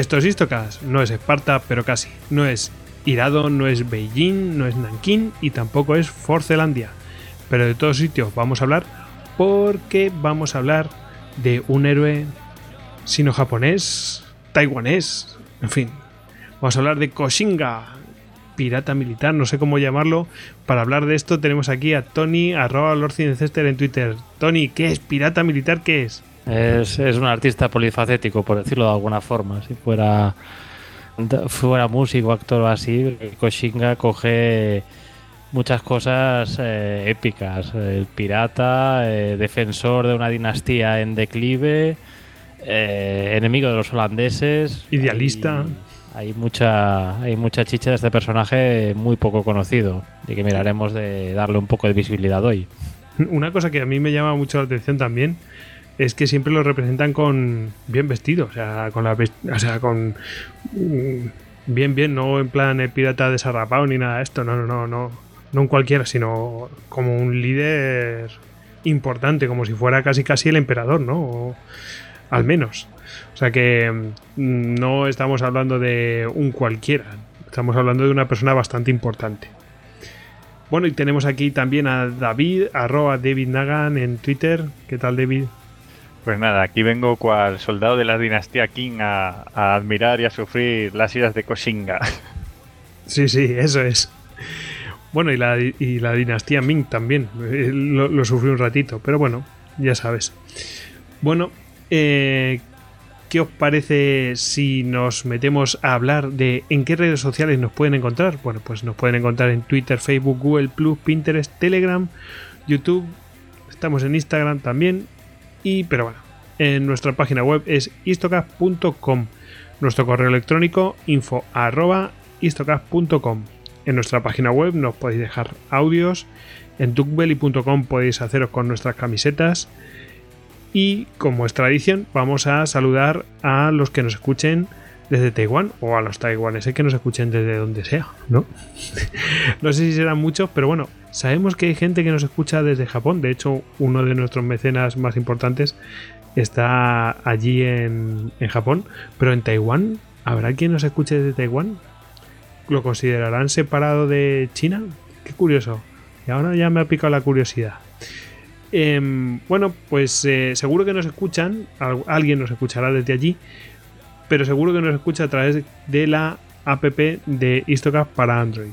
Esto es no es Esparta, pero casi. No es Irado, no es Beijing, no es Nankín y tampoco es Forcelandia. Pero de todos sitios vamos a hablar porque vamos a hablar de un héroe sino-japonés, taiwanés, en fin. Vamos a hablar de Koshinga, pirata militar, no sé cómo llamarlo. Para hablar de esto tenemos aquí a Tony, arroba Lord en Twitter. Tony, ¿qué es pirata militar? ¿Qué es? Es, un artista polifacético, por decirlo de alguna forma. Si fuera, fuera músico, actor o así, Koshinga coge muchas cosas eh, épicas. El pirata, eh, defensor de una dinastía en declive, eh, enemigo de los holandeses. Idealista. Hay, mucha, hay mucha chicha de este personaje muy poco conocido y que miraremos de darle un poco de visibilidad hoy. Una cosa que a mí me llama mucho la atención también es que siempre lo representan con bien vestido, o sea, con la o sea, con mm, bien bien, no en plan el pirata desarrapado ni nada de esto, no, no, no, no, no un cualquiera, sino como un líder importante, como si fuera casi casi el emperador, ¿no? al menos. O sea que mm, no estamos hablando de un cualquiera, estamos hablando de una persona bastante importante. Bueno, y tenemos aquí también a David, arroba David Nagan en Twitter. ¿Qué tal, David? Pues nada, aquí vengo cual soldado de la dinastía King a, admirar y a sufrir las iras de Koshinga. Sí, sí, eso es. Bueno, y la, dinastía Ming también. Eh, lo, lo, sufrí un ratito, pero bueno, ya sabes. Bueno, eh, ¿qué os parece si nos metemos a hablar de en qué redes sociales nos pueden encontrar? Bueno, pues nos pueden encontrar en Twitter, Facebook, Google Pinterest, Telegram, YouTube. Estamos en Instagram también y, pero bueno, en nuestra página web es istocast.com. Nuestro correo electrónico info En nuestra página web nos podéis dejar audios. En tuckbelly.com podéis haceros con nuestras camisetas. Y como es tradición, vamos a saludar a los que nos escuchen desde Taiwán o a los taiwaneses que nos escuchen desde donde sea, ¿no? no sé si serán muchos, pero bueno, sabemos que hay gente que nos escucha desde Japón. De hecho, uno de nuestros mecenas más importantes está allí en, Japón, pero en Taiwán, ¿habrá quien nos escuche desde Taiwán? ¿Lo considerarán separado de China? Qué curioso. Y ahora ya me ha picado la curiosidad. Em, bueno, pues eh, seguro que nos escuchan, alguien nos escuchará desde allí, pero seguro que nos escucha a través de la app de Istocast para Android.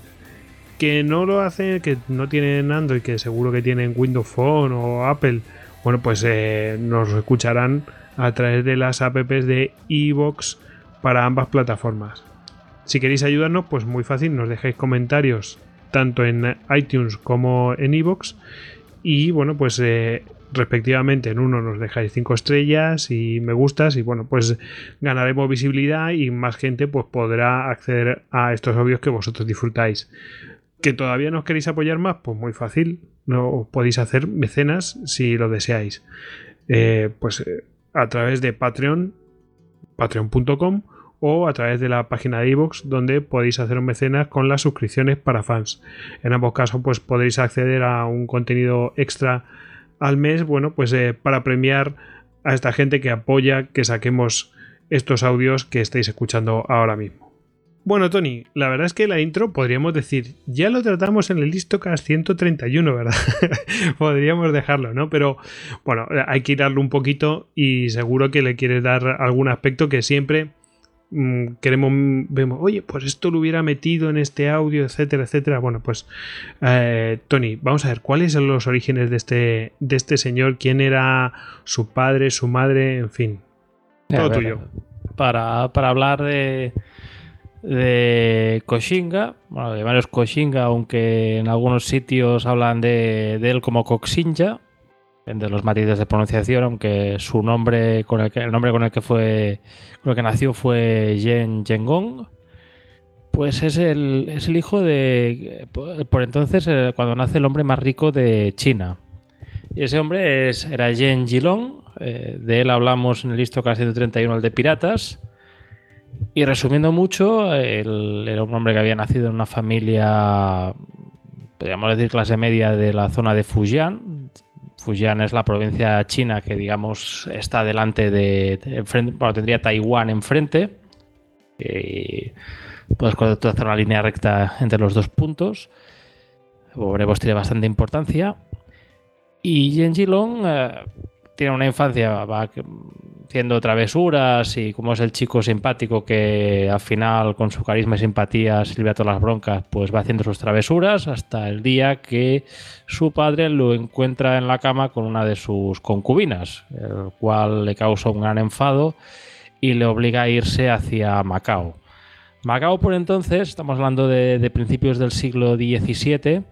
Que no lo hacen, que no tienen Android, que seguro que tienen Windows Phone o Apple, bueno, pues eh, nos escucharán a través de las apps de iVoox para ambas plataformas. Si queréis ayudarnos, pues muy fácil, nos dejáis comentarios tanto en iTunes como en iVoox. Y bueno, pues eh, respectivamente en uno nos dejáis 5 estrellas y me gustas y bueno pues ganaremos visibilidad y más gente pues podrá acceder a estos obvios que vosotros disfrutáis que todavía nos queréis apoyar más pues muy fácil. No podéis hacer mecenas si lo deseáis. Eh, pues eh, a través de patreon patreon.com o a través de la página de iVoox donde podéis hacer un mecenas con las suscripciones para fans. En ambos casos pues podréis acceder a un contenido extra al mes, bueno, pues eh, para premiar a esta gente que apoya que saquemos estos audios que estáis escuchando ahora mismo. Bueno, Tony, la verdad es que la intro podríamos decir, ya lo tratamos en el Listocast 131, ¿verdad? podríamos dejarlo, ¿no? Pero bueno, hay que irarlo un poquito y seguro que le quieres dar algún aspecto que siempre mm, queremos, vemos, oye, pues esto lo hubiera metido en este audio, etcétera, etcétera. Bueno, pues, eh, Tony, vamos a ver, ¿cuáles son los orígenes de este, de este señor? ¿Quién era su padre, su madre? En fin, todo tuyo. Para, hablar de, de Koshinga, bueno, de varios Koshinga, aunque en algunos sitios hablan de, él como Koxinja, de los matices de pronunciación, aunque su nombre con el, que, el nombre con el que fue con el que nació fue Yen Jengong, pues es el, es el hijo de por entonces eh, cuando nace el hombre más rico de China. Y ese hombre es, era Yen Jilong, eh, de él hablamos en el listo k 131 el de piratas. Y resumiendo mucho, él era un hombre que había nacido en una familia, podríamos decir clase media de la zona de Fujian, Fujian es la provincia china que, digamos, está delante de. bueno, tendría Taiwán enfrente. Y puedes hacer una línea recta entre los dos puntos. Obrevos tiene bastante importancia. Y Yen Jilong eh, tiene una infancia, va haciendo travesuras y como es el chico simpático que al final con su carisma y simpatía sirve a todas las broncas, pues va haciendo sus travesuras hasta el día que su padre lo encuentra en la cama con una de sus concubinas, el cual le causa un gran enfado y le obliga a irse hacia Macao. Macao por entonces, estamos hablando de, de principios del siglo XVII,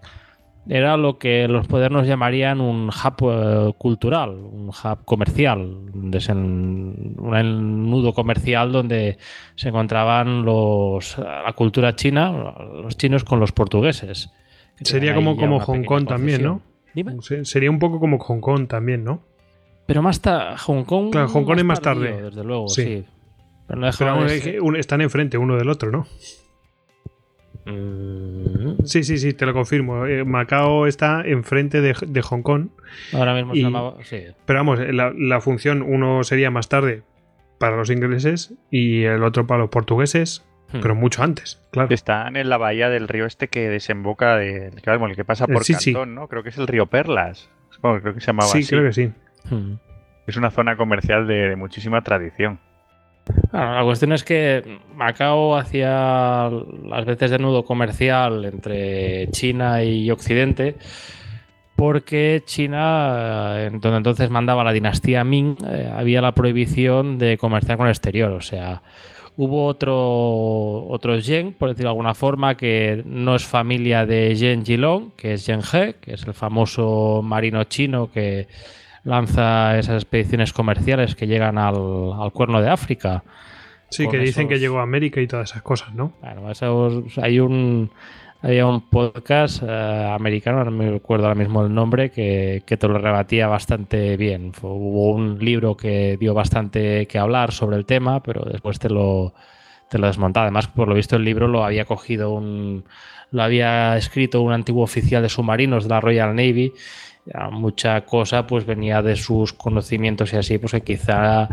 era lo que los modernos llamarían un hub eh, cultural, un hub comercial, un nudo comercial donde se encontraban los, la cultura china, los chinos con los portugueses. Sería como, como Hong Kong también, ¿no? Sería un poco como Hong Kong también, ¿no? Pero más tarde, Hong Kong. Claro, Hong Kong es más tarde. Desde luego, sí. Pero, están enfrente uno del otro, ¿no? Mm. Sí, sí, sí, te lo confirmo. Eh, Macao está enfrente de, de Hong Kong. Ahora mismo se llamaba. Sí. Pero vamos, la, función, uno sería más tarde para los ingleses y el otro para los portugueses, hmm. pero mucho antes, claro. Están en la bahía del río este que desemboca, de, el que pasa por Cantón, ¿no? Creo que es el río Perlas. creo que se llamaba sí, así. Sí, creo que sí. Hmm. Es una zona comercial de muchísima tradición la cuestión es que Macao hacía las veces de nudo comercial entre China y Occidente porque China, eh, donde entonces mandaba la dinastía Ming, eh, había la prohibición de comerciar con el exterior. O sea, hubo otro, otro Zheng, por decirlo de alguna forma, que no es familia de Zheng Jilong, que es Zheng He, que es el famoso marino chino que lanza esas expediciones comerciales que llegan al, cuerno de África. Sí, que dicen que llegó a América y todas esas cosas, ¿no? Bueno, hay un había un podcast eh, americano, no me recuerdo ahora mismo el nombre, que, te lo rebatía bastante bien. hubo un libro que dio bastante que hablar sobre el tema, pero después te lo, te lo desmontaba. Además, por lo visto, el libro lo había cogido un. lo había escrito un antiguo oficial de submarinos de la Royal Navy mucha cosa pues venía de sus conocimientos y así, pues que quizá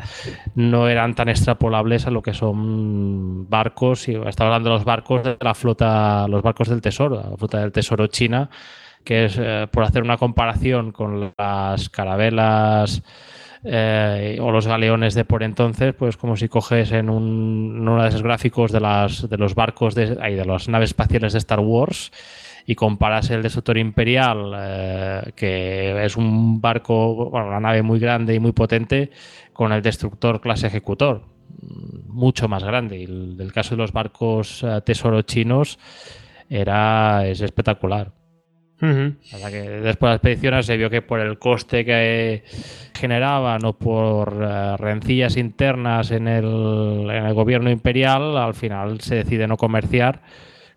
no eran tan extrapolables a lo que son barcos, y estaba hablando de los barcos de la flota, los barcos del tesoro, la flota del tesoro china, que es, eh, por hacer una comparación con las carabelas eh, o los galeones de por entonces, pues como si coges en, un, uno de esos gráficos de, las, de los barcos de, de las naves espaciales de Star Wars y comparas el destructor imperial, eh, que es un barco, bueno, una nave muy grande y muy potente, con el destructor clase ejecutor, mucho más grande. Y el, caso de los barcos eh, tesoro chinos era, es espectacular. que después de las expediciones se vio que por el coste que generaban o por eh, rencillas internas en el, en el gobierno imperial, al final se decide no comerciar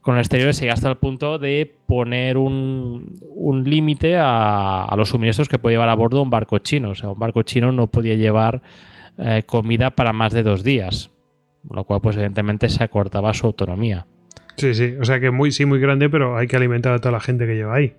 con exteriores llega hasta el punto de poner un, límite a, los suministros que puede llevar a bordo un barco chino. O sea, un barco chino no podía llevar eh, comida para más de dos días, lo cual pues evidentemente se acortaba su autonomía. Sí, sí, o sea que muy, sí, muy grande, pero hay que alimentar a toda la gente que lleva ahí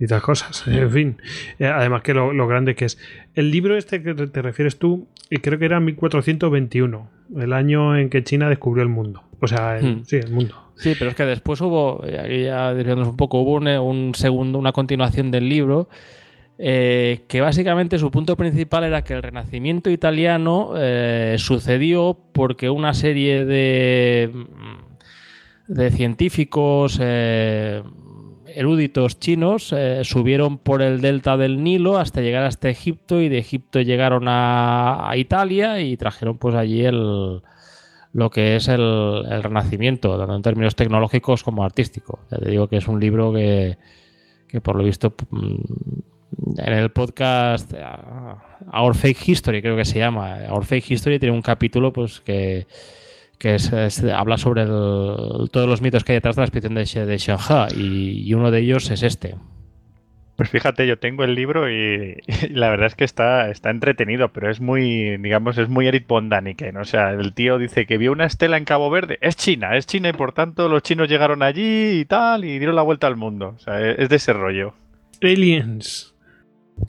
y tal cosas. En fin, eh, además que lo, grande que es. El libro este que te refieres tú, creo que era 1421, el año en que China descubrió el mundo. O sea, hmm. sí, el mundo. Sí, pero es que después hubo, ya un poco, hubo un, segundo, una continuación del libro eh, que básicamente su punto principal era que el Renacimiento italiano eh, sucedió porque una serie de, de científicos eh, eruditos chinos subieron por el delta del Nilo hasta llegar hasta Egipto y de Egipto llegaron a, Italia y trajeron pues allí el, lo que es el, Renacimiento, tanto en términos tecnológicos como artísticos. Ya te digo que es un libro que, que por lo visto mm, en el podcast uh, Our Fake History, creo que se llama. Our Fake History tiene un capítulo pues que, habla sobre todos los mitos que hay detrás de la expedición de, de Shanghai y, uno de ellos es este. Pues fíjate, yo tengo el libro y, la verdad es que está, está entretenido, pero es muy, digamos, es muy Eric Von Daniken. O sea, el tío dice que vio una estela en Cabo Verde, es China, es China y por tanto los chinos llegaron allí y tal y dieron la vuelta al mundo. O sea, es de ese rollo. Aliens.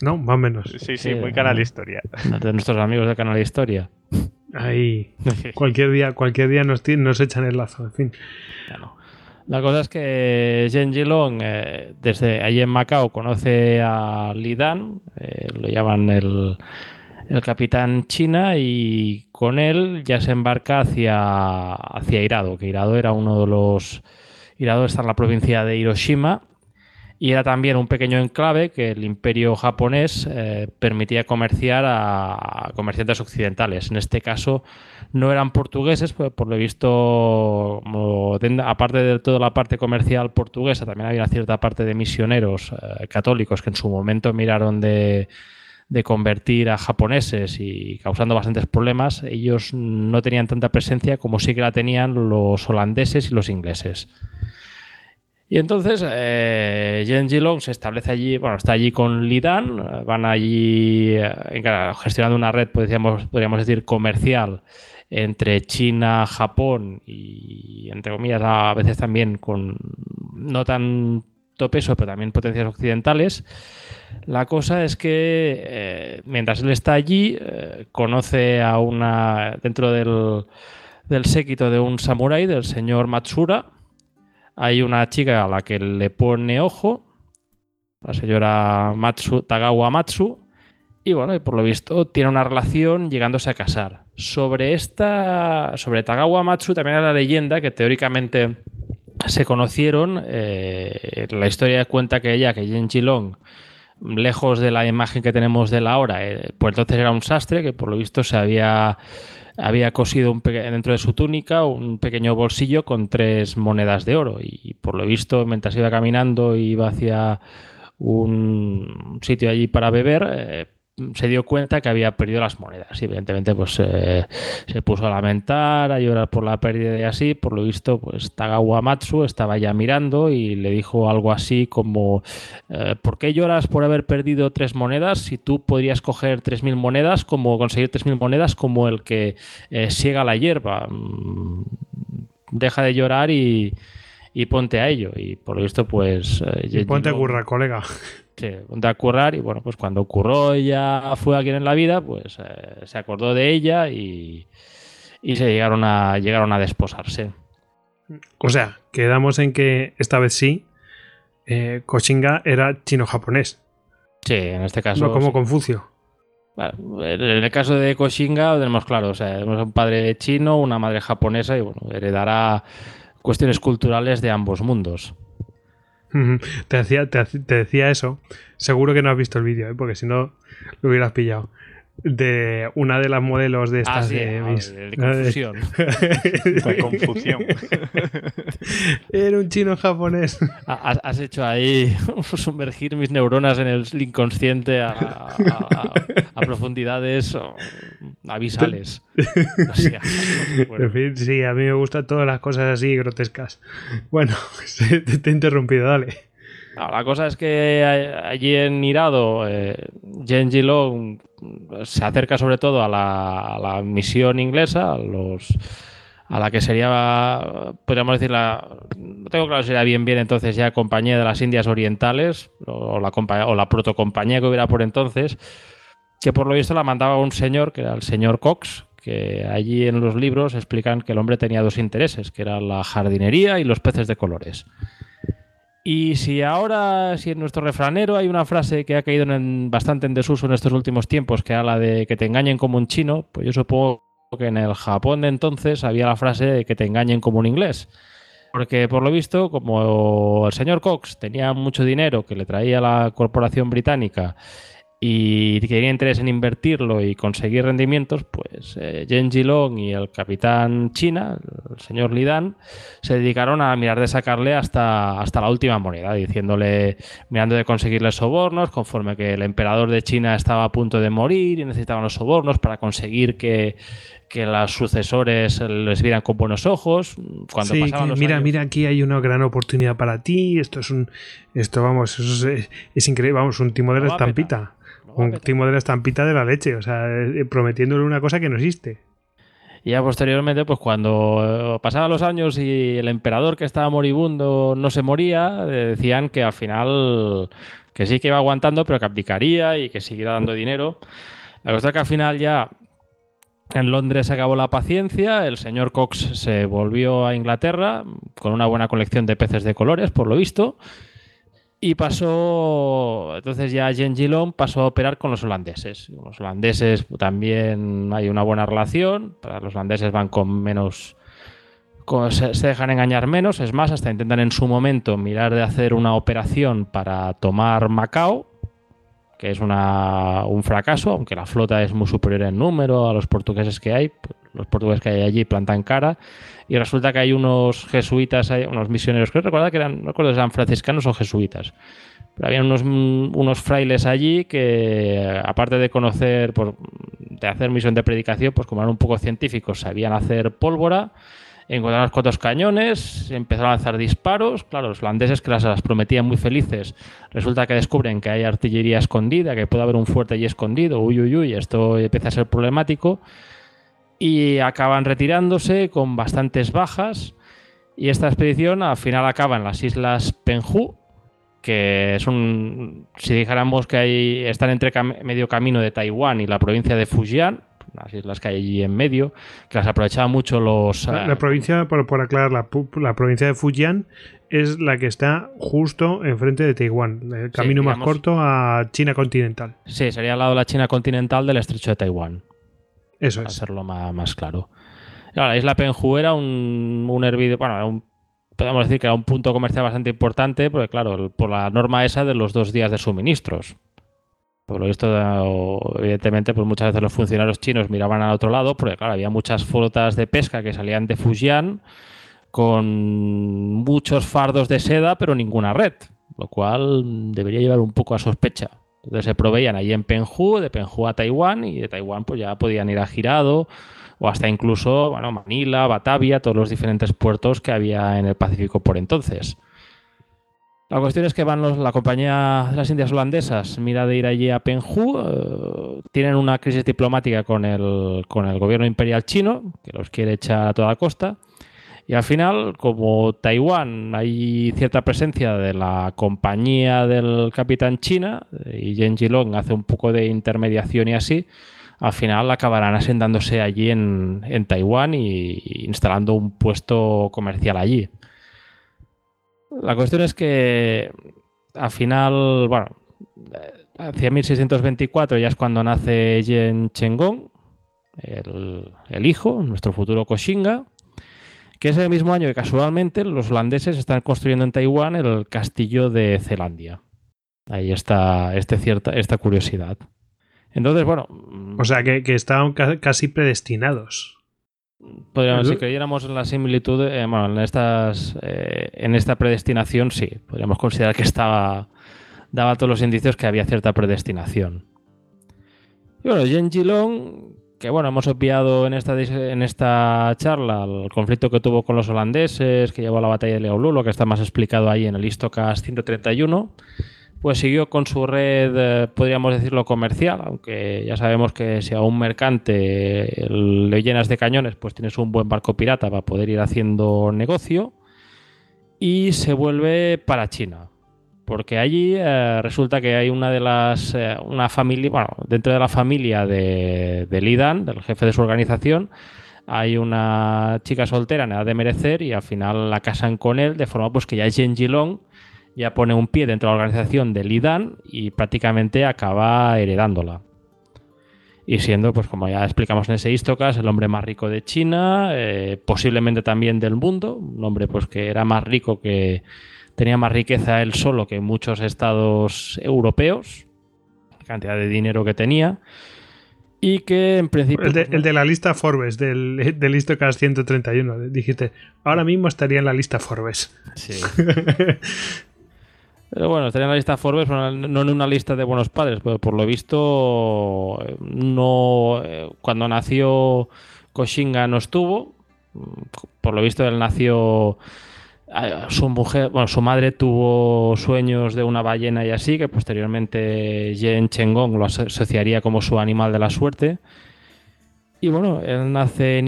No, más o menos. Sí, sí, muy Canal Historia. De nuestros amigos de Canal Historia. Ahí. cualquier día, cualquier día nos, nos echan el lazo, en fin. La cosa es que Jen Jilong, eh, desde allí en Macao, conoce a Li Dan, eh, lo llaman el, el, capitán China, y con él ya se embarca hacia, hacia Irado, que Irado era uno de los. Irado está en la provincia de Hiroshima y era también un pequeño enclave que el imperio japonés eh, permitía comerciar a, comerciantes occidentales. En este caso no eran portugueses, pues por lo visto, aparte de toda la parte comercial portuguesa, también había una cierta parte de misioneros eh, católicos que en su momento miraron de, de convertir a japoneses y causando bastantes problemas, ellos no tenían tanta presencia como sí que la tenían los holandeses y los ingleses. Y entonces eh, Jen Jilong se establece allí, bueno, está allí con Lidan, van allí eh, gestionando una red, podríamos, podríamos decir, comercial entre China, Japón y, entre comillas, a veces también con no tanto peso, pero también potencias occidentales. La cosa es que eh, mientras él está allí, eh, conoce a una, dentro del, del séquito de un samurái, del señor Matsura, hay una chica a la que le pone ojo, la señora Matsu, Tagawa Matsu, y bueno, por lo visto tiene una relación llegándose a casar. Sobre esta, sobre Tagawa Matsu también hay la leyenda que teóricamente se conocieron. Eh, la historia cuenta que ella, que Yen Long, lejos de la imagen que tenemos de la hora, eh, pues entonces era un sastre que por lo visto se había había cosido un dentro de su túnica un pequeño bolsillo con tres monedas de oro y, por lo visto mientras iba caminando iba hacia un sitio allí para beber eh, se dio cuenta que había perdido las monedas. Y evidentemente, pues eh, se puso a lamentar, a llorar por la pérdida y así. Por lo visto, pues Tagawa Matsu estaba ya mirando y le dijo algo así como: eh, ¿Por qué lloras por haber perdido tres monedas si tú podrías coger tres mil monedas, como conseguir tres mil monedas como el que eh, siega la hierba? Mm, deja de llorar y, ponte a ello. Y por lo visto, pues. y ponte a currar, colega se ponte a currar y bueno, pues cuando ocurrió ya fue alguien en la vida, pues eh, se acordó de ella y, se llegaron a, llegaron a desposarse. O sea, quedamos en que esta vez sí, eh, Koshinga era chino-japonés. Sí, en este caso. No como Confucio. en el caso de Koshinga lo tenemos claro, o sea, tenemos un padre chino, una madre japonesa y bueno, heredará cuestiones culturales de ambos mundos. Te decía, te, decía eso. Seguro que no has visto el vídeo, ¿eh? porque si no lo hubieras pillado de una de las modelos de estas ah, de, de, confusión. de confusión. Era un chino japonés. Has hecho ahí sumergir mis neuronas en el inconsciente a, profundidades avisales. En fin, sí, a mí me gustan todas las cosas así grotescas. Bueno, te he interrumpido, dale la cosa es que allí en Irado, eh, Genji Long se acerca sobre todo a la, misión inglesa, a los a la que sería, podríamos decir, la, no tengo claro si era bien bien entonces ya compañía de las Indias Orientales, o la, o la protocompañía que hubiera por entonces, que por lo visto la mandaba un señor, que era el señor Cox, que allí en los libros explican que el hombre tenía dos intereses, que era la jardinería y los peces de colores. Y si ahora, si en nuestro refranero hay una frase que ha caído en, bastante en desuso en estos últimos tiempos, que habla de que te engañen como un chino, pues yo supongo que en el Japón de entonces había la frase de que te engañen como un inglés. Porque por lo visto, como el señor Cox tenía mucho dinero que le traía la corporación británica y quería interés en invertirlo y conseguir rendimientos, pues eh, Jen Long y el capitán China, el señor Lidan, se dedicaron a mirar de sacarle hasta, hasta la última moneda, diciéndole, mirando de conseguirle sobornos, conforme que el emperador de China estaba a punto de morir y necesitaban los sobornos para conseguir que, que los sucesores les vieran con buenos ojos. Cuando Sí, pasaban que los mira, años- mira, aquí hay una gran oportunidad para ti. Esto es un. Esto, vamos, eso es, es increíble. Vamos, un timo de la estampita. Un timo de la estampita de la leche. O sea, eh, prometiéndole una cosa que no existe. Y ya posteriormente, pues cuando eh, pasaban los años y el emperador que estaba moribundo no se moría, eh, decían que al final que sí que iba aguantando, pero que abdicaría y que siguiera dando dinero. La cosa es que al final ya en Londres se acabó la paciencia, el señor Cox se volvió a Inglaterra con una buena colección de peces de colores, por lo visto. Y pasó, entonces ya Jen Gilon pasó a operar con los holandeses. Los holandeses también hay una buena relación. Para los holandeses van con menos, se, se dejan engañar menos. Es más, hasta intentan en su momento mirar de hacer una operación para tomar Macao, que es una- un fracaso, aunque la flota es muy superior en número a los portugueses que hay. Los portugueses que hay allí plantan cara. Y resulta que hay unos jesuitas, hay unos misioneros, creo recordar que eran, no recuerdo si eran franciscanos o jesuitas. Pero había unos, unos frailes allí que, aparte de conocer, pues, de hacer misión de predicación, pues como eran un poco científicos, sabían hacer pólvora, encontraron los cuantos cañones, empezaron a lanzar disparos. Claro, los holandeses que las, las prometían muy felices, resulta que descubren que hay artillería escondida, que puede haber un fuerte allí escondido, uy, uy, uy, esto empieza a ser problemático. Y acaban retirándose con bastantes bajas. Y esta expedición al final acaba en las islas Penhu, que es un. Si dijéramos que hay, están entre cam- medio camino de Taiwán y la provincia de Fujian, las islas que hay allí en medio, que las aprovechaban mucho los. La, eh, provincia, por, por aclarar, la, provincia de Fujian es la que está justo enfrente de Taiwán. El camino más digamos- corto a China continental. Sí, sería al lado de la China continental del estrecho de Taiwán. Eso para es. hacerlo más, más claro. Claro, la isla Penhu era un, un hervido, bueno, un- podemos decir que era un punto comercial bastante importante, porque claro, por la norma esa de los dos días de suministros. Por lo visto, evidentemente, pues muchas veces los funcionarios chinos miraban al otro lado, porque claro, había muchas flotas de pesca que salían de Fujian con muchos fardos de seda, pero ninguna red, lo cual debería llevar un poco a sospecha. Entonces se proveían allí en Penhu, de Penhu a Taiwán, y de Taiwán pues ya podían ir a Girado o hasta incluso bueno, Manila, Batavia, todos los diferentes puertos que había en el Pacífico por entonces. La cuestión es que van los- la compañía de las Indias holandesas, mira de ir allí a Penhu, eh, tienen una crisis diplomática con el, con el gobierno imperial chino, que los quiere echar a toda costa, y al final, como Taiwán hay cierta presencia de la compañía del capitán China, eh, y Jen Jilong hace un poco de intermediación y así, al final acabarán asentándose allí en, en Taiwán y, y instalando un puesto comercial allí. La cuestión es que al final, bueno, eh, hacia 1624 ya es cuando nace Yen Chenggong, el, el hijo, nuestro futuro Koshinga, que es el mismo año que casualmente los holandeses están construyendo en Taiwán el castillo de Zelandia. Ahí está este cierta, esta curiosidad. Entonces, bueno, O sea, que, que estaban ca- casi predestinados. Podríamos, si creyéramos en la similitud, eh, bueno, en estas, eh, en esta predestinación, sí, podríamos considerar que estaba, daba todos los indicios que había cierta predestinación. Y bueno, Jen Jilong, bueno, hemos obviado en esta, en esta charla el conflicto que tuvo con los holandeses, que llevó a la batalla de Leolulo, que está más explicado ahí en el Istocas 131, pues siguió con su red, eh, podríamos decirlo, comercial, aunque ya sabemos que si a un mercante le llenas de cañones, pues tienes un buen barco pirata para poder ir haciendo negocio, y se vuelve para China. Porque allí eh, resulta que hay una de las. eh, una familia. Bueno, dentro de la familia de, de Lidan, del jefe de su organización, hay una chica soltera en edad de merecer y al final la casan con él, de forma pues que ya Jen Jilong ya pone un pie dentro de la organización del IDAN y prácticamente acaba heredándola. Y siendo, pues como ya explicamos en ese Istocas, el hombre más rico de China, eh, posiblemente también del mundo, un hombre pues que era más rico que tenía más riqueza él solo que muchos estados europeos, la cantidad de dinero que tenía. Y que en principio. El de, el de la lista Forbes, del, del Istocas 131. Dijiste, ahora mismo estaría en la lista Forbes. Sí. Pero bueno, estaría en la lista Forbes, pero no en una lista de buenos padres, pero por lo visto, no eh, cuando nació Koshinga no estuvo. Por lo visto, él nació. Su mujer, bueno, su madre tuvo sueños de una ballena y así, que posteriormente Yen Chengong lo aso- asociaría como su animal de la suerte. Y bueno, él nace en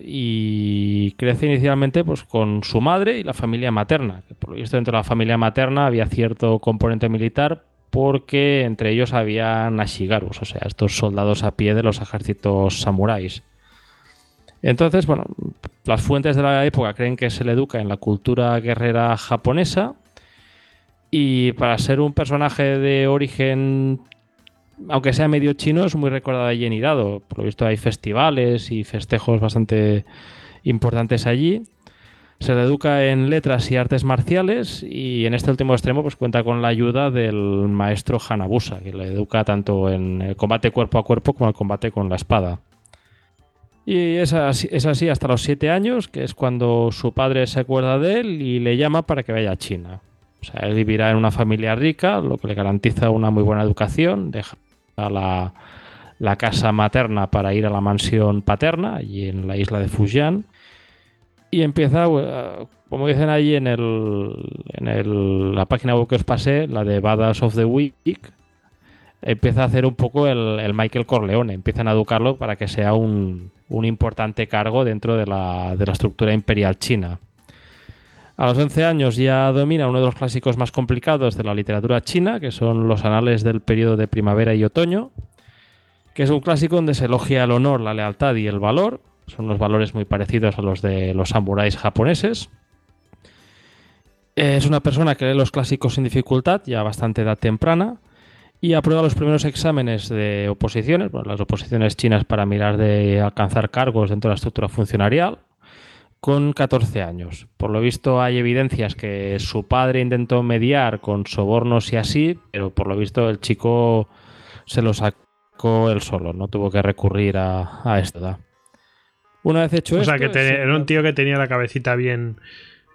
y crece inicialmente pues, con su madre y la familia materna. Por lo visto dentro de la familia materna había cierto componente militar porque entre ellos había Nashigarus, o sea, estos soldados a pie de los ejércitos samuráis. Entonces, bueno, las fuentes de la época creen que se le educa en la cultura guerrera japonesa y para ser un personaje de origen aunque sea medio chino, es muy recordado allí en Hirado. Por lo visto hay festivales y festejos bastante importantes allí. Se le educa en letras y artes marciales y en este último extremo pues cuenta con la ayuda del maestro Hanabusa, que le educa tanto en el combate cuerpo a cuerpo como el combate con la espada. Y es así, es así hasta los siete años, que es cuando su padre se acuerda de él y le llama para que vaya a China. O sea, él vivirá en una familia rica, lo que le garantiza una muy buena educación, deja la, la casa materna para ir a la mansión paterna, allí en la isla de Fujian. Y empieza, eh, como dicen allí en, el, en el- la página web que os pasé, la de Badass of the Week, empieza a hacer un poco el, el Michael Corleone. Empiezan a educarlo para que sea un, un importante cargo dentro de la, de la estructura imperial china. A los 11 años ya domina uno de los clásicos más complicados de la literatura china, que son los anales del periodo de primavera y otoño, que es un clásico donde se elogia el honor, la lealtad y el valor. Son unos valores muy parecidos a los de los samuráis japoneses. Es una persona que lee los clásicos sin dificultad, ya a bastante edad temprana, y aprueba los primeros exámenes de oposiciones, bueno, las oposiciones chinas para mirar de alcanzar cargos dentro de la estructura funcionarial, con 14 años. Por lo visto hay evidencias que su padre intentó mediar con sobornos y así, pero por lo visto el chico se lo sacó él solo, no tuvo que recurrir a, a esto. Una vez hecho O sea, esto, que te- es- era un tío que tenía la cabecita bien.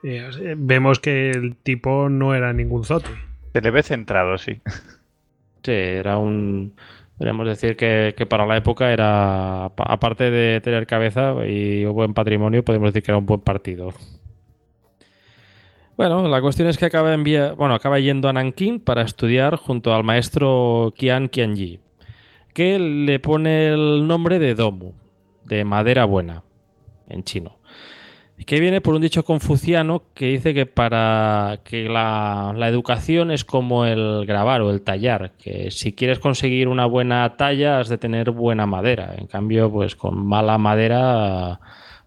eh, vemos que el tipo no era ningún zote. Se le ve centrado, sí. Sí, era un. Podríamos decir que, que para la época era, apa- aparte de tener cabeza y un buen patrimonio, podemos decir que era un buen partido. Bueno, la cuestión es que acaba, envia- bueno, acaba yendo a Nankín para estudiar junto al maestro Qian Qianji, que le pone el nombre de Domu, de madera buena, en chino. Que viene por un dicho confuciano que dice que para que la, educación es como el grabar o el tallar, que si quieres conseguir una buena talla has de tener buena madera. En cambio, pues con mala madera,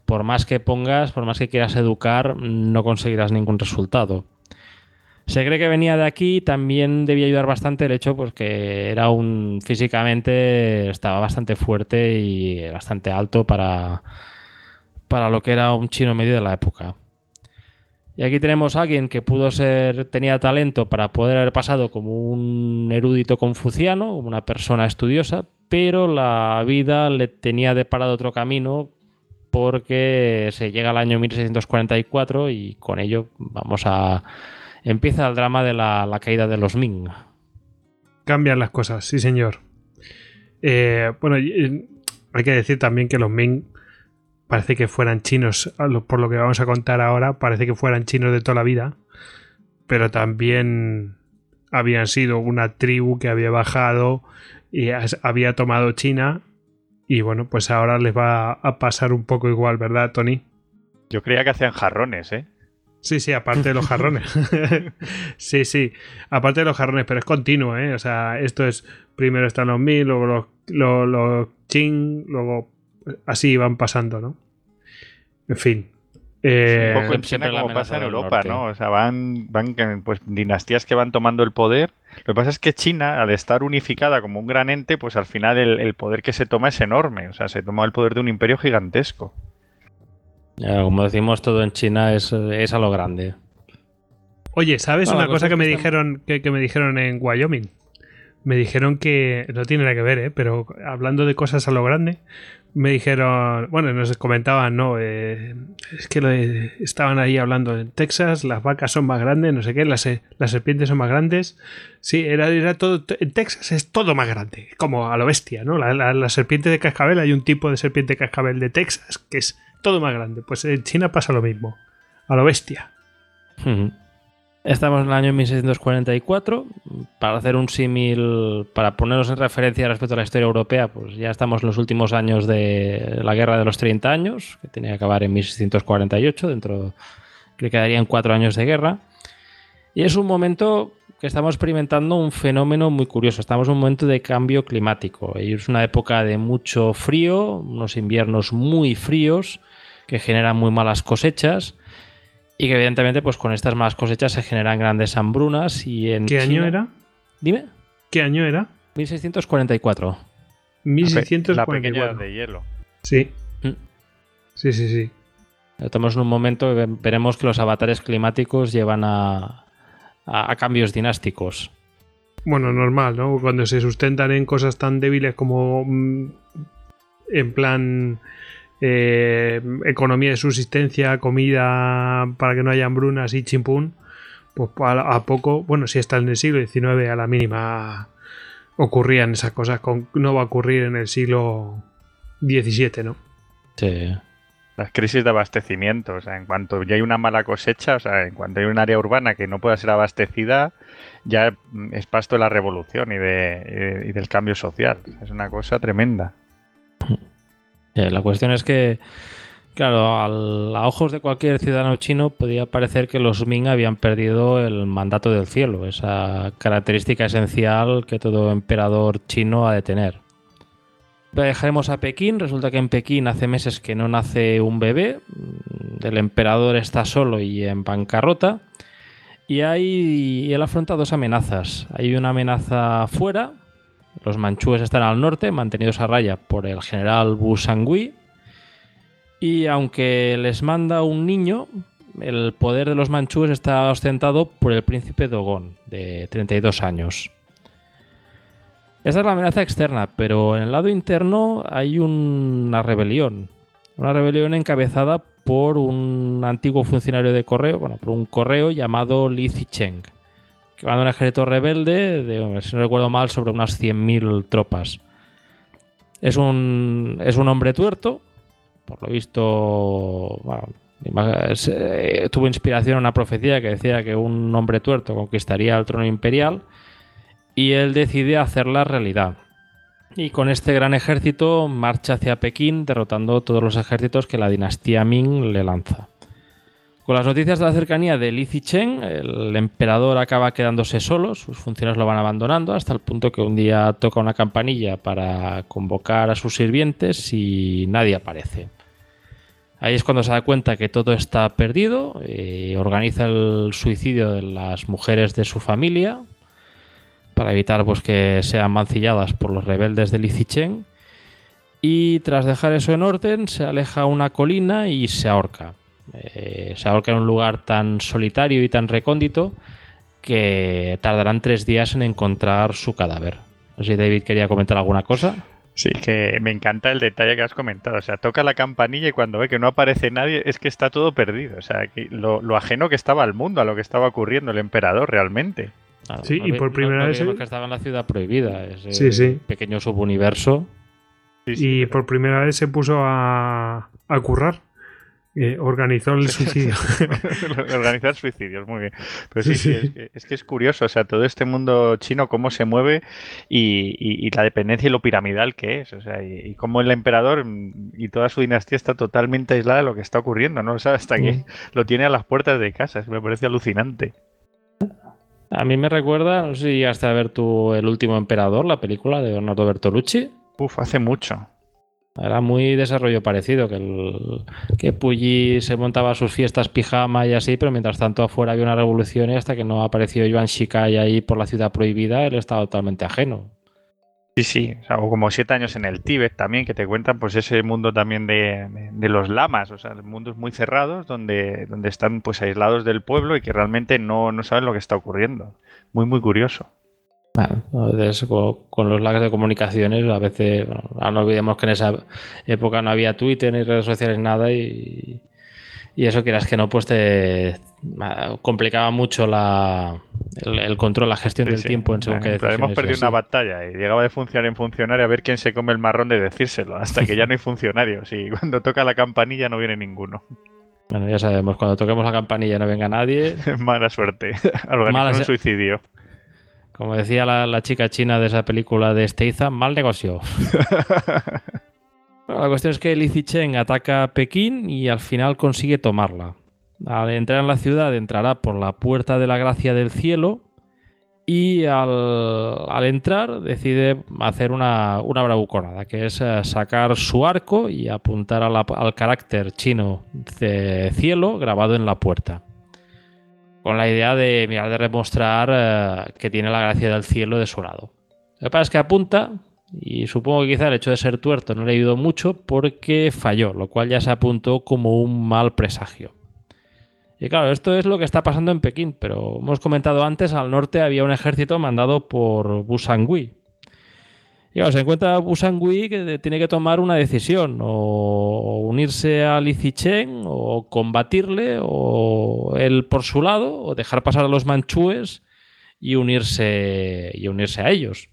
por más que pongas, por más que quieras educar, no conseguirás ningún resultado. Se cree que venía de aquí, también debía ayudar bastante el hecho pues que era un físicamente estaba bastante fuerte y bastante alto para para lo que era un chino medio de la época. Y aquí tenemos a alguien que pudo ser, tenía talento para poder haber pasado como un erudito confuciano, una persona estudiosa, pero la vida le tenía deparado otro camino porque se llega al año 1644 y con ello vamos a... empieza el drama de la, caída de los Ming. Cambian las cosas, sí, señor. Eh, bueno, hay que decir también que los Ming parece que fueran chinos, por lo que vamos a contar ahora, parece que fueran chinos de toda la vida, pero también habían sido una tribu que había bajado y había tomado China y bueno, pues ahora les va a pasar un poco igual, ¿verdad, Tony? Yo creía que hacían jarrones, ¿eh? Sí, sí, aparte de los jarrones. sí, sí, aparte de los jarrones, pero es continuo, ¿eh? O sea, esto es, primero están los mil, luego los, los, los chin, luego así van pasando, ¿no? En fin. Eh, Un poco siempre como pasa en Europa, norte. ¿no? O sea, van, van pues, dinastías que van tomando el poder. Lo que pasa es que China, al estar unificada como un gran ente, pues al final el, el poder que se toma es enorme. O sea, se toma el poder de un imperio gigantesco. Ya, como decimos, todo en China es, es a lo grande. Oye, ¿sabes No, una cosa cosa que me dijeron que, que me dijeron en Wyoming? Me dijeron que no tiene nada que ver, ¿eh? pero hablando de cosas a lo grande, me dijeron, bueno, nos comentaban, no, Eh, es que de- estaban ahí hablando en Texas, las vacas son más grandes, no sé qué, las, las serpientes son más grandes. Sí, era, era todo, en Texas es todo más grande, como a lo bestia, ¿no? La, la- serpiente de cascabel, hay un tipo de serpiente cascabel de Texas que es todo más grande. Pues en China pasa lo mismo, a lo bestia. Estamos en el año 1644. Para hacer un símil, para ponernos en referencia respecto a la historia europea, pues ya estamos en los últimos años de la Guerra de los 30 años, que tenía que acabar en 1648, dentro que quedarían cuatro años de guerra. Y es un momento que estamos experimentando un fenómeno muy curioso. Estamos en un momento de cambio climático. Y es una época de mucho frío, unos inviernos muy fríos que generan muy malas cosechas y que evidentemente pues con estas malas cosechas se generan grandes hambrunas y en ¿Qué año China- era? Dime. ¿Qué año era? 1644. La, pe- 1644. la pequeña de hielo. Sí. Mm. Sí, sí, sí. Estamos en un momento que ve- veremos que los avatares climáticos llevan a, a- a cambios dinásticos. Bueno, normal, ¿no? Cuando se sustentan en cosas tan débiles como mm, en plan eh, economía de subsistencia, comida para que no haya hambrunas y chimpún, pues a, a poco, bueno, si está en el siglo XIX a la mínima ocurrían esas cosas, con, no va a ocurrir en el siglo XVII, ¿no? Sí. Las crisis de abastecimiento, o sea, en cuanto ya hay una mala cosecha, o sea, en cuanto hay un área urbana que no pueda ser abastecida, ya mm, es pasto de la revolución y, de, y de- y del cambio social. Es una cosa tremenda. Eh, La cuestión es que, claro, a ojos de cualquier ciudadano chino podía parecer que los Ming habían perdido el mandato del cielo, esa característica esencial que todo emperador chino ha de tener. Dejaremos a Pekín. Resulta que en Pekín hace meses que no nace un bebé. mm, El emperador está solo y en bancarrota. Y, hay, y él afronta dos amenazas. Hay una amenaza fuera. Los manchúes están al norte, mantenidos a raya por el general Bu Sangui. Y aunque les manda un niño, el poder de los manchúes está ostentado por el príncipe Dogon, de 32 años. Esta es la amenaza externa, pero en el lado interno hay un- una rebelión. Una rebelión encabezada por un antiguo funcionario de correo, bueno, por un correo llamado Li Zicheng, un ejército rebelde, de, si no recuerdo mal, sobre unas 100.000 tropas. Es un, es un hombre tuerto, por lo visto, bueno, eh, tuvo inspiración en una profecía que decía que un hombre tuerto conquistaría el trono imperial y él decide hacerla realidad. Y con este gran ejército marcha hacia Pekín, derrotando todos los ejércitos que la dinastía Ming le lanza. Con las noticias de la cercanía de Li Zicheng, el emperador acaba quedándose solo, sus funcionarios lo van abandonando, hasta el punto que un día toca una campanilla para convocar a sus sirvientes y nadie aparece. Ahí es cuando se da cuenta que todo está perdido, eh, organiza el suicidio de las mujeres de su familia para evitar pues, que sean mancilladas por los rebeldes de Li Zicheng. Y tras dejar eso en orden, se aleja a una colina y se ahorca. Eh, se ahorca en un lugar tan solitario y tan recóndito que tardarán tres días en encontrar su cadáver. No sé si David quería comentar alguna cosa. Sí, que me encanta el detalle que has comentado. O sea, toca la campanilla y cuando ve que no aparece nadie, es que está todo perdido. O sea, que lo, lo ajeno que estaba al mundo, a lo que estaba ocurriendo el emperador realmente. Claro, Sí, y vi- por primera no vez el- que estaba en la ciudad prohibida, ese Sí, sí. pequeño subuniverso. Sí, sí, Y por primera vez se puso a, a currar. Eh, organizó el suicidio. Organizar suicidios, muy bien. Pero sí, Sí, sí, es, que, es que es curioso, o sea, todo este mundo chino, cómo se mueve y, y- y la dependencia y lo piramidal que es, o sea, y, y cómo el emperador y toda su dinastía está totalmente aislada de lo que está ocurriendo, ¿no? O sea, hasta que lo tiene a las puertas de casa, me parece alucinante. A mí me recuerda, no sé si llegaste a ver tú El último emperador, la película de Leonardo Bertolucci. Uf, hace mucho. Era muy desarrollo parecido, que, el, que Puyi se montaba sus fiestas pijama y así, pero mientras tanto afuera había una revolución y hasta que no apareció Yuan Shikai ahí por la ciudad prohibida, él estaba totalmente ajeno. Sí, sí, o, como siete años en el Tíbet también, que te cuentan pues ese mundo también de, de, los lamas, o sea, mundos muy cerrados donde, donde están pues aislados del pueblo y que realmente no, no saben lo que está ocurriendo. Muy, muy curioso. Bueno, con, los lags de comunicaciones, a veces, no olvidemos que en esa época no había Twitter ni redes sociales, nada, y, y eso quieras que no, pues te complicaba mucho la, el, control, la gestión del tiempo en según que Hemos perdido una batalla y llegaba de funcionario en funcionario a ver quién se come el marrón de decírselo, hasta que ya no hay funcionarios y cuando toca la campanilla no viene ninguno. Bueno, ya sabemos, cuando toquemos la campanilla no venga nadie. Mala suerte. Mala un suicidio. Como decía la, chica china de esa película de Statham, mal negocio. la cuestión es que Li Chen ataca a Pekín y al final consigue tomarla. Al entrar en la ciudad entrará por la puerta de la gracia del cielo y al, entrar decide hacer una, una, bravuconada, que es eh, sacar su arco y apuntar al carácter chino de cielo grabado en la puerta con la idea de, mirar, de demostrar eh, que tiene la gracia del cielo de su lado. Lo que pasa es que apunta, y supongo que quizá el hecho de ser tuerto no le ayudó mucho porque falló, lo cual ya se apuntó como un mal presagio. Y claro, esto es lo que está pasando en Pekín, pero hemos comentado antes, al norte había un ejército mandado por Busangui, se encuentra Busangui que tiene que tomar una decisión, o unirse a Chen o combatirle, o él por su lado, o dejar pasar a los manchúes y unirse, y unirse a ellos.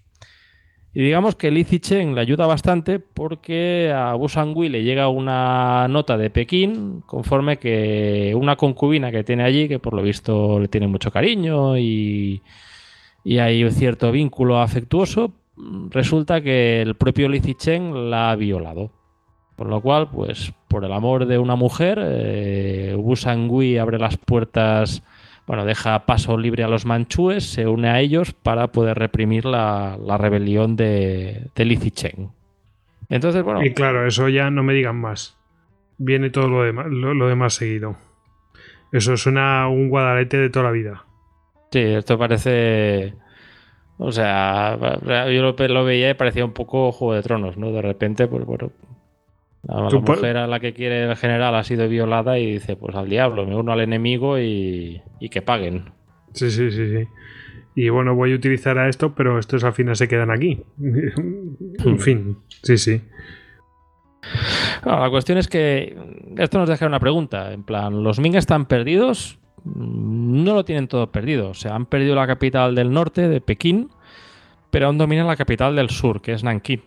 Y digamos que Li Chen le ayuda bastante porque a Busangui le llega una nota de Pekín conforme que una concubina que tiene allí, que por lo visto le tiene mucho cariño y hay un cierto vínculo afectuoso, resulta que el propio Li Chen la ha violado. Con lo cual, pues por el amor de una mujer, eh, Wu Sangui abre las puertas, bueno, deja paso libre a los manchúes, se une a ellos para poder reprimir la, rebelión de, de Li Chen. Entonces, bueno. Y claro, eso ya no me digan más. Viene todo lo demás, lo demás seguido. Eso suena un guadalete de toda la vida. Sí, esto parece o sea, yo lo, veía y parecía un poco Juego de Tronos, ¿no? De repente, pues bueno, la, mujer a la que quiere el general ha sido violada y dice, pues al diablo, me uno al enemigo y, que paguen. Sí, sí, sí, sí. Y bueno, voy a utilizar a esto, pero estos al final se quedan aquí. en fin, sí, sí. la cuestión es que esto nos deja una pregunta. En plan, ¿los Ming están perdidos? No lo tienen todo perdido. O sea, han perdido la capital del norte, de Pekín, pero aún dominan la capital del sur, que es Nankín.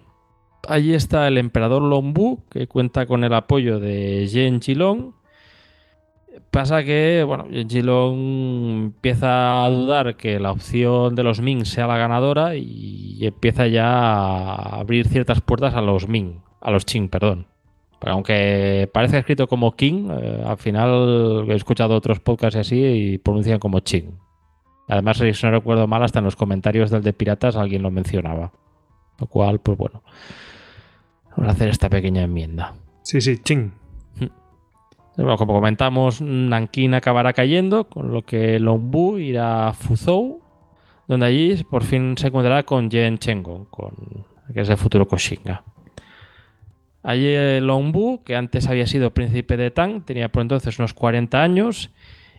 Allí está el emperador Longbu, que cuenta con el apoyo de Yen Jilong. Pasa que, bueno, Yen Jilong empieza a dudar que la opción de los Ming sea la ganadora y empieza ya a abrir ciertas puertas a los Ming, a los Qing, perdón aunque parece escrito como King, eh, al final he escuchado otros podcasts así y pronuncian como Ching. Además, si no recuerdo mal, hasta en los comentarios del de Piratas alguien lo mencionaba. Lo cual, pues bueno, vamos a hacer esta pequeña enmienda. Sí, sí, Ching. Bueno, como comentamos, Nankin acabará cayendo, con lo que Longbu irá a Fuzhou, donde allí por fin se encontrará con Yen Chenggong, con, que es el futuro Koshinga. Allí Longbu, que antes había sido príncipe de Tang, tenía por entonces unos 40 años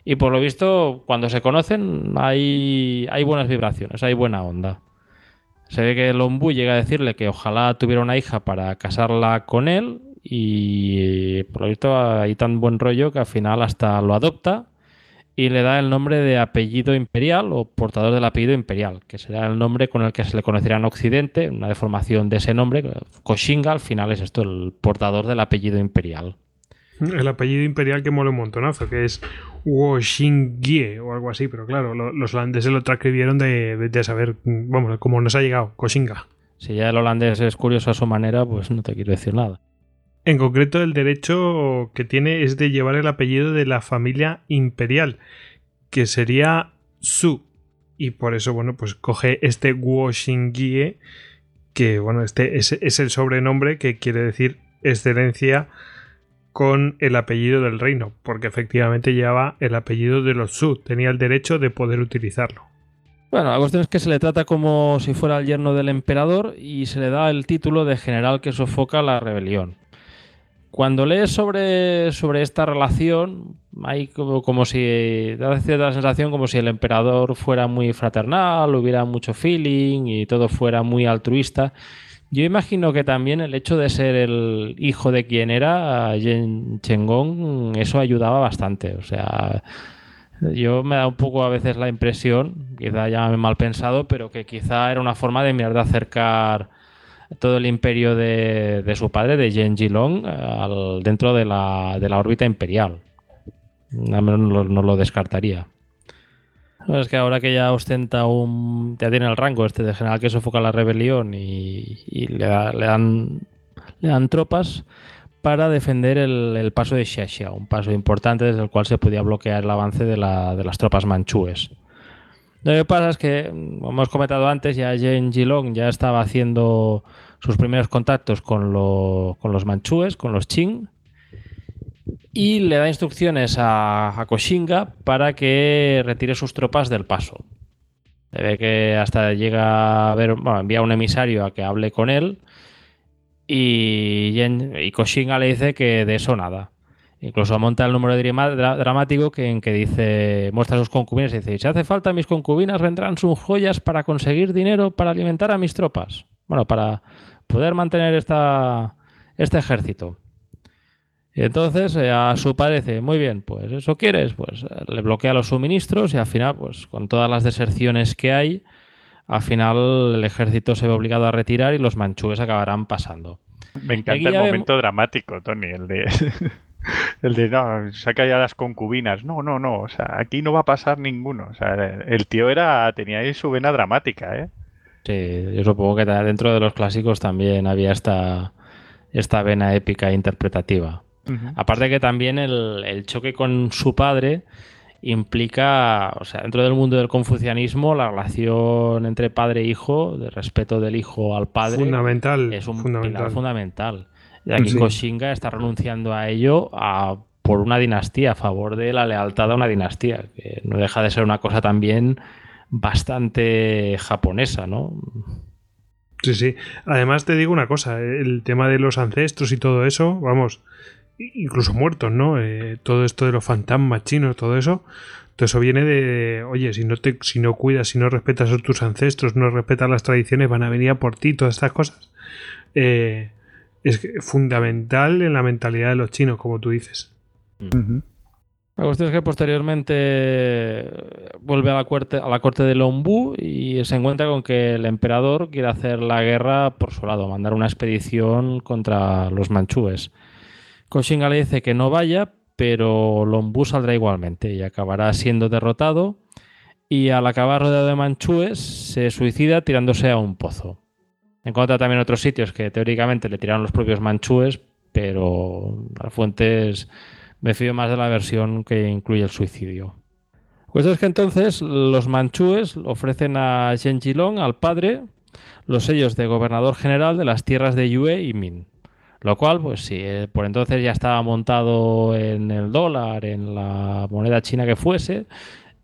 y por lo visto cuando se conocen hay, hay buenas vibraciones, hay buena onda. Se ve que Longbu llega a decirle que ojalá tuviera una hija para casarla con él y por lo visto hay tan buen rollo que al final hasta lo adopta y le da el nombre de apellido imperial o portador del apellido imperial, que será el nombre con el que se le conocerá en Occidente, una deformación de ese nombre. Koshinga al final es esto, el portador del apellido imperial. El apellido imperial que mola un montonazo, que es Woshingie o algo así, pero claro, los holandeses lo transcribieron de, de, saber, vamos, cómo nos ha llegado, Koshinga. Si ya el holandés es curioso a su manera, pues no te quiero decir nada. En concreto, el derecho que tiene es de llevar el apellido de la familia imperial, que sería Su. Y por eso, bueno, pues coge este Guo que, bueno, este es, el sobrenombre que quiere decir excelencia con el apellido del reino, porque efectivamente llevaba el apellido de los Su, tenía el derecho de poder utilizarlo. Bueno, la cuestión es que se le trata como si fuera el yerno del emperador y se le da el título de general que sofoca la rebelión. Cuando lees sobre, sobre esta relación, hay como, como si da cierta sensación como si el emperador fuera muy fraternal, hubiera mucho feeling y todo fuera muy altruista. Yo imagino que también el hecho de ser el hijo de quien era, Yen Chengong, eso ayudaba bastante. O sea, yo me da un poco a veces la impresión, quizá ya me mal pensado, pero que quizá era una forma de mirar de acercar todo el imperio de, su padre, de Yen Jilong, al, dentro de la, de la órbita imperial. Al menos no, lo descartaría. Es que ahora que ya ostenta un. ya tiene el rango este de general que sofoca la rebelión y, le, dan, le dan tropas, para defender el, paso de Xiaxia, un paso importante desde el cual se podía bloquear el avance de, las tropas manchúes. Lo que pasa es que, como hemos comentado antes, ya Jen Jilong ya estaba haciendo sus primeros contactos con, los manchúes, con los Qing, y le da instrucciones a, a Koshinga para que retire sus tropas del paso. Se ve que hasta llega a ver, bueno, envía un emisario a que hable con él y, y Koshinga le dice que de eso nada. Incluso monta el número dramático que, en que dice, muestra sus concubinas y dice, si hace falta mis concubinas vendrán sus joyas para conseguir dinero para alimentar a mis tropas. Bueno, para poder mantener esta, este ejército. Y entonces eh, a su padre dice, muy bien, pues eso quieres, pues eh, le bloquea los suministros y al final, pues con todas las deserciones que hay, al final el ejército se ve obligado a retirar y los manchúes acabarán pasando. Me encanta el momento dramático, Tony, el de... El de, no, saca ya las concubinas. No, no, no. O sea, aquí no va a pasar ninguno. O sea, el tío era, tenía ahí su vena dramática, ¿eh? Sí, yo supongo que dentro de los clásicos también había esta, esta vena épica interpretativa. Aparte que también el, el, choque con su padre implica, o sea, dentro del mundo del confucianismo, la relación entre padre e hijo, de respeto del hijo al padre, fundamental, es un fundamental. pilar fundamental. Y aquí Koshinga está renunciando a ello por una dinastía, a favor de la lealtad a una dinastía, que no deja de ser una cosa también bastante japonesa, ¿no? Sí, sí. Además te digo una cosa, el tema de los ancestros y todo eso, vamos, incluso muertos, ¿no? Eh, todo esto de los fantasmas chinos, todo eso, todo eso viene de, oye, si no te, si no cuidas, si no respetas a tus ancestros, no respetas las tradiciones, van a venir a por ti, todas estas cosas. Eh, es fundamental en la mentalidad de los chinos, como tú dices. La cuestión es que posteriormente vuelve a la, corte, a la corte de Longbu y se encuentra con que el emperador quiere hacer la guerra por su lado, mandar una expedición contra los manchúes. Koshinga le dice que no vaya, pero Lombu saldrá igualmente y acabará siendo derrotado. Y al acabar rodeado de manchúes, se suicida tirándose a un pozo. Encuentra también otros sitios que teóricamente le tiraron los propios manchúes, pero las fuentes me fío más de la versión que incluye el suicidio. Pues es que entonces los manchúes ofrecen a Shen Jilong, al padre, los sellos de gobernador general de las tierras de Yue y Min. Lo cual, pues si eh, por entonces ya estaba montado en el dólar, en la moneda china que fuese,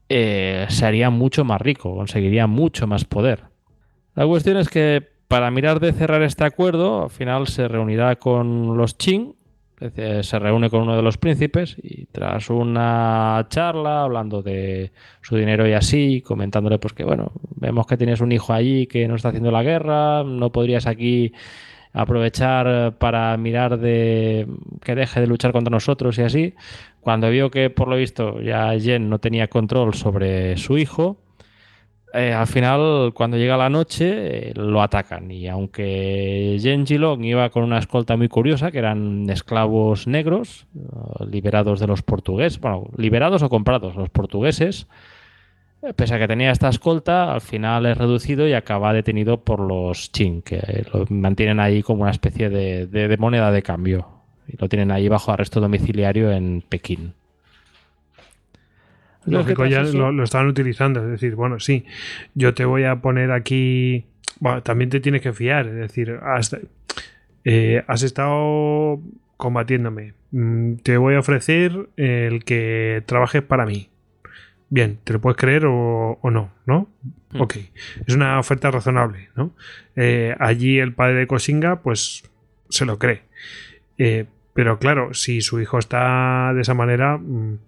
eh, se haría mucho más rico, conseguiría mucho más poder. La cuestión es que para mirar de cerrar este acuerdo, al final se reunirá con los Qing, se reúne con uno de los príncipes y tras una charla hablando de su dinero y así, comentándole pues que bueno, vemos que tienes un hijo allí que no está haciendo la guerra, no podrías aquí aprovechar para mirar de que deje de luchar contra nosotros y así. Cuando vio que por lo visto ya Jen no tenía control sobre su hijo, eh, al final cuando llega la noche eh, lo atacan y aunque Jen Jilong iba con una escolta muy curiosa que eran esclavos negros liberados de los portugueses, bueno, liberados o comprados los portugueses, Pese a que tenía esta escolta, al final es reducido y acaba detenido por los Qing, que lo mantienen ahí como una especie de, moneda de cambio. Y lo tienen ahí bajo arresto domiciliario en Pekín. Lógico, ya lo, lo, estaban utilizando. Es decir, bueno, sí, yo te voy a poner aquí. Bueno, también te tienes que fiar. Es decir, hasta, eh, has estado combatiéndome. Mm, Te voy a ofrecer el que trabajes para mí. Bien, ¿te lo puedes creer o, o no? ¿No? Mm. Ok. Es una oferta razonable, ¿no? Eh, allí el padre de Kosinga, pues, se lo cree. Eh, pero claro, si su hijo está de esa manera, mm,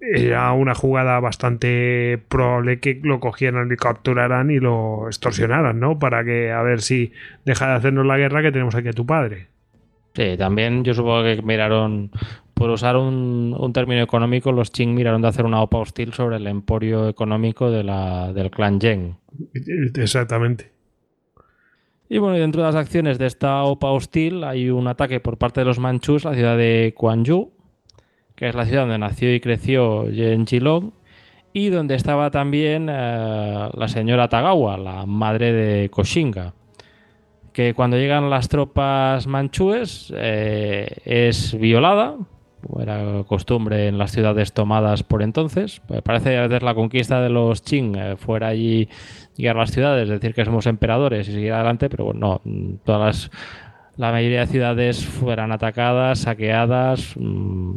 era una jugada bastante probable que lo cogieran y capturaran y lo extorsionaran, ¿no? Para que a ver si deja de hacernos la guerra que tenemos aquí a tu padre. Sí, también yo supongo que miraron, por usar un, un término económico, los Qing miraron de hacer una OPA hostil sobre el emporio económico de la, del clan Yen. Exactamente. Y bueno, dentro de las acciones de esta OPA hostil hay un ataque por parte de los manchús a la ciudad de Quanzhou, que es la ciudad donde nació y creció Yen Jilong, y donde estaba también eh, la señora Tagawa, la madre de Koshinga, que cuando llegan las tropas manchúes eh, es violada, como era costumbre en las ciudades tomadas por entonces. Pues parece que a la conquista de los Qing eh, fuera allí llegar a las ciudades, decir que somos emperadores y seguir adelante, pero bueno, no, todas las, la mayoría de ciudades fueran atacadas, saqueadas, mm,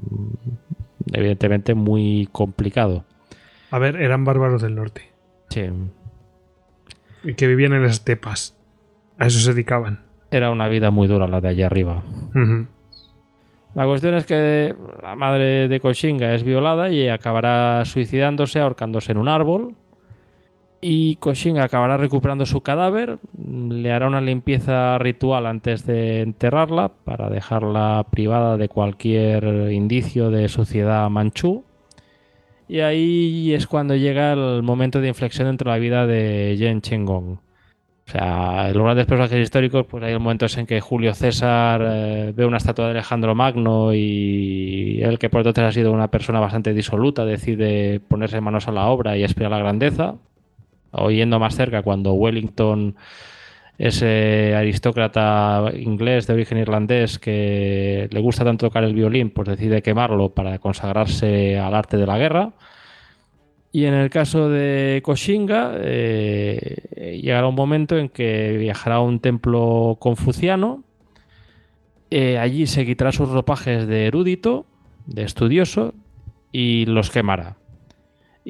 evidentemente muy complicado. A ver, eran bárbaros del norte. Sí, y Que vivían en las estepas. A eso se dedicaban. era una vida muy dura la de allá arriba. La cuestión es que la madre de Koshinga es violada y acabará suicidándose, ahorcándose en un árbol. Y Koshinga acabará recuperando su cadáver, le hará una limpieza ritual antes de enterrarla para dejarla privada de cualquier indicio de suciedad manchú. Y ahí es cuando llega el momento de inflexión entre la vida de Yen Chengong. O sea, los grandes personajes históricos, pues hay momentos en que Julio César eh, ve una estatua de Alejandro Magno y él, que por entonces ha sido una persona bastante disoluta, decide ponerse manos a la obra y aspirar a la grandeza. O yendo más cerca, cuando Wellington, ese aristócrata inglés de origen irlandés que le gusta tanto tocar el violín, pues decide quemarlo para consagrarse al arte de la guerra. Y en el caso de Koshinga, eh, llegará un momento en que viajará a un templo confuciano. Eh, allí se quitará sus ropajes de erudito, de estudioso, y los quemará.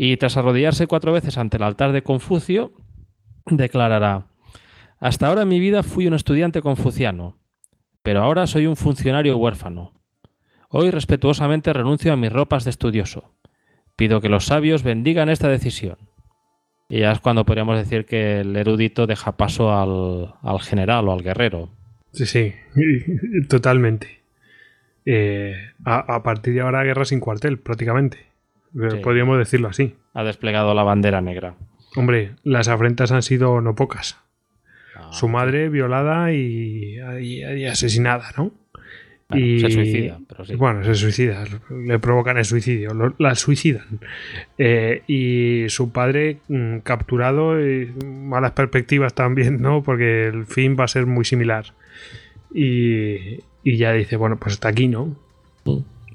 Y tras arrodillarse cuatro veces ante el altar de Confucio, declarará: Hasta ahora en mi vida fui un estudiante confuciano, pero ahora soy un funcionario huérfano. Hoy respetuosamente renuncio a mis ropas de estudioso. Pido que los sabios bendigan esta decisión. Y ya es cuando podríamos decir que el erudito deja paso al, al general o al guerrero. Sí, sí, totalmente. Eh, a, a partir de ahora, guerra sin cuartel, prácticamente. Eh, Sí. Podríamos decirlo así. Ha desplegado la bandera negra. Hombre, las afrentas han sido no pocas. Ah, Su madre violada y, y- y asesinada, ¿no? bueno, y- Se suicida, pero sí. Bueno, se suicida, le provocan el suicidio, lo- la suicidan. Eh, y su padre mm, capturado, y malas perspectivas también, ¿no? Porque el fin va a ser muy similar. Y, y ya dice, bueno, pues hasta aquí, ¿no?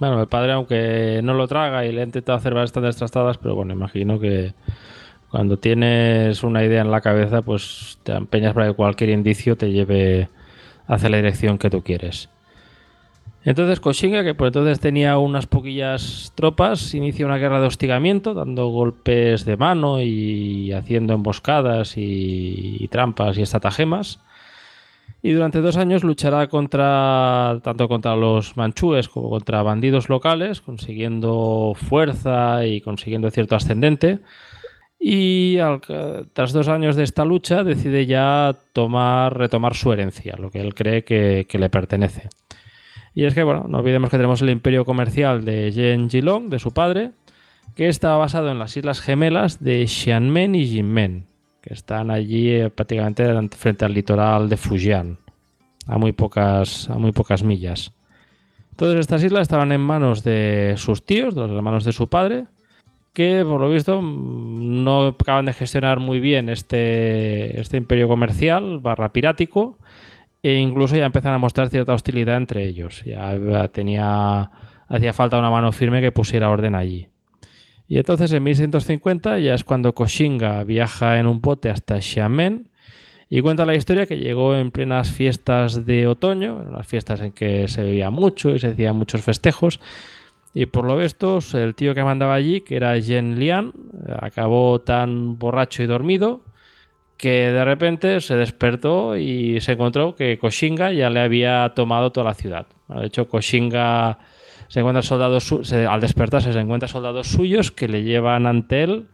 Bueno, el padre, aunque no lo traga y le ha intentado hacer bastantes trastadas, pero bueno, imagino que cuando tienes una idea en la cabeza, pues te empeñas para que cualquier indicio te lleve hacia la dirección que tú quieres. Entonces Koshinga, que por entonces tenía unas poquillas tropas, inicia una guerra de hostigamiento, dando golpes de mano y haciendo emboscadas y, trampas y estratagemas. Y durante dos años luchará contra tanto contra los manchúes como contra bandidos locales, consiguiendo fuerza y consiguiendo cierto ascendente. Y tras dos años de esta lucha decide ya tomar, retomar su herencia, lo que él cree que, que le pertenece. Y es que, bueno, no olvidemos que tenemos el imperio comercial de Yen Jilong, de su padre, que está basado en las islas gemelas de Xianmen y Jinmen, que están allí eh, prácticamente frente al litoral de Fujian, a muy pocas, a muy pocas millas. Todas estas islas estaban en manos de sus tíos, de los hermanos de su padre, que por lo visto mm, no acaban de gestionar muy bien este, este imperio comercial barra pirático e incluso ya empiezan a mostrar cierta hostilidad entre ellos. Ya eh, tenía hacía falta una mano firme que pusiera orden allí. Y entonces en 1150 ya es cuando Koshinga viaja en un bote hasta Xiamen Y cuenta la historia que llegó en plenas fiestas de otoño, las fiestas en que se bebía mucho y se hacían muchos festejos. Y por lo visto, el tío que mandaba allí, que era Jen Lian, acabó tan borracho y dormido que de repente se despertó y se encontró que Koshinga ya le había tomado toda la ciudad. De hecho, Koshinga se encuentra soldados, al despertarse se encuentra soldados suyos que le llevan ante él.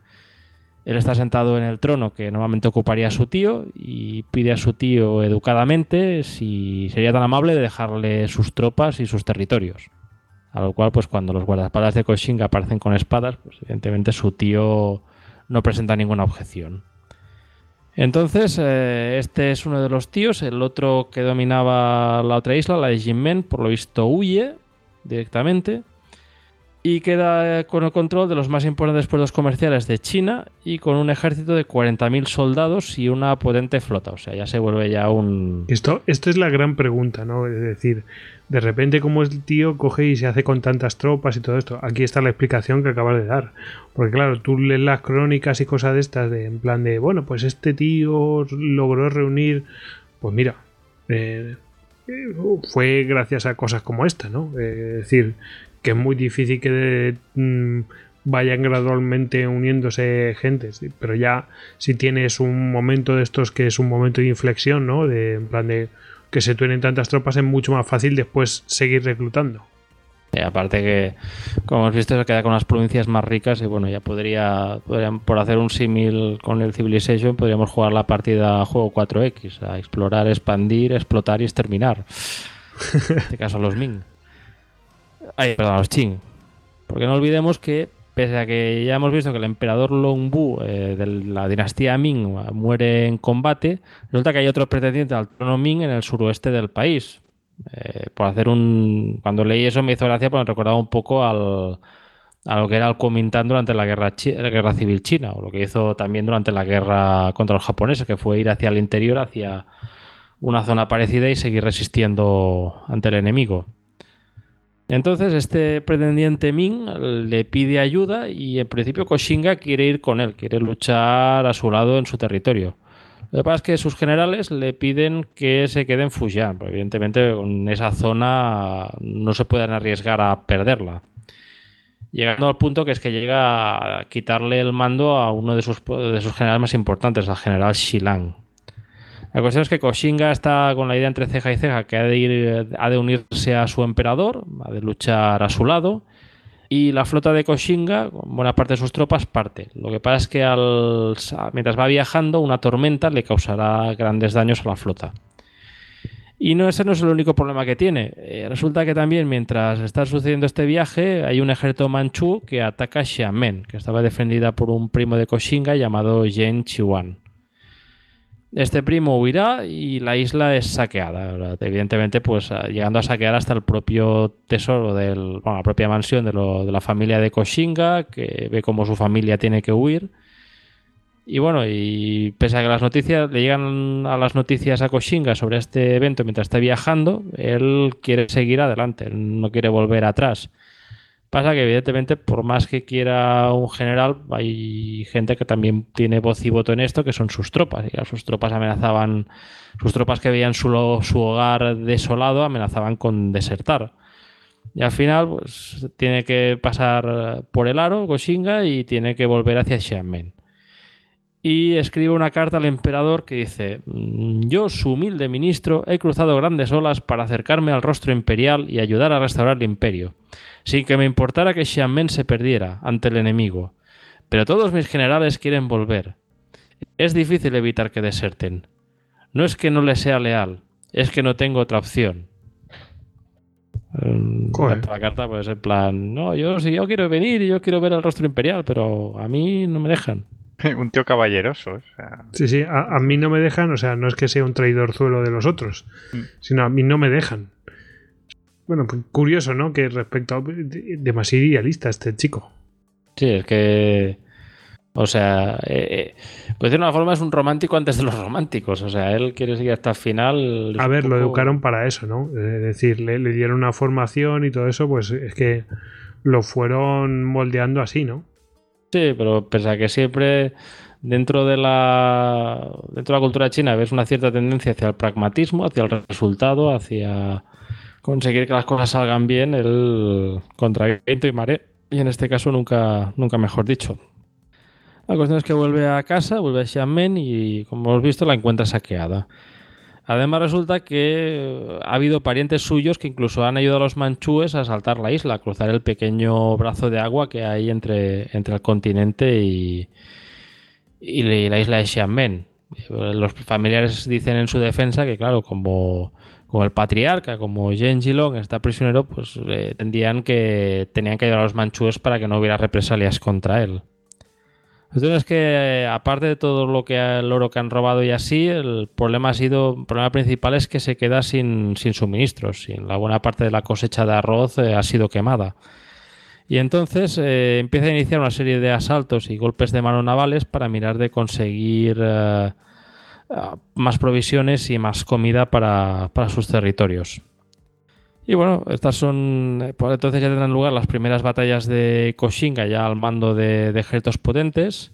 Él está sentado en el trono que normalmente ocuparía su tío y pide a su tío educadamente si sería tan amable de dejarle sus tropas y sus territorios. A lo cual, pues cuando los guardaespaldas de Koshinga aparecen con espadas, pues evidentemente su tío no presenta ninguna objeción. Entonces, eh, este es uno de los tíos. El otro que dominaba la otra isla, la de Jinmen, por lo visto huye directamente y queda con el control de los más importantes puertos comerciales de China y con un ejército de 40.000 soldados y una potente flota. O sea, ya se vuelve ya un... Esto, esto es la gran pregunta, ¿no? Es decir, de repente cómo el tío coge y se hace con tantas tropas y todo esto. Aquí está la explicación que acabas de dar. Porque claro, tú lees las crónicas y cosas de estas, en plan de, bueno, pues este tío logró reunir, pues mira, eh, fue gracias a cosas como esta, ¿no? es decir, que es muy difícil que mm, vayan gradualmente uniéndose gente, pero ya si tienes un momento de estos que es un momento de inflexión, ¿no? De, en plan de que se tuenen tantas tropas es mucho más fácil después seguir reclutando. Aparte que, como hemos visto, se queda con las provincias más ricas y bueno, ya podría, por hacer un símil con el Civilization, podríamos jugar la partida juego 4X, a explorar, expandir, explotar y exterminar. En este caso los Ming. Ay, perdón, los Qing. Porque no olvidemos que, pese a que ya hemos visto que el emperador Longbu eh, de la dinastía Ming muere en combate, resulta que hay otro pretendiente al trono Ming en el suroeste del país. Eh, por hacer un. Cuando leí eso me hizo gracia porque me recordaba un poco al, a lo que era el Kuomintang durante la guerra, la guerra civil china, o lo que hizo también durante la guerra contra los japoneses, que fue ir hacia el interior, hacia una zona parecida y seguir resistiendo ante el enemigo. Entonces este pretendiente Ming le pide ayuda y en principio Koshinga quiere ir con él, quiere luchar a su lado en su territorio. Lo que pasa es que sus generales le piden que se quede en Fujian, evidentemente en esa zona no se pueden arriesgar a perderla. Llegando al punto que es que llega a quitarle el mando a uno de sus, de sus generales más importantes, al general Shilang. La cuestión es que Koshinga está con la idea entre ceja y ceja que ha de, ir, ha de unirse a su emperador, ha de luchar a su lado. Y la flota de Koshinga, buena parte de sus tropas, parte. Lo que pasa es que al, mientras va viajando, una tormenta le causará grandes daños a la flota. Y no, ese no es el único problema que tiene. Eh, resulta que también, mientras está sucediendo este viaje, hay un ejército manchú que ataca Xiamen, que estaba defendida por un primo de Koshinga llamado Yen Chiwan. Este primo huirá y la isla es saqueada. Evidentemente, pues ah, llegando a saquear hasta el propio tesoro, de la propia mansión de, de, la familia de Koshinga, que ve cómo su familia tiene que huir. Y bueno, y pese a que las noticias le llegan a las noticias a Koshinga sobre este evento mientras está viajando, él quiere seguir adelante, no quiere volver atrás. Pasa que evidentemente, por más que quiera un general, hay gente que también tiene voz y voto en esto, que son sus tropas. Y sus tropas amenazaban, sus tropas que veían su, hogar desolado, amenazaban con desertar. Y al final, pues tiene que pasar por el aro, Goshinga, y tiene que volver hacia Xiamen. Y escribe una carta al emperador que dice: mm, Yo, su humilde ministro, he cruzado grandes olas para acercarme al rostro imperial y ayudar a restaurar el imperio sin que me importara que Xiamen se perdiera ante el enemigo. Pero todos mis generales quieren volver. Es difícil evitar que deserten. No es que no les sea leal, es que no tengo otra opción. Mm, la carta, pues en plan, no, yo si yo quiero venir y yo quiero ver el rostro imperial, pero a mí no me dejan. un tío caballeroso. Sí, sí, a, mí no me dejan, o sea, no es que sea un traidorzuelo de los otros, mm. sino a mí no me dejan. Bueno, pues curioso, ¿no? Que respecto a. demasiado idealista este chico. Sí, es que. O sea, eh, eh, pues de una forma es un romántico antes de los románticos. O sea, él quiere seguir hasta el final. A ver, lo educaron para eso, ¿no? Es decir, le, dieron una formación y todo eso, pues es que lo fueron moldeando así, ¿no? Sí, pero pese a que siempre dentro de la dentro de la cultura china ves una cierta tendencia hacia el pragmatismo, hacia el resultado, hacia conseguir que las cosas salgan bien, el contra y mare, y en este caso nunca, nunca mejor dicho. La cuestión es que vuelve a casa, vuelve a Xiamen y como hemos visto la encuentra saqueada. Además resulta que ha habido parientes suyos que incluso han ayudado a los manchúes a saltar la isla, a cruzar el pequeño brazo de agua que hay entre, entre el continente y, y la isla de Xiamen. Los familiares dicen en su defensa que, claro, como, como el patriarca, como Yen Jilong está prisionero, pues eh, tendrían que, tenían que ayudar a los manchúes para que no hubiera represalias contra él. Entonces es que aparte de todo lo que el oro que han robado y así, el problema ha sido, el problema principal es que se queda sin, sin suministros, sin la buena parte de la cosecha de arroz eh, ha sido quemada. Y entonces eh, empieza a iniciar una serie de asaltos y golpes de mano navales para mirar de conseguir eh, más provisiones y más comida para, sus territorios. Y bueno, estas son. Eh, por entonces ya tendrán lugar las primeras batallas de Koshinga, ya al mando de, de, ejércitos potentes.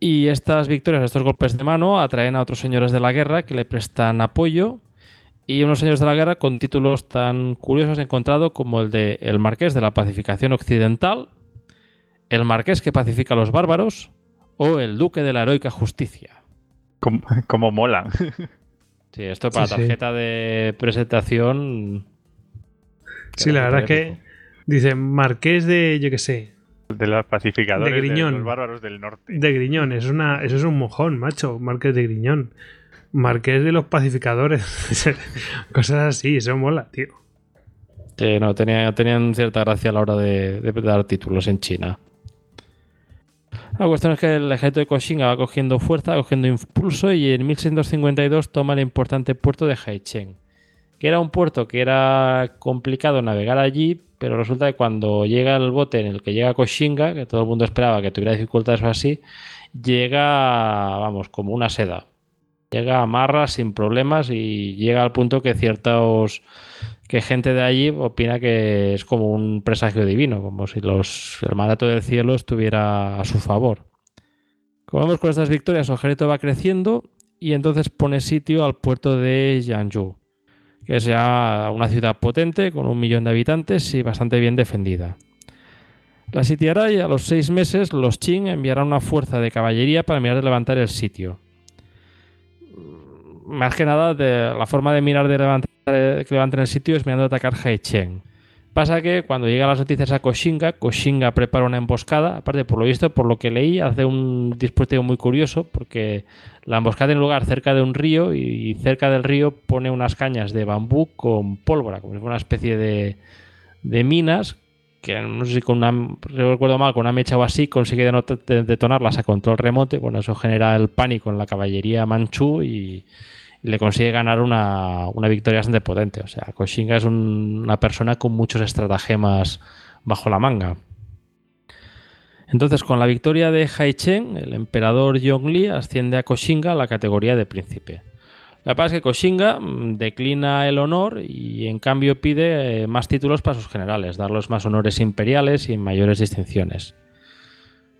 Y estas victorias, estos golpes de mano, atraen a otros señores de la guerra que le prestan apoyo y unos años de la guerra con títulos tan curiosos he encontrado como el de El Marqués de la Pacificación Occidental, El Marqués que pacifica a los bárbaros o El Duque de la Heroica Justicia. Como, mola. Sí, esto para tarjeta de presentación. Sí, la verdad es que dice Marqués de, yo qué sé. De los pacificadores de, Griñón, los bárbaros del norte. De Griñón, es una, eso es un mojón, macho, Marqués de Griñón. Marqués de los pacificadores. Cosas así, eso mola, tío. Sí, no, tenían cierta gracia a la hora de, dar títulos en China. La cuestión es que el ejército de Koshinga va cogiendo fuerza, cogiendo impulso y en 1652 toma el importante puerto de Haicheng, que era un puerto que era complicado navegar allí, pero resulta que cuando llega el bote en el que llega Koshinga, que todo el mundo esperaba que tuviera dificultades o así, llega, vamos, como una seda llega a Marra sin problemas y llega al punto que ciertos que gente de allí opina que es como un presagio divino, como si los, el mandato del cielo estuviera a su favor. Como vemos con estas victorias, ejército va creciendo y entonces pone sitio al puerto de Yanju, que es ya una ciudad potente con un millón de habitantes y bastante bien defendida. La sitiará y a los seis meses los Qing enviarán una fuerza de caballería para mirar de levantar el sitio más que nada, la forma de mirar de levantar, que levanten el sitio es mirando a atacar Haicheng. Pasa que cuando llegan las noticias a Koshinga, Koshinga prepara una emboscada. Aparte, por lo visto, por lo que leí, hace un dispositivo muy curioso porque la emboscada tiene lugar cerca de un río y cerca del río pone unas cañas de bambú con pólvora, como una especie de, de minas que no sé si con una, recuerdo mal, con una mecha o así consigue detonarlas a control remoto. Bueno, eso genera el pánico en la caballería manchú y, le consigue ganar una, victoria bastante potente. O sea, Koshinga es una persona con muchos estratagemas bajo la manga. Entonces, con la victoria de Haichen, el emperador Yongli asciende a Koshinga a la categoría de príncipe. La verdad es que Koshinga mm, declina el honor y en cambio pide eh, más títulos para sus generales, darles más honores imperiales y mayores distinciones.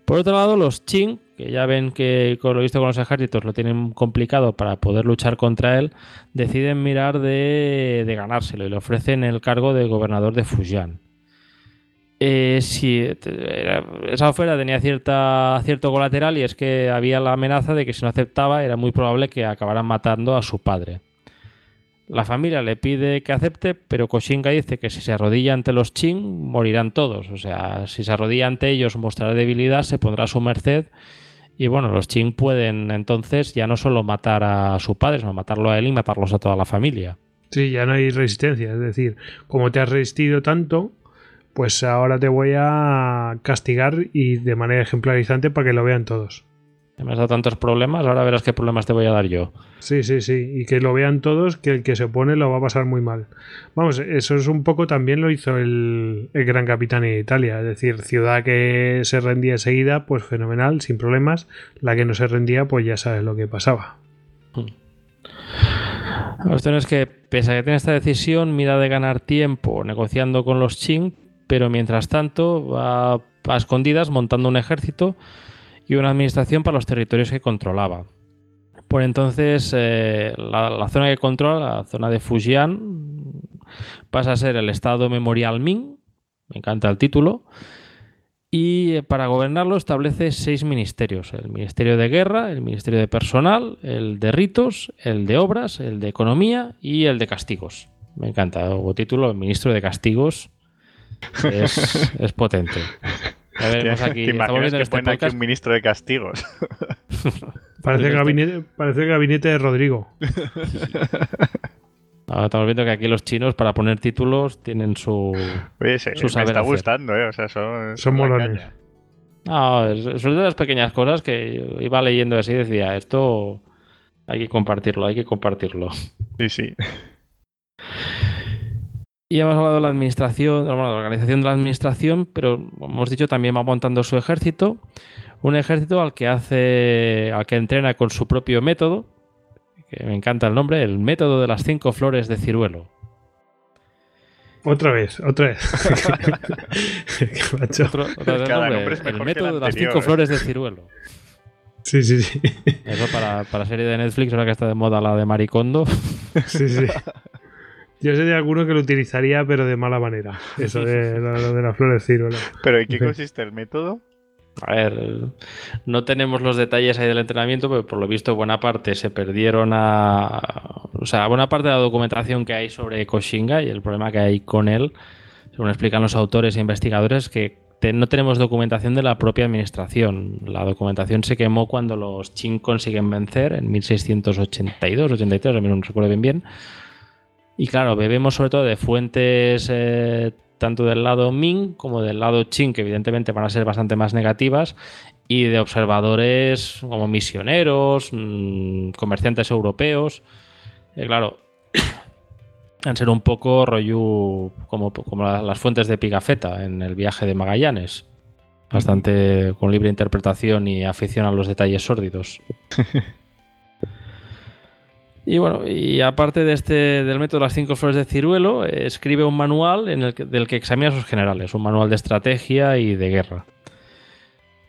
Por otro lado, los Qing, que ya ven que con lo visto con los ejércitos lo tienen complicado para poder luchar contra él, deciden mirar de, ganárselo y le ofrecen el cargo de gobernador de Fujian. Eh, esa oferta tenía cierta, cierto colateral y es que había la amenaza de que si no aceptaba era muy probable que acabaran matando a su padre. La familia le pide que acepte, pero Koshinga dice que si se arrodilla ante los Qing, morirán todos. O sea, si se arrodilla ante ellos, mostrará debilidad, se pondrá a su merced. Y bueno, los Qing pueden entonces ya no solo matar a su padre, sino matarlo a él y matarlos a toda la familia. Sí, ya no hay resistencia. Es decir, como te has resistido tanto, pues ahora te voy a castigar y de manera ejemplarizante para que lo vean todos me has dado tantos problemas, ahora verás qué problemas te voy a dar yo. Sí, sí, sí. Y que lo vean todos, que el que se opone lo va a pasar muy mal. Vamos, eso es un poco también lo hizo el, gran capitán en Italia. Es decir, ciudad que se rendía enseguida, pues fenomenal, sin problemas. La que no se rendía, pues ya sabes lo que pasaba. La cuestión es que, pese a que tiene esta decisión, mira de ganar tiempo negociando con los Qing, pero mientras tanto va a escondidas montando un ejército y una administración para los territorios que controlaba. Por entonces, eh, la, la zona que controla, la zona de Fujian, pasa a ser el Estado Memorial Ming, me encanta el título, y eh, para gobernarlo establece seis ministerios: el Ministerio de Guerra, el Ministerio de Personal, el de Ritos, el de Obras, el de Economía y el de Castigos. Me encanta, o título, el Ministro de Castigos es, es potente. A ver, vemos aquí, ¿Te imaginas que este pone aquí un ministro de castigos? Parece el, gabinete, parece el gabinete de Rodrigo. Ahora estamos viendo que aquí los chinos para poner títulos tienen su... Oye, Su me saber está hacer. gustando, ¿eh? O sea, son, Son molones. No, son de las pequeñas cosas que yo iba leyendo así y decía, esto hay que compartirlo, hay que compartirlo. Sí, sí. Y hemos hablado de la administración, bueno, de la organización de la administración, pero como hemos dicho también va montando su ejército, un ejército al que hace, al que entrena con su propio método, que me encanta el nombre, el método de las cinco flores de ciruelo. Otra vez, otra vez. Qué macho. Otro- otro del Cada nombre, nombre es el método de las cinco ¿eh? flores de ciruelo. Sí, sí, sí. Eso para, para serie de Netflix, ahora que está de moda la de Maricondo. Sí, sí. Yo sé de alguno que lo utilizaría, pero de mala manera. Eso de lo, lo de las flores ciruelo. Pero ¿en qué consiste el método? A ver, no tenemos los detalles ahí del entrenamiento, pero por lo visto buena parte se perdieron a... O sea, buena parte de la documentación que hay sobre Koshinga y el problema que hay con él, según explican los autores e investigadores, que te- no tenemos documentación de la propia administración. La documentación se quemó cuando los Qing consiguen vencer en 1682, 83, ahora mismo no recuerdo bien bien. Y claro, bebemos sobre todo de fuentes eh, tanto del lado Ming como del lado Qing, que evidentemente van a ser bastante más negativas, y de observadores como misioneros, mm, comerciantes europeos. Eh, claro, han ser un poco rollo como, como la- las fuentes de Pigafetta en el viaje de Magallanes. Bastante con libre interpretación y afición a los detalles sórdidos. Y bueno, y aparte de este, del método de las cinco flores de ciruelo, escribe un manual en el que- del que examina a sus generales, un manual de estrategia y de guerra.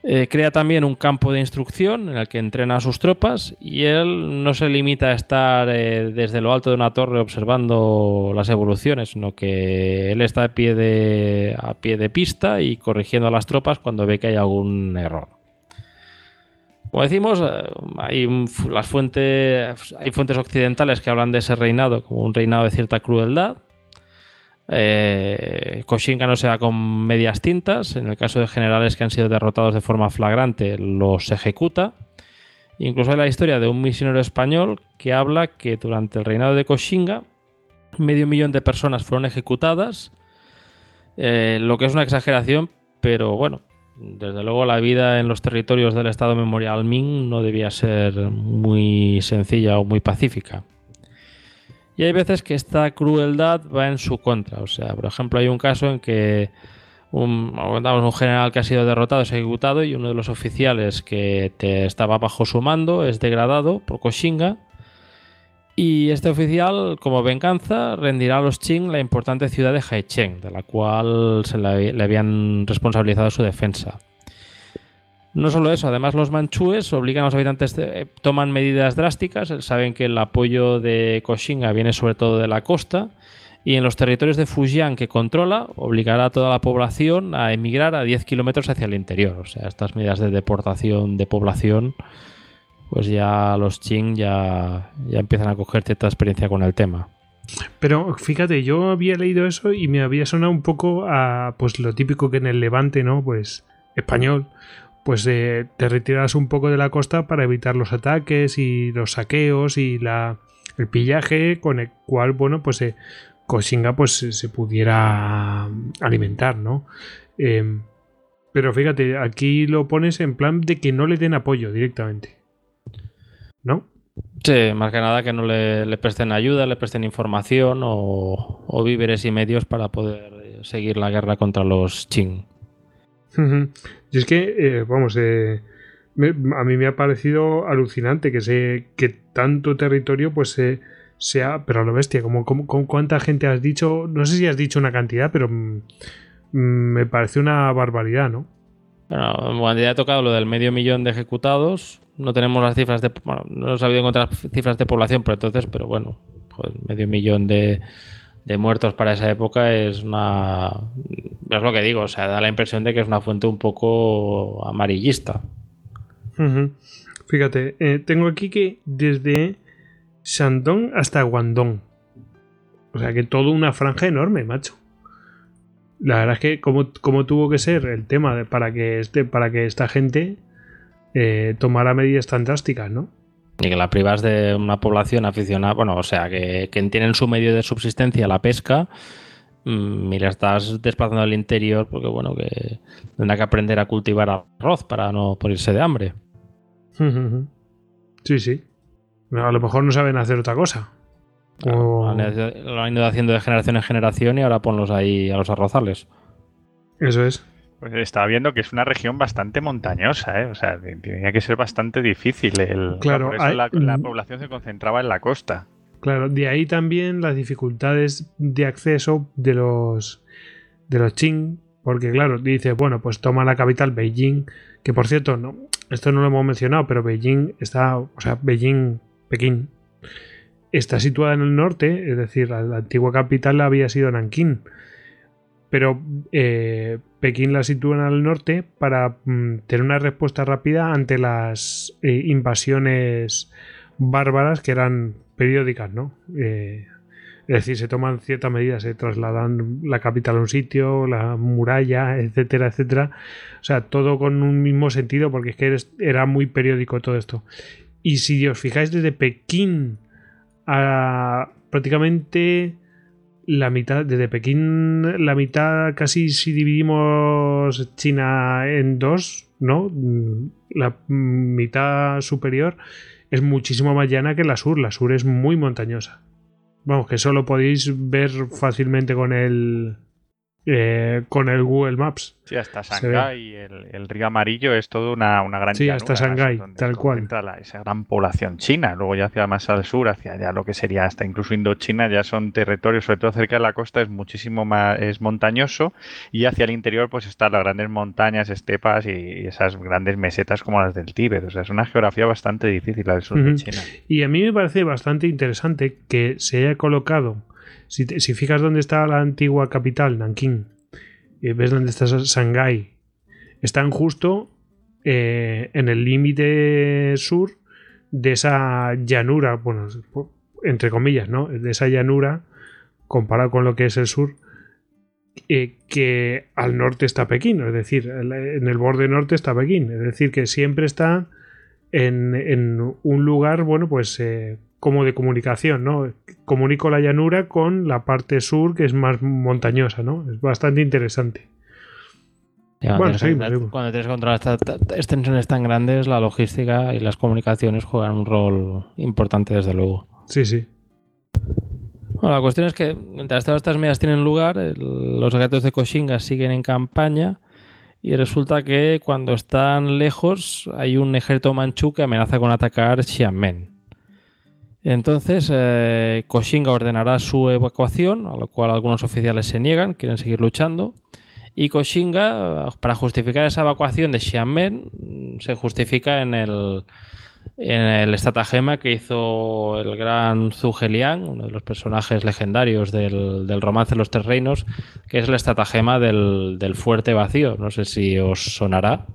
Eh, crea también un campo de instrucción en el que entrena a sus tropas y él no se limita a estar eh, desde lo alto de una torre observando las evoluciones, sino que él está a pie de, a pie de pista y corrigiendo a las tropas cuando ve que hay algún error. Como decimos, eh, hay, las fuentes, hay fuentes occidentales que hablan de ese reinado como un reinado de cierta crueldad. Eh, no se da con medias tintas. En el caso de generales que han sido derrotados de forma flagrante, los ejecuta. Incluso hay la historia de un misionero español que habla que durante el reinado de Koshinga medio millón de personas fueron ejecutadas, eh, lo que es una exageración, pero bueno, desde luego la vida en los territorios del Estado Memorial Ming no debía ser muy sencilla o muy pacífica. Y hay veces que esta crueldad va en su contra. O sea, por ejemplo, hay un caso en que un, un general que ha sido derrotado es ejecutado y uno de los oficiales que estaba bajo su mando es degradado por Koshinga. Y este oficial, como venganza, rendirá a los Qing la importante ciudad de Haicheng, de la cual se le, habían responsabilizado su defensa. No solo eso, además los manchúes obligan a los habitantes, de- eh, toman medidas drásticas, eh, saben que el apoyo de Koshinga viene sobre todo de la costa y en los territorios de Fujian que controla obligará a toda la población a emigrar a 10 kilómetros hacia el interior. O sea, estas medidas de deportación de población, pues ya los Qing ya, ya empiezan a coger cierta experiencia con el tema. Pero fíjate, yo había leído eso y me había sonado un poco a pues lo típico que en el Levante, ¿no? Pues español, pues eh, te retiras un poco de la costa para evitar los ataques y los saqueos y la el pillaje con el cual, bueno, pues eh, pues se- se pudiera alimentar, ¿no? Em, pero fíjate, aquí lo pones en plan de que no le den apoyo directamente. Sí, más que nada que no le, le presten ayuda, le presten información o, o víveres y medios para poder eh, seguir la guerra contra los Qing. Ujú. Y es que, eh, vamos, eh, me- a mí me ha parecido alucinante que se que tanto territorio pues se sea, pero a lo bestia, como, como, como cuánta gente has dicho, no sé si has dicho una cantidad, pero mm, me parece una barbaridad, ¿no? Bueno, ya ha tocado lo del medio millón de ejecutados, no tenemos las cifras de. Bueno, no he sabido encontrar cifras de población por entonces, pero bueno, joder, medio millón de, de muertos para esa época es una. Es lo que digo, o sea, da la impresión de que es una fuente un poco amarillista. Fíjate, eh, tengo aquí que desde Shandong hasta Guangdong. O sea que todo una franja enorme, macho. La verdad es que como tuvo que ser el tema para que este, para que esta gente eh, tomara medidas tan drásticas, ¿no? Y que la privas de una población aficionada, bueno, o sea, que, que tienen su medio de subsistencia la pesca mm, y la estás desplazando al interior porque, bueno, que tendrá que aprender a cultivar arroz para no morirse de hambre. Sí, sí. A lo mejor no saben hacer otra cosa. O- lo han ido haciendo de generación en generación y ahora ponlos ahí a los arrozales. Eso es. Pues estaba viendo que es una región bastante montañosa, ¿eh? O sea, te- tenía que ser bastante difícil. El, Claro, por eso hay- la, la población se concentraba en la costa. Claro, de ahí también las dificultades de acceso de los de los Qing, porque claro, dice, bueno, pues toma la capital Beijing, que por cierto, no, esto no lo hemos mencionado, pero Beijing está, o sea, Beijing, Pekín, está situada en el norte, es decir, la, la antigua capital había sido Nankín, pero eh, Pekín la sitúan al norte para mm, tener una respuesta rápida ante las eh, invasiones bárbaras que eran periódicas, ¿no? Eh, es decir, se toman ciertas medidas, se trasladan la capital a un sitio, la muralla, etcétera, etcétera. O sea, todo con un mismo sentido, porque es que era muy periódico todo esto. Y si os fijáis desde Pekín a prácticamente la mitad, desde Pekín, la mitad, casi si dividimos China en dos, ¿no? Mm, La mitad superior es muchísimo más llana que la sur. La sur es muy montañosa. Vamos, que eso lo podéis ver fácilmente con el. Eh, con el Google Maps. Sí, hasta. Shanghái, el, el río amarillo es todo una, una gran Sí, hasta Shanghái, tal cual. la- esa gran población china. Luego ya hacia más al sur, hacia ya lo que sería hasta incluso Indochina, ya son territorios, sobre todo cerca de la costa, es muchísimo más es montañoso. Y hacia el interior, pues están las grandes montañas, estepas y, y esas grandes mesetas como las del Tíbet. O sea, es una geografía bastante difícil la del sur de. China. Y a mí me parece bastante interesante que se haya colocado. Si, si fijas dónde está la antigua capital, Nankín, y ves dónde está Shanghái, están justo eh, en el límite sur de esa llanura, bueno, entre comillas, ¿no? De esa llanura comparado con lo que es el sur, eh, que al norte está Pekín, es decir, en el borde norte está Pekín, es decir, que siempre está en, en un lugar, bueno, pues eh, como de comunicación, ¿no? Comunico la llanura con la parte sur que es más montañosa, ¿no? Es bastante interesante. Ya, Bueno, seguimos. cuando tienes que controlar extensiones tan grandes, la logística y las comunicaciones juegan un rol importante, desde luego. Sí, sí. Bueno, la cuestión es que mientras todas estas medidas tienen lugar, el- los ejércitos de Koshinga siguen en campaña y resulta que cuando están lejos hay un ejército manchú que amenaza con atacar Xiamen. Entonces, eh, Koshinga ordenará su evacuación, a lo cual algunos oficiales se niegan, quieren seguir luchando. Y Koshinga, para justificar esa evacuación de Xiamen, se justifica en el, en el estratagema que hizo el gran Zhuge Liang, uno de los personajes legendarios del, del romance de los tres reinos, que es el estratagema del, del fuerte vacío. No sé si os sonará.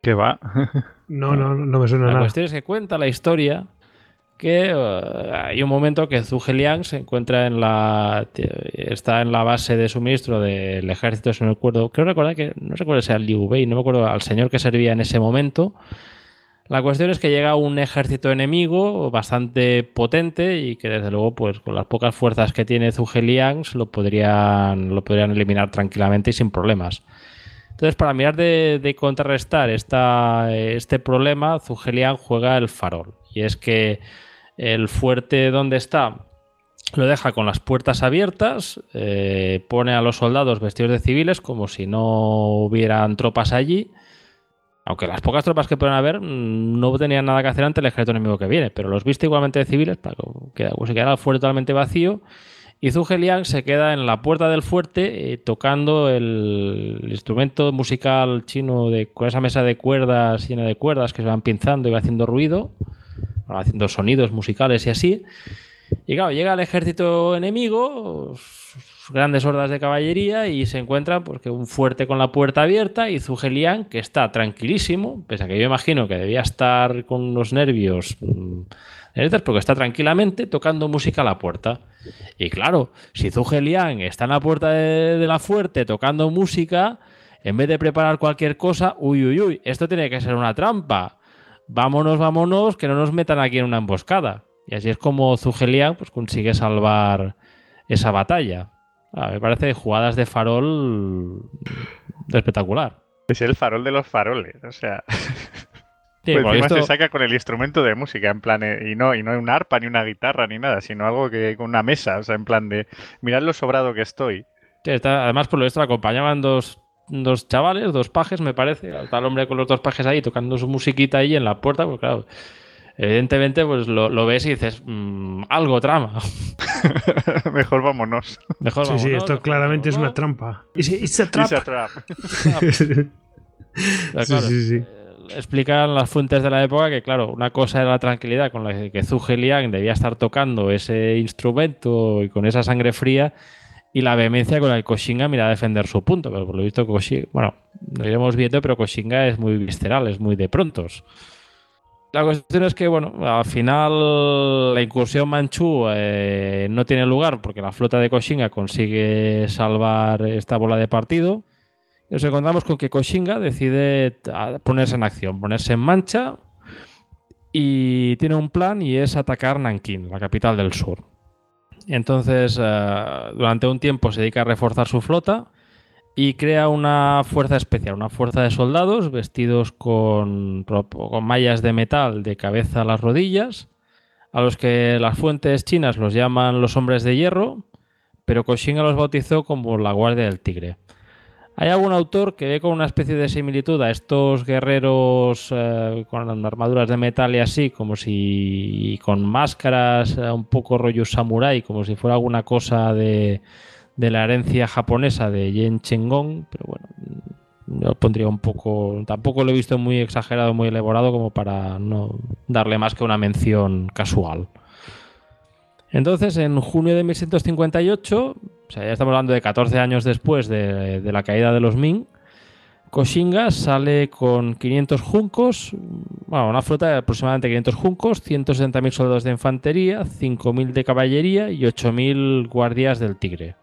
¿Qué va? No, no, no me suena La nada. cuestión es que cuenta la historia que eh, hay un momento que Zhuge Liang se encuentra en la está en la base de suministro del ejército, si no recuerdo, creo recordar que no recuerdo si era Liu Bei, no me acuerdo al señor que servía en ese momento. La cuestión es que llega un ejército enemigo bastante potente y que desde luego, pues con las pocas fuerzas que tiene Zhuge Liang, lo podrían, lo podrían eliminar tranquilamente y sin problemas. Entonces, para mirar de, de contrarrestar esta, este problema, Zhuge Liang juega el farol. Y es que el fuerte donde está lo deja con las puertas abiertas, eh, pone a los soldados vestidos de civiles como si no hubieran tropas allí. Aunque las pocas tropas que pueden haber mm, no tenían nada que hacer ante el ejército enemigo que viene, pero los viste igualmente de civiles para que se quedara el fuerte totalmente vacío. Y Zhuge Liang se queda en la puerta del fuerte eh, tocando el, instrumento musical chino de, con esa mesa de cuerdas llena de cuerdas que se van pinzando y va haciendo ruido, haciendo sonidos musicales y así. Y claro, llega el ejército enemigo, grandes hordas de caballería y se encuentra porque un fuerte con la puerta abierta y Zhuge Liang, que está tranquilísimo, pese a que yo imagino que debía estar con los nervios mm, porque está tranquilamente tocando música a la puerta. Y claro, si Zhuge Liang está en la puerta de, la fuerte tocando música, en vez de preparar cualquier cosa, uy, uy, uy, esto tiene que ser una trampa. Vámonos, vámonos, que no nos metan aquí en una emboscada. Y así es como Zhuge Liang pues, consigue salvar esa batalla. Ah, me parece jugadas de farol espectacular. Es el farol de los faroles, o sea. Sí, pues se saca con el instrumento de música, en plan, eh, y no, y no un arpa, ni una guitarra, ni nada, sino algo que con una mesa, o sea, en plan de, mirad lo sobrado que estoy. además, por lo visto, acompañaban dos, dos chavales, dos pajes, me parece, está el hombre con los dos pajes ahí tocando su musiquita ahí en la puerta, pues claro, evidentemente, pues lo, ves y dices, mm, algo trama. Mejor vámonos. Mejor sí, sí, esto claramente es una trampa. It's a trap. sí, sí, sí explican las fuentes de la época que, claro, una cosa era la tranquilidad con la que Zhuge Liang debía estar tocando ese instrumento y con esa sangre fría y la vehemencia con la que Koshinga mira a defender su punto. Pero por lo visto, Koshinga, bueno, lo iremos viendo, pero Koshinga es muy visceral, es muy de prontos. La cuestión es que, bueno, al final la incursión manchú eh, no tiene lugar porque la flota de Koshinga consigue salvar esta bola de partido nos encontramos con que Koshinga decide ponerse en acción, ponerse en mancha y tiene un plan y es atacar Nankín, la capital del sur. Entonces, eh, durante un tiempo se dedica a reforzar su flota y crea una fuerza especial, una fuerza de soldados vestidos con, con mallas de metal de cabeza a las rodillas, a los que las fuentes chinas los llaman los hombres de hierro, pero Koshinga los bautizó como la Guardia del Tigre. Hay algún autor que ve con una especie de similitud a estos guerreros eh, con armaduras de metal y así, como si con máscaras eh, un poco rollo samurai, como si fuera alguna cosa de, la herencia japonesa de Yen Chenggong, pero bueno, yo pondría un poco, tampoco lo he visto muy exagerado, muy elaborado como para no darle más que una mención casual. Entonces, en junio de 1658, o sea, ya estamos hablando de 14 años después de, la caída de los Ming, Koshinga sale con 500 juncos, bueno, una flota de aproximadamente 500 juncos, 160.000 soldados de infantería, 5.000 de caballería y 8.000 guardias del Tigre.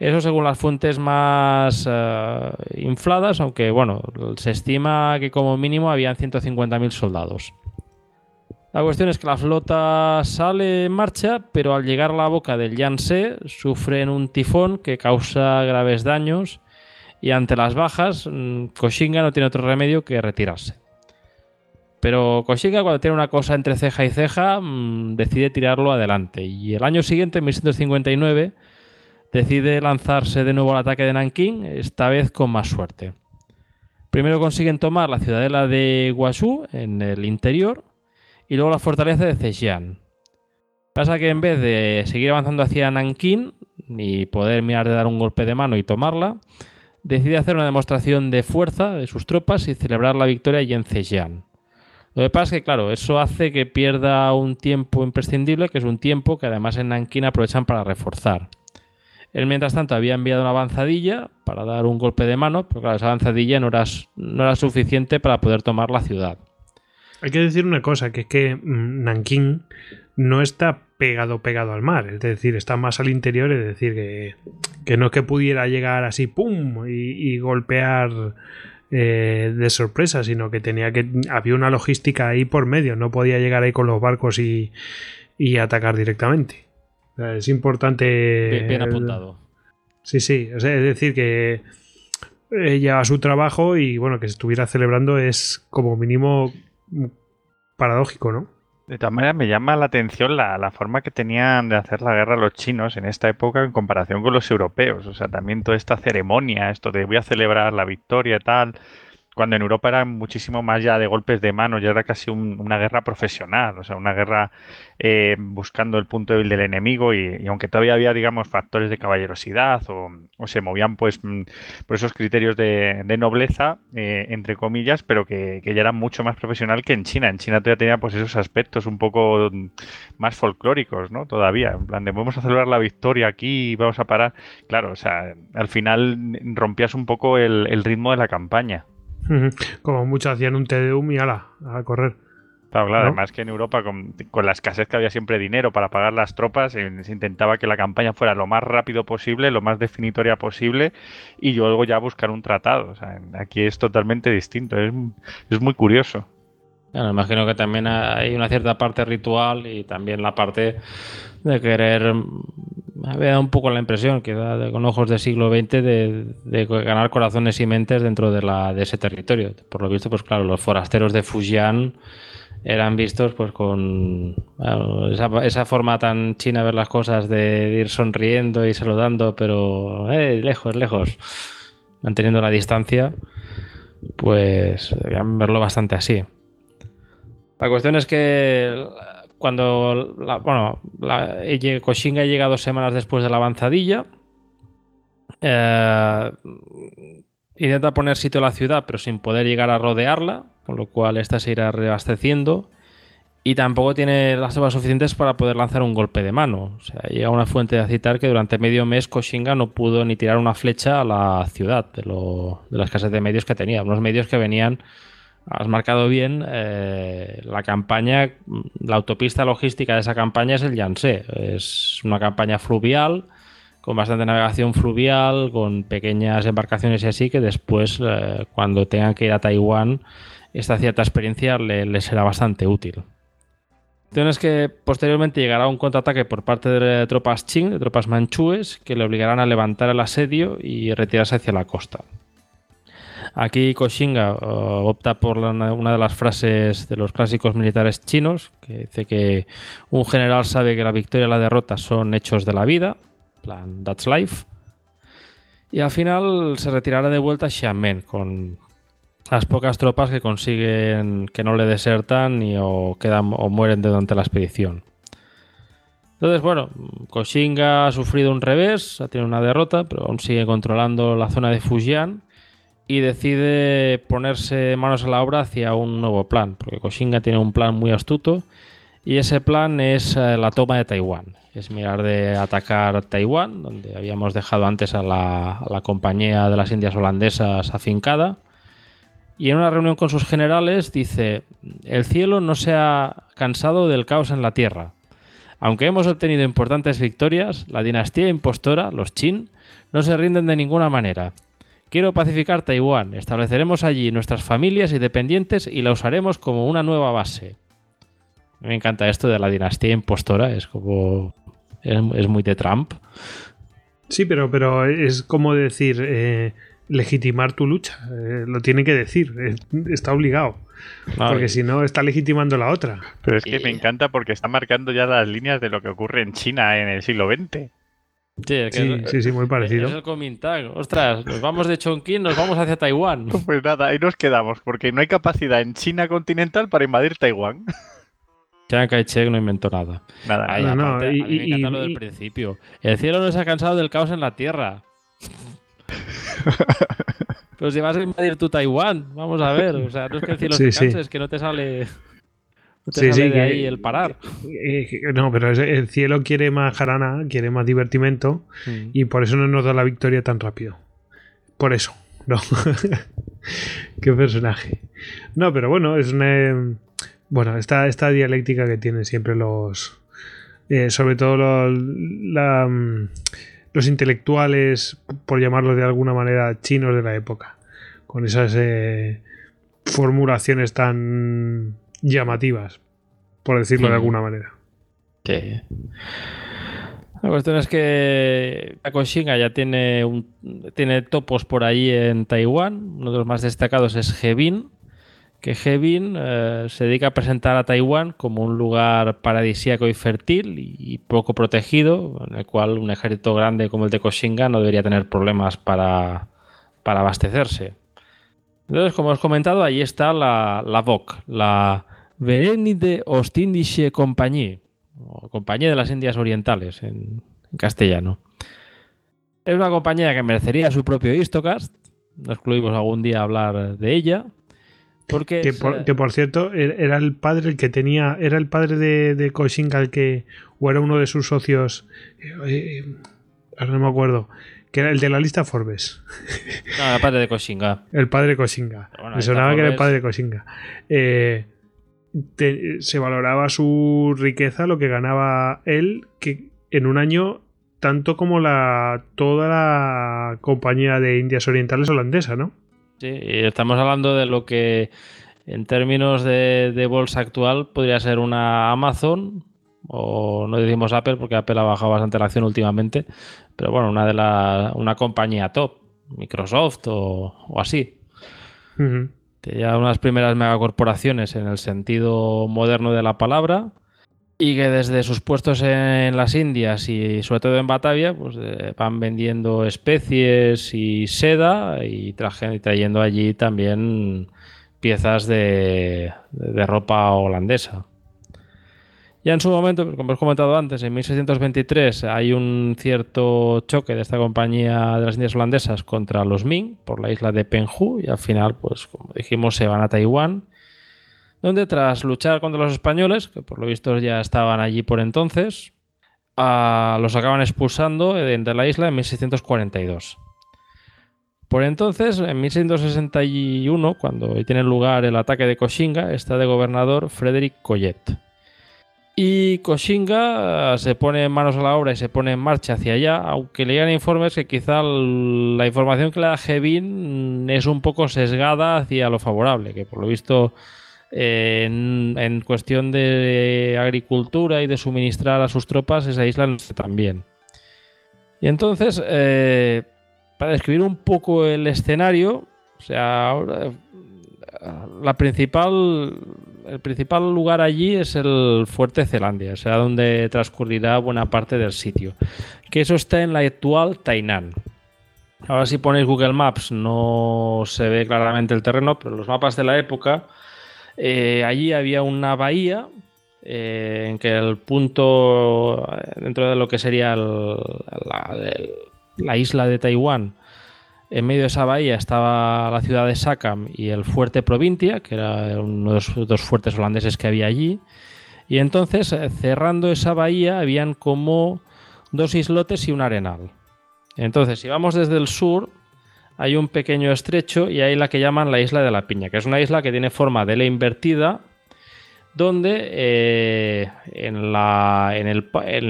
Eso según las fuentes más eh, infladas, aunque bueno, se estima que como mínimo habían 150.000 soldados. La cuestión es que la flota sale en marcha, pero al llegar a la boca del Yangtze sufren un tifón que causa graves daños y ante las bajas mm, Koshinga no tiene otro remedio que retirarse. Pero Koshinga cuando tiene una cosa entre ceja y ceja mm, decide tirarlo adelante y el año siguiente, en 1659, decide lanzarse de nuevo al ataque de Nankín, esta vez con más suerte. Primero consiguen tomar la ciudadela de Guazhou en el interior y luego la fortaleza de Zhejiang. Pasa que en vez de seguir avanzando hacia Nanking y poder mirar de dar un golpe de mano y tomarla, decide hacer una demostración de fuerza de sus tropas y celebrar la victoria allí en Zhejiang. Lo que pasa es que, claro, eso hace que pierda un tiempo imprescindible, que es un tiempo que además en Nanking aprovechan para reforzar. Él, mientras tanto, había enviado una avanzadilla para dar un golpe de mano, pero claro, esa avanzadilla no era, no era suficiente para poder tomar la ciudad. Hay que decir una cosa, que es que mm, Nankín no está pegado pegado al mar, es decir, está más al interior, es decir, que, no es que pudiera llegar así, ¡pum! y, golpear eh, de sorpresa, sino que tenía que. había una logística ahí por medio, no podía llegar ahí con los barcos y, atacar directamente. es importante. Bien, apuntado. Sí, sí, es decir, que ella a su trabajo y bueno, que se estuviera celebrando es como mínimo paradójico, ¿no? De todas maneras, me llama la atención la, forma que tenían de hacer la guerra los chinos en esta época en comparación con los europeos. O sea, también toda esta ceremonia, esto de voy a celebrar la victoria y tal, cuando en Europa era muchísimo más ya de golpes de mano, ya era casi una guerra profesional, o sea, una guerra eh, buscando el punto débil del enemigo y, aunque todavía había, digamos, factores de caballerosidad o, se movían pues mm, por esos criterios de, nobleza, eh, entre comillas, pero que, ya era mucho más profesional que en China. En China todavía tenía pues esos aspectos un poco mm, más folclóricos, ¿no? Todavía, en plan de vamos a celebrar la victoria aquí y vamos a parar. Claro, o sea, al final rompías un poco el ritmo de la campaña. Como muchos hacían un TDUM y ala, a correr. Claro, claro, además que en Europa, con, la escasez que había siempre dinero para pagar las tropas, eh, se intentaba que la campaña fuera lo más rápido posible, lo más definitoria posible, y luego ya buscar un tratado. O sea, aquí es totalmente distinto, es, es muy curioso. Bueno, imagino que también hay una cierta parte ritual y también la parte de querer me había dado un poco la impresión, que da con ojos del siglo XX, de, ganar corazones y mentes dentro de, la, de ese territorio. Por lo visto, pues claro, los forasteros de Fujian eran vistos pues con esa, forma tan china de ver las cosas, de ir sonriendo y saludando, pero eh, lejos, lejos, manteniendo la distancia, pues debían verlo bastante así. La cuestión es que cuando la, bueno, la, llega dos semanas después de la avanzadilla. Eh, intenta poner sitio a la ciudad, pero sin poder llegar a rodearla, con lo cual esta se irá reabasteciendo. Y tampoco tiene las armas suficientes para poder lanzar un golpe de mano. O sea, llega una fuente de citar que durante medio mes Koshinga no pudo ni tirar una flecha a la ciudad de, de las casas de medios que tenía. Unos medios que venían has marcado bien, eh, la campaña, la autopista logística de esa campaña es el Yangtze. Es una campaña fluvial, con bastante navegación fluvial, con pequeñas embarcaciones y así, que después, eh, cuando tengan que ir a Taiwán, esta cierta experiencia les será bastante útil. Tienes que posteriormente llegará un contraataque por parte de tropas Qing, de tropas manchúes, que le obligarán a levantar el asedio y retirarse hacia la costa. Aquí Koshinga uh, opta por una de las frases de los clásicos militares chinos, que dice que un general sabe que la victoria y la derrota son hechos de la vida, plan That's Life. Y al final se retirará de vuelta a Xiamen con las pocas tropas que consiguen que no le desertan y o quedan o mueren durante la expedición. Entonces, bueno, Koshinga ha sufrido un revés, ha tenido una derrota, pero aún sigue controlando la zona de Fujian y decide ponerse manos a la obra hacia un nuevo plan, porque Koshinga tiene un plan muy astuto y ese plan es eh, la toma de Taiwán. Es mirar de atacar Taiwán, donde habíamos dejado antes a la, compañía de las Indias holandesas afincada. Y en una reunión con sus generales dice, el cielo no se ha cansado del caos en la tierra. Aunque hemos obtenido importantes victorias, la dinastía impostora, los Qin, no se rinden de ninguna manera Quiero pacificar Taiwán. Estableceremos allí nuestras familias y dependientes y la usaremos como una nueva base. Me encanta esto de la dinastía impostora. Es como. Es, muy de Trump. Sí, pero, pero es como decir. Eh, legitimar tu lucha. Eh, lo tiene que decir. está obligado. porque si no, está legitimando la otra. Pero es que me encanta porque está marcando ya las líneas de lo que ocurre en China en el siglo XX. Sí, sí, sí, muy parecido. Es el. Ostras, nos vamos de Chongqing, nos vamos hacia Taiwán. Pues nada, ahí nos quedamos, porque no hay capacidad en China continental para invadir Taiwán. Chiang Kai-shek no inventó nada. Nada, Ay, no, y, a mí me encanta lo del principio. El cielo no se ha cansado del caos en la tierra. Pero si vas a invadir tu Taiwán, vamos a ver. O sea, no es que el cielo se canse, es que no te sale sí, sí, de ahí el parar. no, pero el cielo quiere más jarana, quiere más divertimento mm. y por eso no nos da la victoria tan rápido. Por eso, no. Qué personaje. No, pero bueno, es una. Bueno, esta, esta dialéctica que tienen siempre los. Eh, sobre todo los, los intelectuales, por llamarlo de alguna manera, chinos de la época. Con esas eh, formulaciones tan llamativas, por decirlo de alguna manera. Sí. La cuestión es que Takoshinga ya tiene, un, tiene topos por ahí en Taiwán. Uno de los más destacados es Hebin, que Hebin eh, se dedica a presentar a Taiwán como un lugar paradisíaco y fértil y poco protegido, en el cual un ejército grande como el de Koshinga no debería tener problemas para, para abastecerse. Entonces, como os he comentado, ahí está la, la VOC, la Verenide Ostindische Compagnie, o Compañía de las Indias Orientales en, en castellano. Es una compañía que merecería su propio Histocast. No excluimos algún día hablar de ella. Porque Que por, eh, que por cierto, er- era el padre el que tenía. Era el padre de, de el que. O era uno de sus socios. eh, eh, ahora no me acuerdo. Que era el de la lista Forbes. no, la padre de Koshinga. El padre Koshinga. Pero bueno, Me sonaba que era el padre Koshinga. Eh, te- se valoraba su riqueza, lo que ganaba él, que en un año tanto como la toda la compañía de Indias Orientales holandesa, ¿no? Sí, y estamos hablando de lo que en términos de, de bolsa actual podría ser una Amazon o no decimos Apple porque Apple ha bajado bastante la acción últimamente, pero bueno, una de la, una compañía top, Microsoft o, o así. Que ya unas primeras megacorporaciones en el sentido moderno de la palabra y que desde sus puestos en las Indias y sobre todo en Batavia pues eh, van vendiendo especies y seda y, trayendo allí también piezas de, de ropa holandesa. Ya en su momento, como he comentado antes, en 1623 hay un cierto choque de esta compañía de las Indias holandesas contra los Ming por la isla de Penhu y al final, pues como dijimos, se van a Taiwán, donde tras luchar contra los españoles, que por lo visto ya estaban allí por entonces, los acaban expulsando de la isla en 1642. Por entonces, en 1661, cuando tiene lugar el ataque de Koshinga, está de gobernador Frederick Collet. Y Koshinga eh, se pone manos a la obra y se pone en marcha hacia allá, aunque leían informes que quizá la información que le da Gevin mm, es un poco sesgada hacia lo favorable, que por lo visto eh, en, cuestión de agricultura y de suministrar a sus tropas esa isla bien. Y entonces, eh, para describir un poco el escenario, o sea, ahora, la principal, el principal lugar allí es el Fuerte Zelandia, sea, donde transcurrirá buena parte del sitio. Que eso está en la actual Tainan. Ahora si ponéis Google Maps no se ve claramente el terreno, pero los mapas de la época eh, allí había una bahía eh, en que el punto eh, dentro de lo que sería el- la isla de Taiwán en medio de esa bahía estaba la ciudad de Sakam y el fuerte Provincia, que era uno de los dos fuertes holandeses que había allí. Y entonces, eh, cerrando esa bahía, habían como dos islotes y un arenal. Entonces, si vamos desde el sur, hay un pequeño estrecho y hay la que llaman la isla de la piña, que es una isla que tiene forma de L invertida, donde eh, en, la, en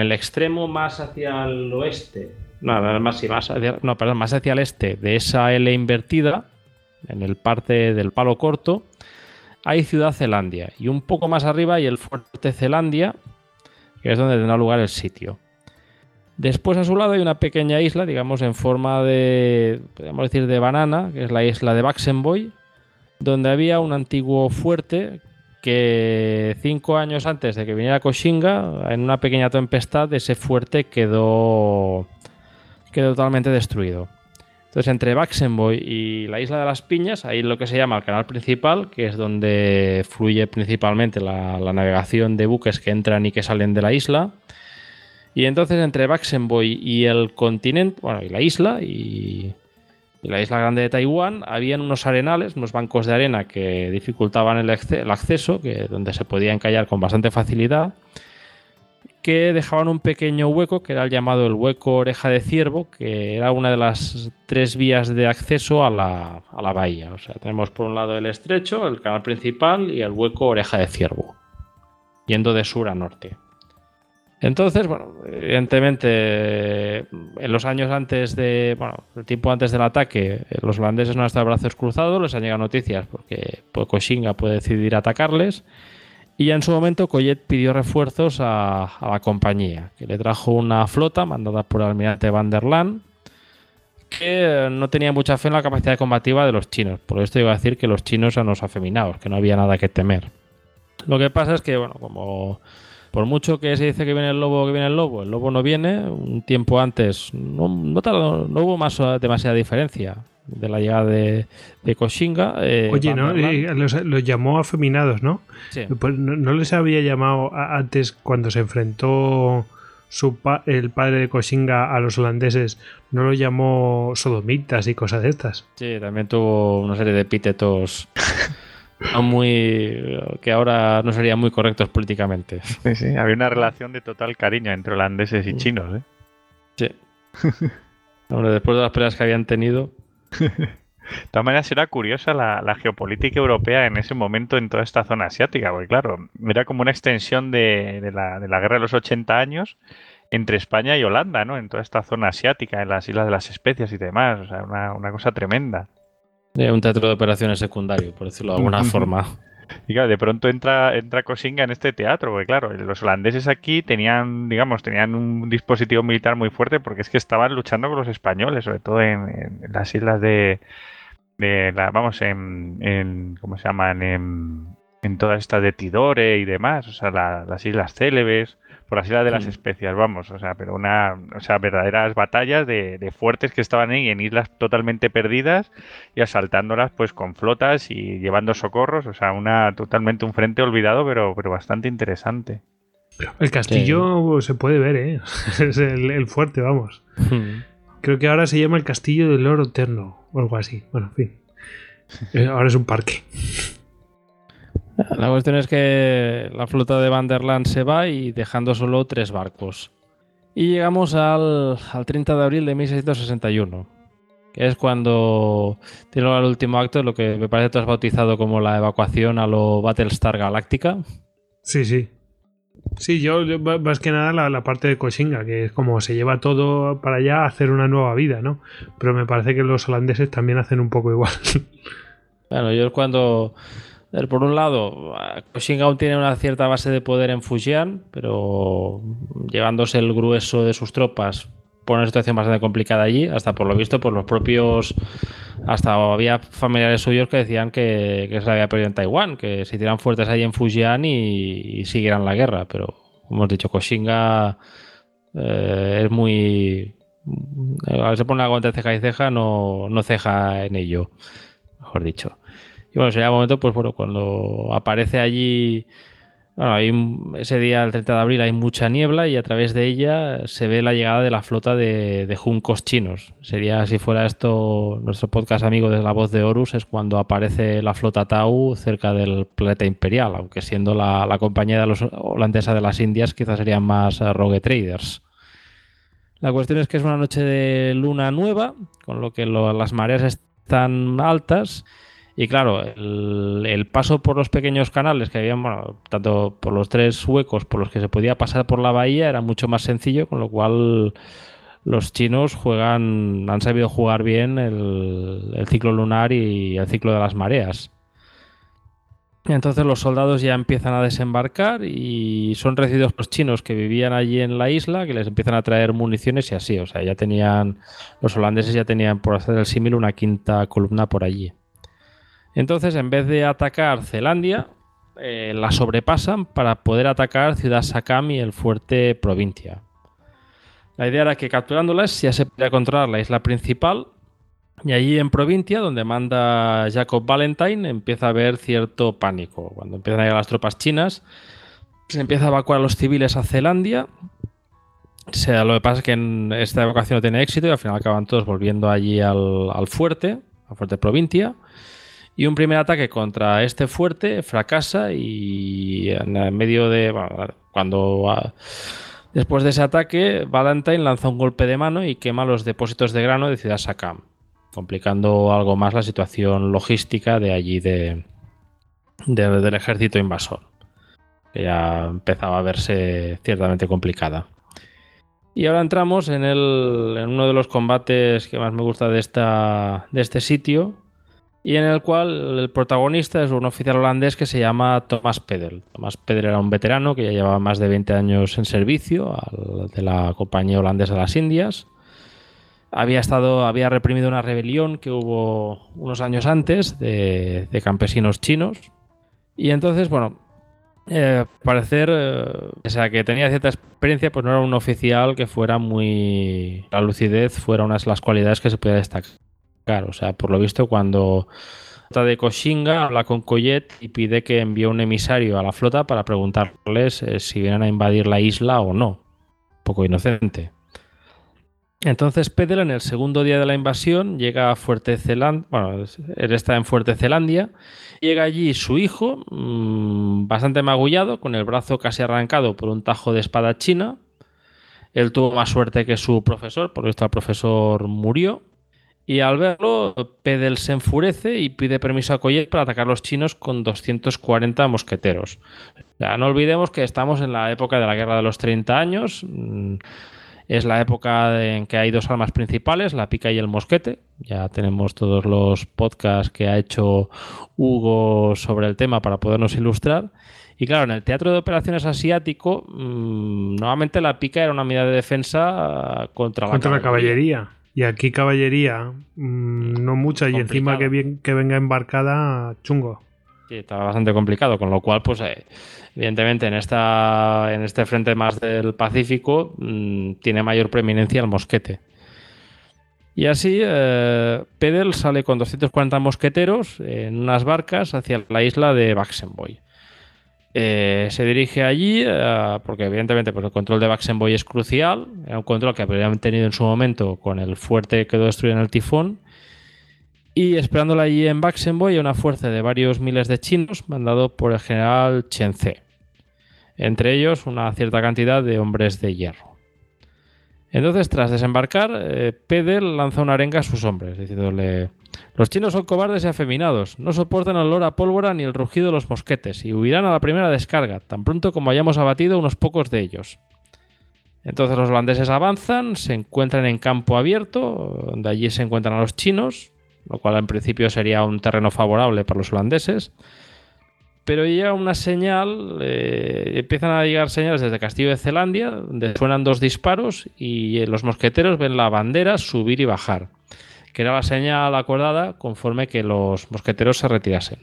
el extremo más hacia el oeste, no, más, sí, más hacia, no, perdón, más hacia el este de esa L invertida, en el parte del palo corto, hay Ciudad Zelandia. Y un poco más arriba hay el Fuerte Zelandia, que es donde tendrá lugar el sitio. Después a su lado hay una pequeña isla, digamos, en forma de, podríamos decir, de banana, que es la isla de Baxenboy, donde había un antiguo fuerte que cinco años antes de que viniera Koshinga, en una pequeña tempestad, ese fuerte quedó, quedó totalmente destruido. Entonces, entre Baxenboy y la isla de las Piñas, hay lo que se llama el canal principal, que es donde fluye principalmente la, navegación de buques que entran y que salen de la isla. Y entonces, entre Baxenboy y el continente, bueno, y la isla, y, la isla grande de Taiwán, habían unos arenales, unos bancos de arena que dificultaban el, el acceso, que, donde se podía encallar con bastante facilidad que dejaban un pequeño hueco, que era el llamado el hueco oreja de ciervo, que era una de las tres vías de acceso a la, a la bahía. O sea, tenemos por un lado el estrecho, el canal principal y el hueco oreja de ciervo, yendo de sur a norte. Entonces, bueno, evidentemente, en los años antes de, bueno, el tiempo antes del ataque, los holandeses no han estado brazos cruzados, les han llegado noticias porque Koshinga puede decidir atacarles. Y ya en su momento Collet pidió refuerzos a, la compañía, que le trajo una flota mandada por el almirante Van der Laan, que eh, no tenía mucha fe en la capacidad combativa de los chinos. Por esto iba a decir que los chinos eran los afeminados, que no había nada que temer. Lo que pasa es que, bueno, como por mucho que se dice que viene el lobo, que viene el lobo, el lobo no viene. Un tiempo antes no, no, tardó- no hubo más demasiada diferencia. De la llegada de, de Koshinga. eh, Oye, ¿no? Eh, Los, los llamó afeminados, ¿no? Sí. Pues no, no les había llamado a- antes cuando se enfrentó su pa- el padre de Koshinga a los holandeses, no lo llamó sodomitas y cosas de estas. Sí, también tuvo una serie de epítetos no muy que ahora no serían muy correctos políticamente. Sí, sí, había una relación de total cariño entre holandeses y chinos, ¿eh? Sí. Hombre, después de las peleas que habían tenido, De todas maneras, era curiosa la, la geopolítica europea en ese momento en toda esta zona asiática, porque claro, era como una extensión de, de la, de la guerra de los 80 años entre España y Holanda, ¿no? En toda esta zona asiática, en las Islas de las Especias y demás, o sea, una, una cosa tremenda. eh, un teatro de operaciones secundario, por decirlo de alguna forma. De pronto entra, entra Kosinga en este teatro, porque claro, los holandeses aquí tenían, digamos, tenían un dispositivo militar muy fuerte porque es que estaban luchando con los españoles, sobre todo en, las islas de, de la, vamos, en, en ¿cómo se llaman? En, en todas estas de Tidore y demás, o sea, la- las islas Célebes, por las islas de las Mm. especias, vamos, o sea, pero una, o sea, verdaderas batallas de, de fuertes que estaban ahí en islas totalmente perdidas y asaltándolas pues con flotas y llevando socorros, o sea, una totalmente un frente olvidado, pero, pero bastante interesante. El castillo se puede ver, ¿eh? es el, el fuerte, vamos. Creo que ahora se llama el Castillo del Oro Eterno o algo así. Bueno, en fin. Eh, Ahora es un parque. La cuestión es que la flota de Van der Laan se va y dejando solo tres barcos. Y llegamos al, al 30 de abril de 1661, que es cuando tiene lugar el último acto, lo que me parece que tú has bautizado como la evacuación a lo Battlestar Galactica. Sí, sí. Sí, yo, más que nada la, la parte de Koshinga, que es como se lleva todo para allá a hacer una nueva vida, ¿no? Pero me parece que los holandeses también hacen un poco igual. Bueno, yo es cuando, por un lado, Koshinga aún tiene una cierta base de poder en Fujian, pero llevándose el grueso de sus tropas por una situación bastante complicada allí, hasta por lo visto por los propios, hasta había familiares suyos que decían que, se la había perdido en Taiwán, que se hicieran fuertes allí en Fujian y, y siguieran la guerra, pero como hemos dicho, Koshinga eh, es muy... A ver, se pone algo entre ceja y ceja, no, no ceja en ello, mejor dicho. Y bueno, sería el momento, pues bueno, cuando aparece allí, bueno, hay ese día, el 30 de abril, hay mucha niebla y a través de ella se ve la llegada de la flota de, juncos chinos. Sería, si fuera esto, nuestro podcast amigo de La Voz de Horus, es cuando aparece la flota Tau cerca del planeta imperial, aunque siendo la, compañía de los holandesa de las Indias, quizás serían más eh, Rogue Traders. La cuestión es que es una noche de luna nueva, con lo que las mareas están altas y claro, el, paso por los pequeños canales que habían, bueno, tanto por los tres huecos por los que se podía pasar por la bahía era mucho más sencillo, con lo cual los chinos juegan, han sabido jugar bien el, ciclo lunar y el ciclo de las mareas. Entonces los soldados ya empiezan a desembarcar y son recibidos los chinos que vivían allí en la isla, que les empiezan a traer municiones y así. O sea, ya tenían, los holandeses ya tenían, por hacer el símil, una quinta columna por allí. Entonces, en vez de atacar Zelandia, eh, la sobrepasan para poder atacar Ciudad Sakam y el fuerte Provincia. La idea era que capturándolas ya se podía controlar la isla principal y allí en Provincia, donde manda Jacob Valentine, empieza a haber cierto pánico. Cuando empiezan a llegar las tropas chinas, se empieza a evacuar a los civiles a Zelandia. O sea, lo que pasa es que esta evacuación no tiene éxito y al final acaban todos volviendo allí al, al fuerte, al fuerte Provincia. Y un primer ataque contra este fuerte fracasa y en medio de... Bueno, cuando... ah, después de ese ataque, Valentine lanza un golpe de mano y quema los depósitos de grano de Ciudad Sakam, complicando algo más la situación logística de allí de, de- del ejército invasor, que ya empezaba a verse ciertamente complicada. Y ahora entramos en, el, en uno de los combates que más me gusta de, esta, de este sitio, y en el cual el protagonista es un oficial holandés que se llama Thomas Pedel. Thomas Pedel era un veterano que ya llevaba más de 20 años en servicio de la compañía holandesa de las Indias. Había, estado, había reprimido una rebelión que hubo unos años antes de, de campesinos chinos. Y entonces, bueno, eh, parecer, eh, o sea, que tenía cierta experiencia, pues no era un oficial que fuera muy... La lucidez fuera una de las cualidades que se podía destacar. O sea, por lo visto, cuando trata de Koshinga habla con Coyet y pide que envíe un emisario a la flota para preguntarles eh, si vienen a invadir la isla o no. poco inocente. Entonces Pedel en el segundo día de la invasión llega a Fuerte Zelandia, bueno, él está en Fuerte Zelandia, llega allí su hijo, mmm, bastante magullado, con el brazo casi arrancado por un tajo de espada china. Él tuvo más suerte que su profesor, por esto el profesor murió. Y al verlo, Pedel se enfurece y pide permiso a Coyet para atacar a los chinos con 240 mosqueteros. Ya no olvidemos que estamos en la época de la Guerra de los 30 años. Mm, es la época en que hay dos armas principales, la pica y el mosquete. Ya tenemos todos los podcasts que ha hecho Hugo sobre el tema para podernos ilustrar. Y claro, en el teatro de operaciones asiático, mmm, normalmente la pica era una medida de defensa contra, contra la, la caballería. Y aquí caballería, mmm, no mucha, y encima que, bien, que venga embarcada, chungo. Sí, está bastante complicado, con lo cual, pues, eh, evidentemente, en, esta, en este frente más del Pacífico mmm, tiene mayor preeminencia el mosquete. Y así, eh, Pedel sale con 240 mosqueteros en unas barcas hacia la isla de Baxenboy. Eh, se dirige allí eh, porque evidentemente pues, el control de Baxenboy es crucial, era un control que habrían tenido en su momento con el fuerte que quedó destruido en el tifón. Y esperándolo allí en Baxenboy una fuerza de varios miles de chinos mandado por el general Chen Tze, entre ellos una cierta cantidad de hombres de hierro. Entonces, tras desembarcar, eh, Pedel lanza una arenga a sus hombres, diciéndole: Los chinos son cobardes y afeminados, no soportan el olor a pólvora ni el rugido de los mosquetes, y huirán a la primera descarga, tan pronto como hayamos abatido unos pocos de ellos. Entonces los holandeses avanzan, se encuentran en campo abierto, donde allí se encuentran a los chinos, lo cual en principio sería un terreno favorable para los holandeses. Pero llega una señal, eh, empiezan a llegar señales desde Castillo de Zelandia, donde suenan dos disparos y los mosqueteros ven la bandera subir y bajar, que era la señal acordada conforme que los mosqueteros se retirasen.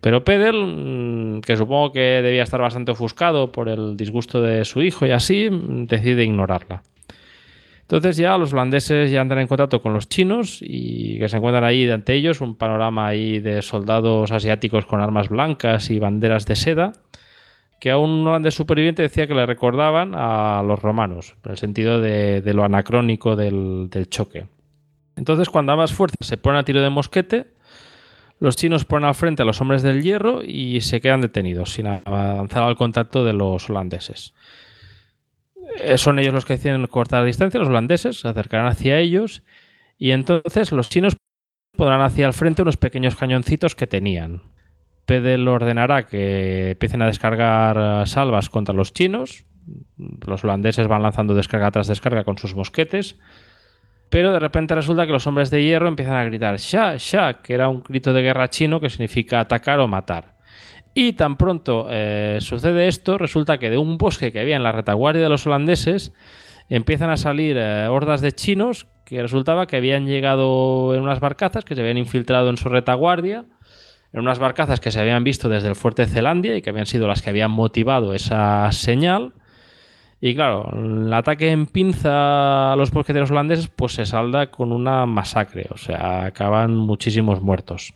Pero Pedel, mm, que supongo que debía estar bastante ofuscado por el disgusto de su hijo y así, decide ignorarla. Entonces ya los holandeses ya entran en contacto con los chinos y que se encuentran ahí ante ellos un panorama ahí de soldados asiáticos con armas blancas y banderas de seda que a un holandés superviviente decía que le recordaban a los romanos, en el sentido de, lo anacrónico del, choque. Entonces cuando ambas fuerzas se ponen a tiro de mosquete, los chinos ponen al frente a los hombres del hierro y se quedan detenidos sin avanzar al contacto de los holandeses. Eh, son ellos los que deciden cortar la distancia, los holandeses se acercarán hacia ellos y entonces los chinos podrán hacia el frente unos pequeños cañoncitos que tenían. Pedel ordenará que empiecen a descargar salvas contra los chinos. Los holandeses van lanzando descarga tras descarga con sus mosquetes. Pero de repente resulta que los hombres de hierro empiezan a gritar Sha, Sha, que era un grito de guerra chino que significa atacar o matar. Y tan pronto eh, sucede esto, resulta que de un bosque que había en la retaguardia de los holandeses empiezan a salir eh, hordas de chinos que resultaba que habían llegado en unas barcazas que se habían infiltrado en su retaguardia, en unas barcazas que se habían visto desde el fuerte Zelandia y que habían sido las que habían motivado esa señal. Y claro, el ataque en pinza a los mosqueteros holandeses pues se salda con una masacre, o sea, acaban muchísimos muertos.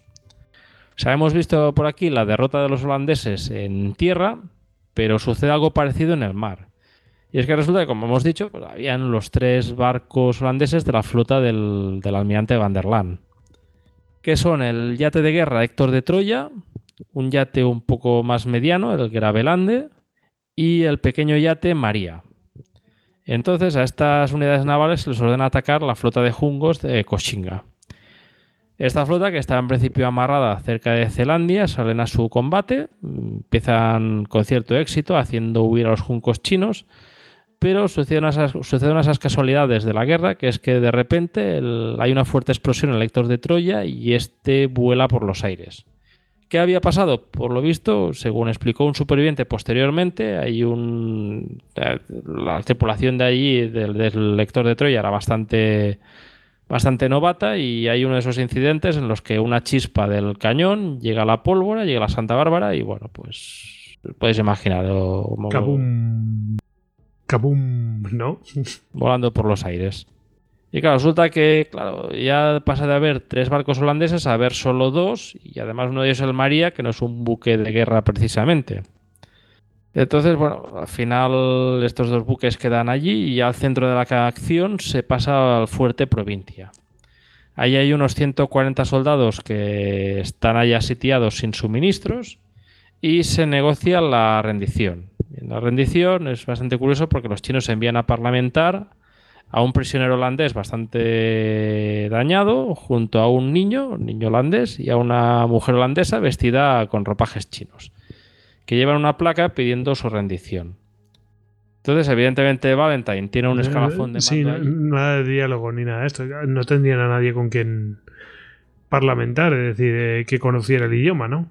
O sea, hemos visto por aquí la derrota de los holandeses en tierra, pero sucede algo parecido en el mar. Y es que resulta que, como hemos dicho, pues habían los tres barcos holandeses de la flota del, almirante Van der que son el yate de guerra Héctor de Troya, un yate un poco más mediano, el Gravelande, y el pequeño yate María. Entonces a estas unidades navales se les ordena atacar la flota de jungos de Koshinga. Esta flota, que estaba en principio amarrada cerca de Zelandia, salen a su combate, empiezan con cierto éxito haciendo huir a los juncos chinos, pero suceden esas, suceden casualidades de la guerra, que es que de repente hay una fuerte explosión en el Héctor de Troya y este vuela por los aires. ¿Qué había pasado? Por lo visto, según explicó un superviviente posteriormente, hay un la tripulación de allí del, del Héctor de Troya era bastante bastante novata y hay uno de esos incidentes en los que una chispa del cañón llega a la pólvora, llega a la Santa Bárbara y bueno, pues podéis imaginar. Como, Kabum. Kabum, ¿no? volando por los aires. Y claro, resulta que claro, ya pasa de haber tres barcos holandeses a haber solo dos, y además uno de ellos es el María, que no es un buque de guerra precisamente. Entonces, bueno, al final estos dos buques quedan allí y al centro de la acción se pasa al fuerte Provincia. Ahí hay unos 140 soldados que están allá sitiados sin suministros y se negocia la rendición. la rendición es bastante curioso porque los chinos envían a parlamentar a un prisionero holandés bastante dañado junto a un niño, un niño holandés, y a una mujer holandesa vestida con ropajes chinos que llevan una placa pidiendo su rendición. Entonces, evidentemente, Valentine tiene un escalafón de mando. Sí, nada de diálogo ni nada de esto. No tendrían a nadie con quien parlamentar, es decir, eh, que conociera el idioma, ¿no?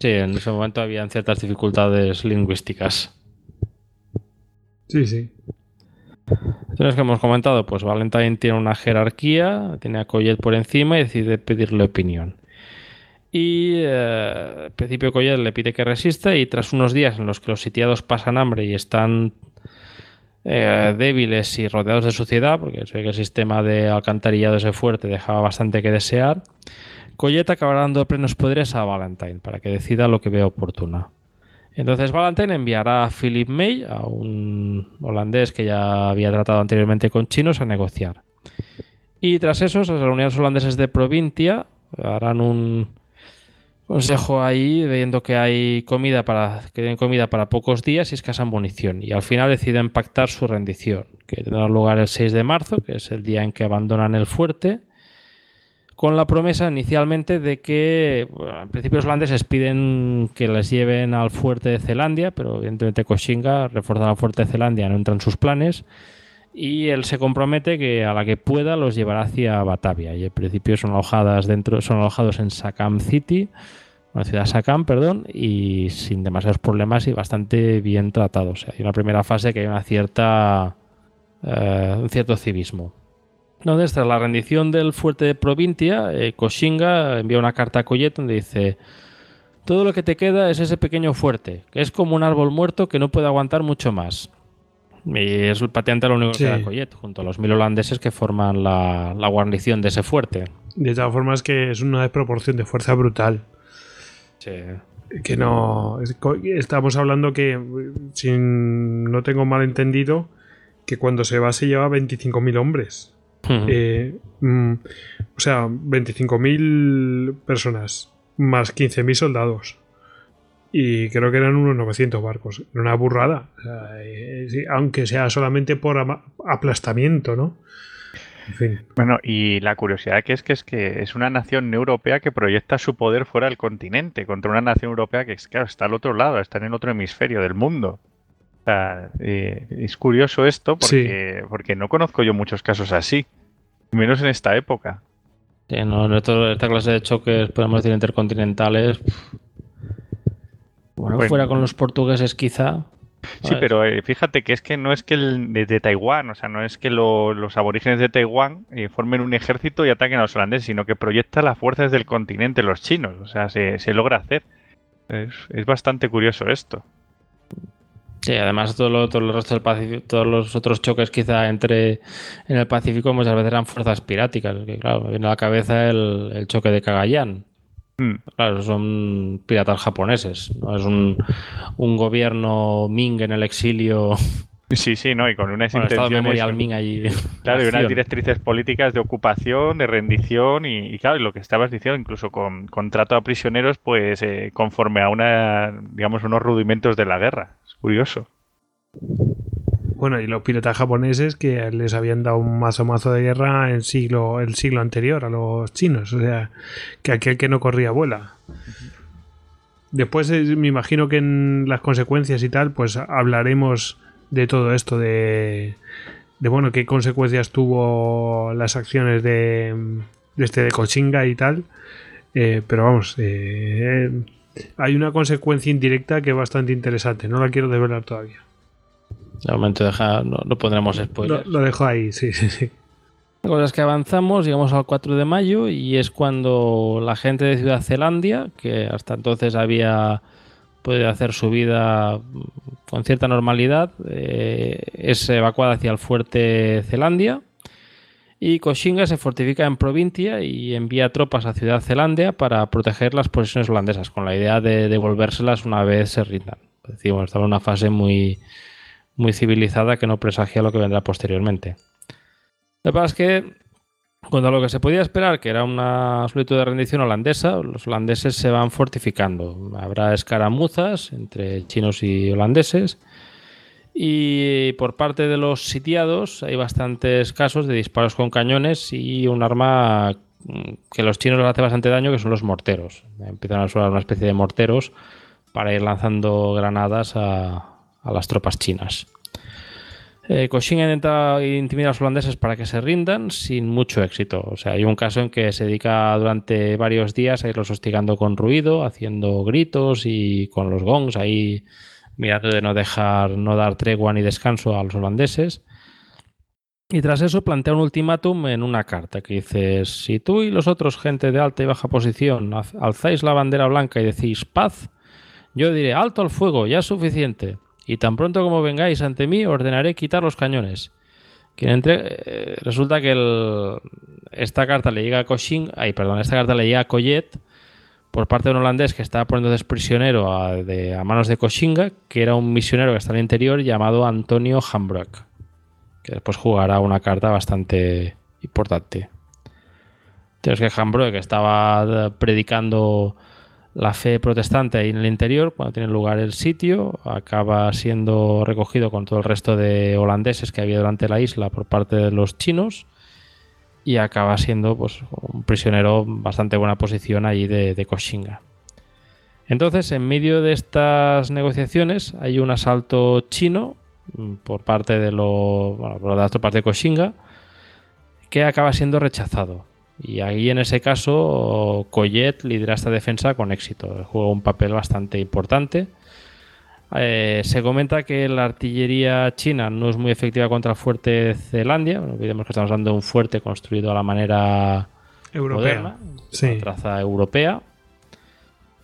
Sí, en ese momento habían ciertas dificultades lingüísticas. Sí, sí. Entonces, que hemos comentado, pues Valentine tiene una jerarquía, tiene a Collet por encima y decide pedirle opinión. Y eh, al principio Collet le pide que resista y tras unos días en los que los sitiados pasan hambre y están eh, débiles y rodeados de suciedad, porque sé que el sistema de alcantarillado ese fuerte dejaba bastante que desear, Collet acabará dando plenos poderes a Valentine para que decida lo que vea oportuna. Entonces Valentine enviará a Philip May, a un holandés que ya había tratado anteriormente con chinos, a negociar. Y tras eso, las unidades holandeses de Provincia harán un, consejo ahí, viendo que hay comida para que den comida para pocos días y escasa munición. Y al final deciden pactar su rendición, que tendrá lugar el 6 de marzo, que es el día en que abandonan el fuerte, con la promesa inicialmente de que, bueno, en principio los holandeses piden que les lleven al fuerte de Zelandia, pero evidentemente Koshinga, reforzar al fuerte de Zelandia, no entra en sus planes. Y él se compromete que a la que pueda los llevará hacia Batavia. Y en principio son alojadas dentro, son alojados en Sakam City, una ciudad Sakam, perdón, y sin demasiados problemas y bastante bien tratados. hay una primera fase que hay una cierta, eh, un cierto civismo. Entonces, tras la rendición del fuerte de Provincia, eh, Koshinga envía una carta a Collet donde dice: Todo lo que te queda es ese pequeño fuerte, que es como un árbol muerto que no puede aguantar mucho más. Y es pateante lo único que queda Collet, junto a los mil holandeses que forman la, la guarnición de ese fuerte. De todas formas, que es una desproporción de fuerza brutal. Que no. Estamos hablando que, si no tengo mal entendido, que cuando se va se lleva 25.000 hombres. Eh, mm, o sea, 25.000 personas más 15.000 soldados. Y creo que eran unos 900 barcos. Era una burrada. Eh, aunque sea solamente por aplastamiento, ¿no? Bueno, y la curiosidad que es que es que es una nación europea que proyecta su poder fuera del continente, contra una nación europea que claro, está al otro lado, está en el otro hemisferio del mundo. Eh, es curioso esto porque, porque no conozco yo muchos casos así, menos en esta época. no, esta clase de choques, podemos decir, intercontinentales. Bueno, fuera con los portugueses quizá, Sí, pero eh, fíjate que es que no es que el de, Taiwán, o sea, no es que los aborígenes de Taiwán eh, formen un ejército y ataquen a los holandeses, sino que proyecta las fuerzas del continente, los chinos, o sea, se, logra hacer. Es, bastante curioso esto. Sí, además todo lo, todo el resto del Pacífico, todos los otros choques quizá entre en el Pacífico muchas veces eran fuerzas piráticas, que claro, me viene a la cabeza el, el choque de Cagayán, Hmm. Claro, son piratas japoneses. ¿no? Es un, gobierno Ming en el exilio. Sí, sí, ¿no? Y con unas intenciones. Ming allí. Claro, y unas directrices políticas de ocupación, de rendición y, claro, lo que estabas diciendo, incluso con, contrato a prisioneros, pues eh, conforme a una, digamos, unos rudimentos de la guerra. Curioso. Bueno, y los piratas japoneses que les habían dado un mazo mazo de guerra en siglo, el siglo anterior a los chinos. O sea, que aquel que no corría vuela. Después eh, me imagino que en las consecuencias y tal, pues hablaremos de todo esto, de, de bueno, qué consecuencias tuvo las acciones de, de este de Cochinga y tal. Eh, pero vamos, eh, hay una consecuencia indirecta que es bastante interesante. No la quiero develar todavía. De momento deja, no, pondremos spoilers. Lo, dejo ahí, sí, sí, sí. La cosa es que avanzamos, llegamos al 4 de mayo y es cuando la gente de Ciudad Zelandia, que hasta entonces había podido hacer su vida con cierta normalidad, eh, es evacuada hacia el fuerte Zelandia Y Koshinga se fortifica en Provincia y envía tropas a Ciudad Zelandia para proteger las posesiones holandesas, con la idea de devolvérselas una vez se rindan. Estaba en una fase muy, muy civilizada que no presagia lo que vendrá posteriormente. Lo que pasa es que, cuando lo que se podía esperar, que era una solicitud de rendición holandesa, los holandeses se van fortificando. Habrá escaramuzas entre chinos y holandeses y por parte de los sitiados hay bastantes casos de disparos con cañones y un arma que los chinos les hace bastante daño, que son los morteros. Empiezan a usar una especie de morteros para ir lanzando granadas a, las tropas chinas. Eh, intenta intimidar a los holandeses para que se rindan sin mucho éxito. O sea, hay un caso en que se dedica durante varios días a irlos hostigando con ruido, haciendo gritos y con los gongs ahí mirando de no dejar, no dar tregua ni descanso a los holandeses. Y tras eso plantea un ultimátum en una carta que dice, si tú y los otros, gente de alta y baja posición, alzáis la bandera blanca y decís paz, yo diré alto al fuego, ya es suficiente. Y tan pronto como vengáis ante mí, ordenaré quitar los cañones. Eh, resulta que esta carta le llega a Coching, ay, perdón, esta carta le llega a Collet por parte de un holandés que estaba poniendo prisionero a, manos de Koshinga, que era un misionero que está en el interior llamado Antonio Hambrook, que después jugará una carta bastante importante. Entonces que Hambrook estaba predicando la fe protestante ahí en el interior, cuando tiene lugar el sitio, acaba siendo recogido con todo el resto de holandeses que había durante la isla por parte de los chinos y acaba siendo pues, un prisionero bastante buena posición allí de, de Koshinga. Entonces, en medio de estas negociaciones hay un asalto chino mm, por parte de, lo, bueno, por las tropas de Koshinga que acaba siendo rechazado. Y ahí en ese caso Collet lidera esta defensa con éxito. Juega un papel bastante importante eh, se comenta que la artillería china no es muy efectiva contra el fuerte Zelandia. Bueno, olvidemos que estamos hablando de un fuerte construido a la manera europea, moderna, traza europea,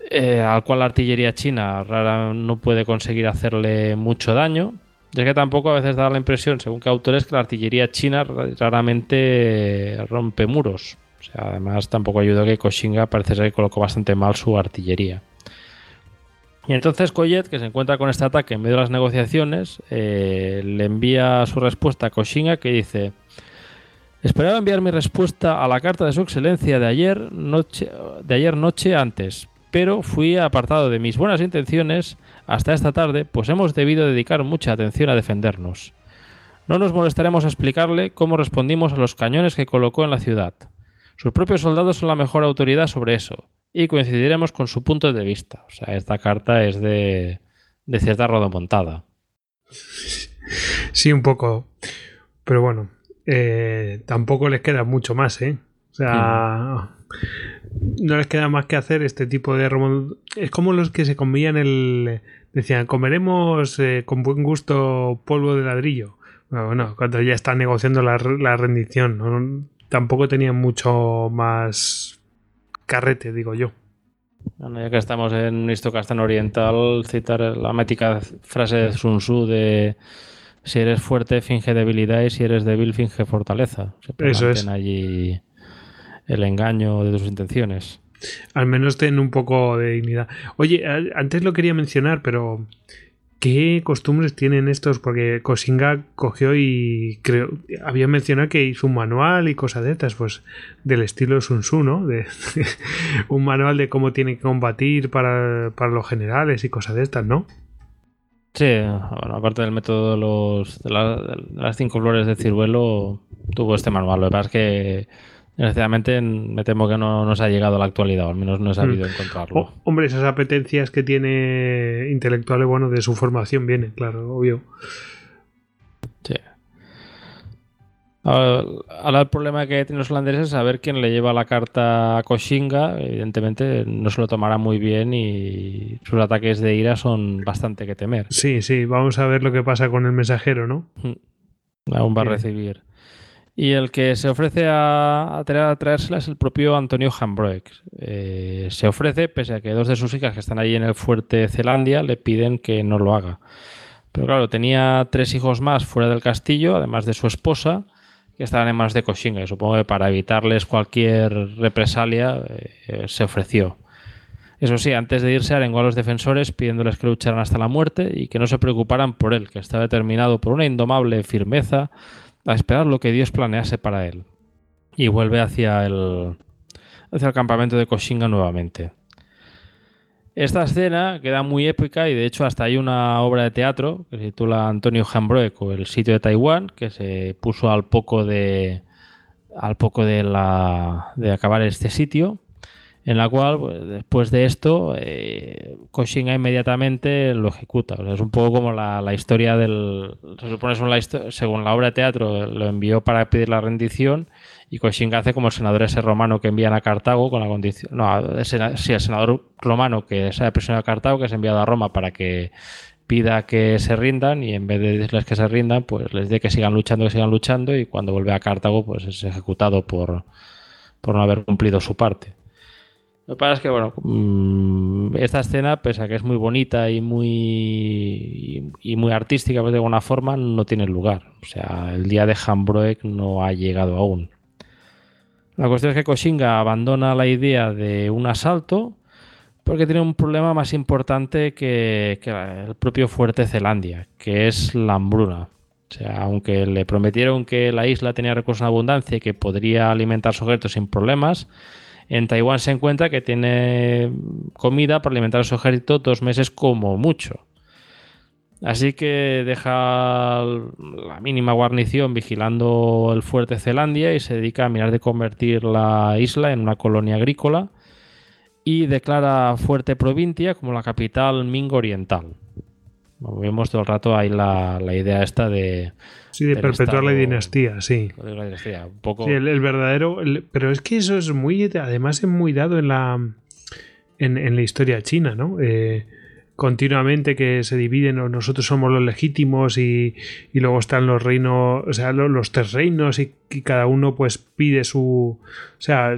eh, al cual la artillería china rara no puede conseguir hacerle mucho daño. Es que tampoco a veces da la impresión, según que autores, que la artillería china raramente rompe muros. O sea, además tampoco ayudó que Koshinga parece ser que colocó bastante mal su artillería. Y entonces Collet, que se encuentra con este ataque en medio de las negociaciones, eh, le envía su respuesta a Koshinga que dice, esperaba enviar mi respuesta a la carta de su excelencia de ayer noche, de ayer noche antes, pero fui apartado de mis buenas intenciones hasta esta tarde, pues hemos debido dedicar mucha atención a defendernos. No nos molestaremos a explicarle cómo respondimos a los cañones que colocó en la ciudad. Sus propios soldados son la mejor autoridad sobre eso y coincidiremos con su punto de vista. O sea, esta carta es de, de cierta rodomontada. Sí, un poco. Pero bueno, eh, tampoco les queda mucho más, ¿eh? O sea, no les queda más que hacer este tipo de... Es como los que se comían el... Decían, comeremos eh, con buen gusto polvo de ladrillo. Bueno, cuando ya están negociando la, la rendición, tampoco tenían mucho más carrete, digo yo. Bueno, ya que estamos en Istocastan Oriental, citar la mítica frase de Sun Tzu de si eres fuerte, finge debilidad y si eres débil, finge fortaleza. Eso es. allí el engaño de tus intenciones. Al menos ten un poco de dignidad. Oye, antes lo quería mencionar, pero ¿Qué costumbres tienen estos? Porque Kosinga cogió y creo, había mencionado que hizo un manual y cosas de estas, pues del estilo Sun Tzu, ¿no? De, un manual de cómo tiene que combatir para, los generales y cosas de estas, ¿no? Sí, bueno, aparte del método de, los, de, las cinco flores de ciruelo, tuvo este manual. Lo que pasa es que Desgraciadamente me temo que no nos ha llegado a la actualidad, o al menos no he sabido mm. encontrarlo. hombre, esas apetencias que tiene intelectuales, bueno, de su formación viene, claro, obvio. Sí. Ahora, el problema que tienen los holandeses es saber quién le lleva la carta a Koshinga. Evidentemente no se lo tomará muy bien y sus ataques de ira son bastante que temer. Sí, sí, vamos a ver lo que pasa con el mensajero, ¿no? Aún va a recibir. Y el que se ofrece a, a, traérsela es el propio Antonio Hambroek. Eh, se ofrece, pese a que dos de sus hijas que están allí en el fuerte Zelandia le piden que no lo haga. Pero claro, tenía tres hijos más fuera del castillo, además de su esposa, que estaban en manos de Koshinga. Y supongo que para evitarles cualquier represalia eh, se ofreció. Eso sí, antes de irse arengó a los defensores pidiéndoles que lucharan hasta la muerte y que no se preocuparan por él, que estaba determinado por una indomable firmeza a esperar lo que Dios planease para él. Y vuelve hacia el, hacia el campamento de Koshinga nuevamente. Esta escena queda muy épica y de hecho hasta hay una obra de teatro que se titula Antonio Hambroek o El sitio de Taiwán que se puso al poco de al poco de acabar este sitio en la cual pues, después de esto eh, inmediatamente lo ejecuta. es un poco como la, historia del... Se supone según según la obra de teatro lo envió para pedir la rendición y Koshinga hace como el senador ese romano que envían a Cartago con la condición... No, sí, el senador romano que es prisionero a Cartago que es enviado a Roma para que pida que se rindan y en vez de decirles que se rindan, pues les dé que sigan luchando, que sigan luchando y cuando vuelve a Cartago pues es ejecutado por, por no haber cumplido su parte. Lo que pasa es que, bueno, mm, esta escena, pese a que es muy bonita y muy, y muy artística pues de alguna forma, no tiene lugar. O sea, el día de Hambroek no ha llegado aún. La cuestión es que Koshinga abandona la idea de un asalto porque tiene un problema más importante que, que el propio Fuerte Zelandia, que es la hambruna. O sea, aunque le prometieron que la isla tenía recursos en abundancia y que podría alimentar su ejército sin problemas, en Taiwán se encuentra que tiene comida para alimentar a su ejército dos meses como mucho. Así que deja la mínima guarnición vigilando el fuerte Zelandia y se dedica a mirar de convertir la isla en una colonia agrícola y declara Fuerte Provincia como la capital Ming Oriental. vemos todo el rato ahí la idea esta de, Sí, de perpetuar la dinastía, sí. un poco... Sí, el, verdadero. pero es que eso es muy. Además, es muy dado en la. En, la historia china, ¿no? Eh, continuamente que se dividen, nosotros somos los legítimos y, y luego están los reinos, o sea, los, tres reinos y, y, cada uno pues pide su, o sea,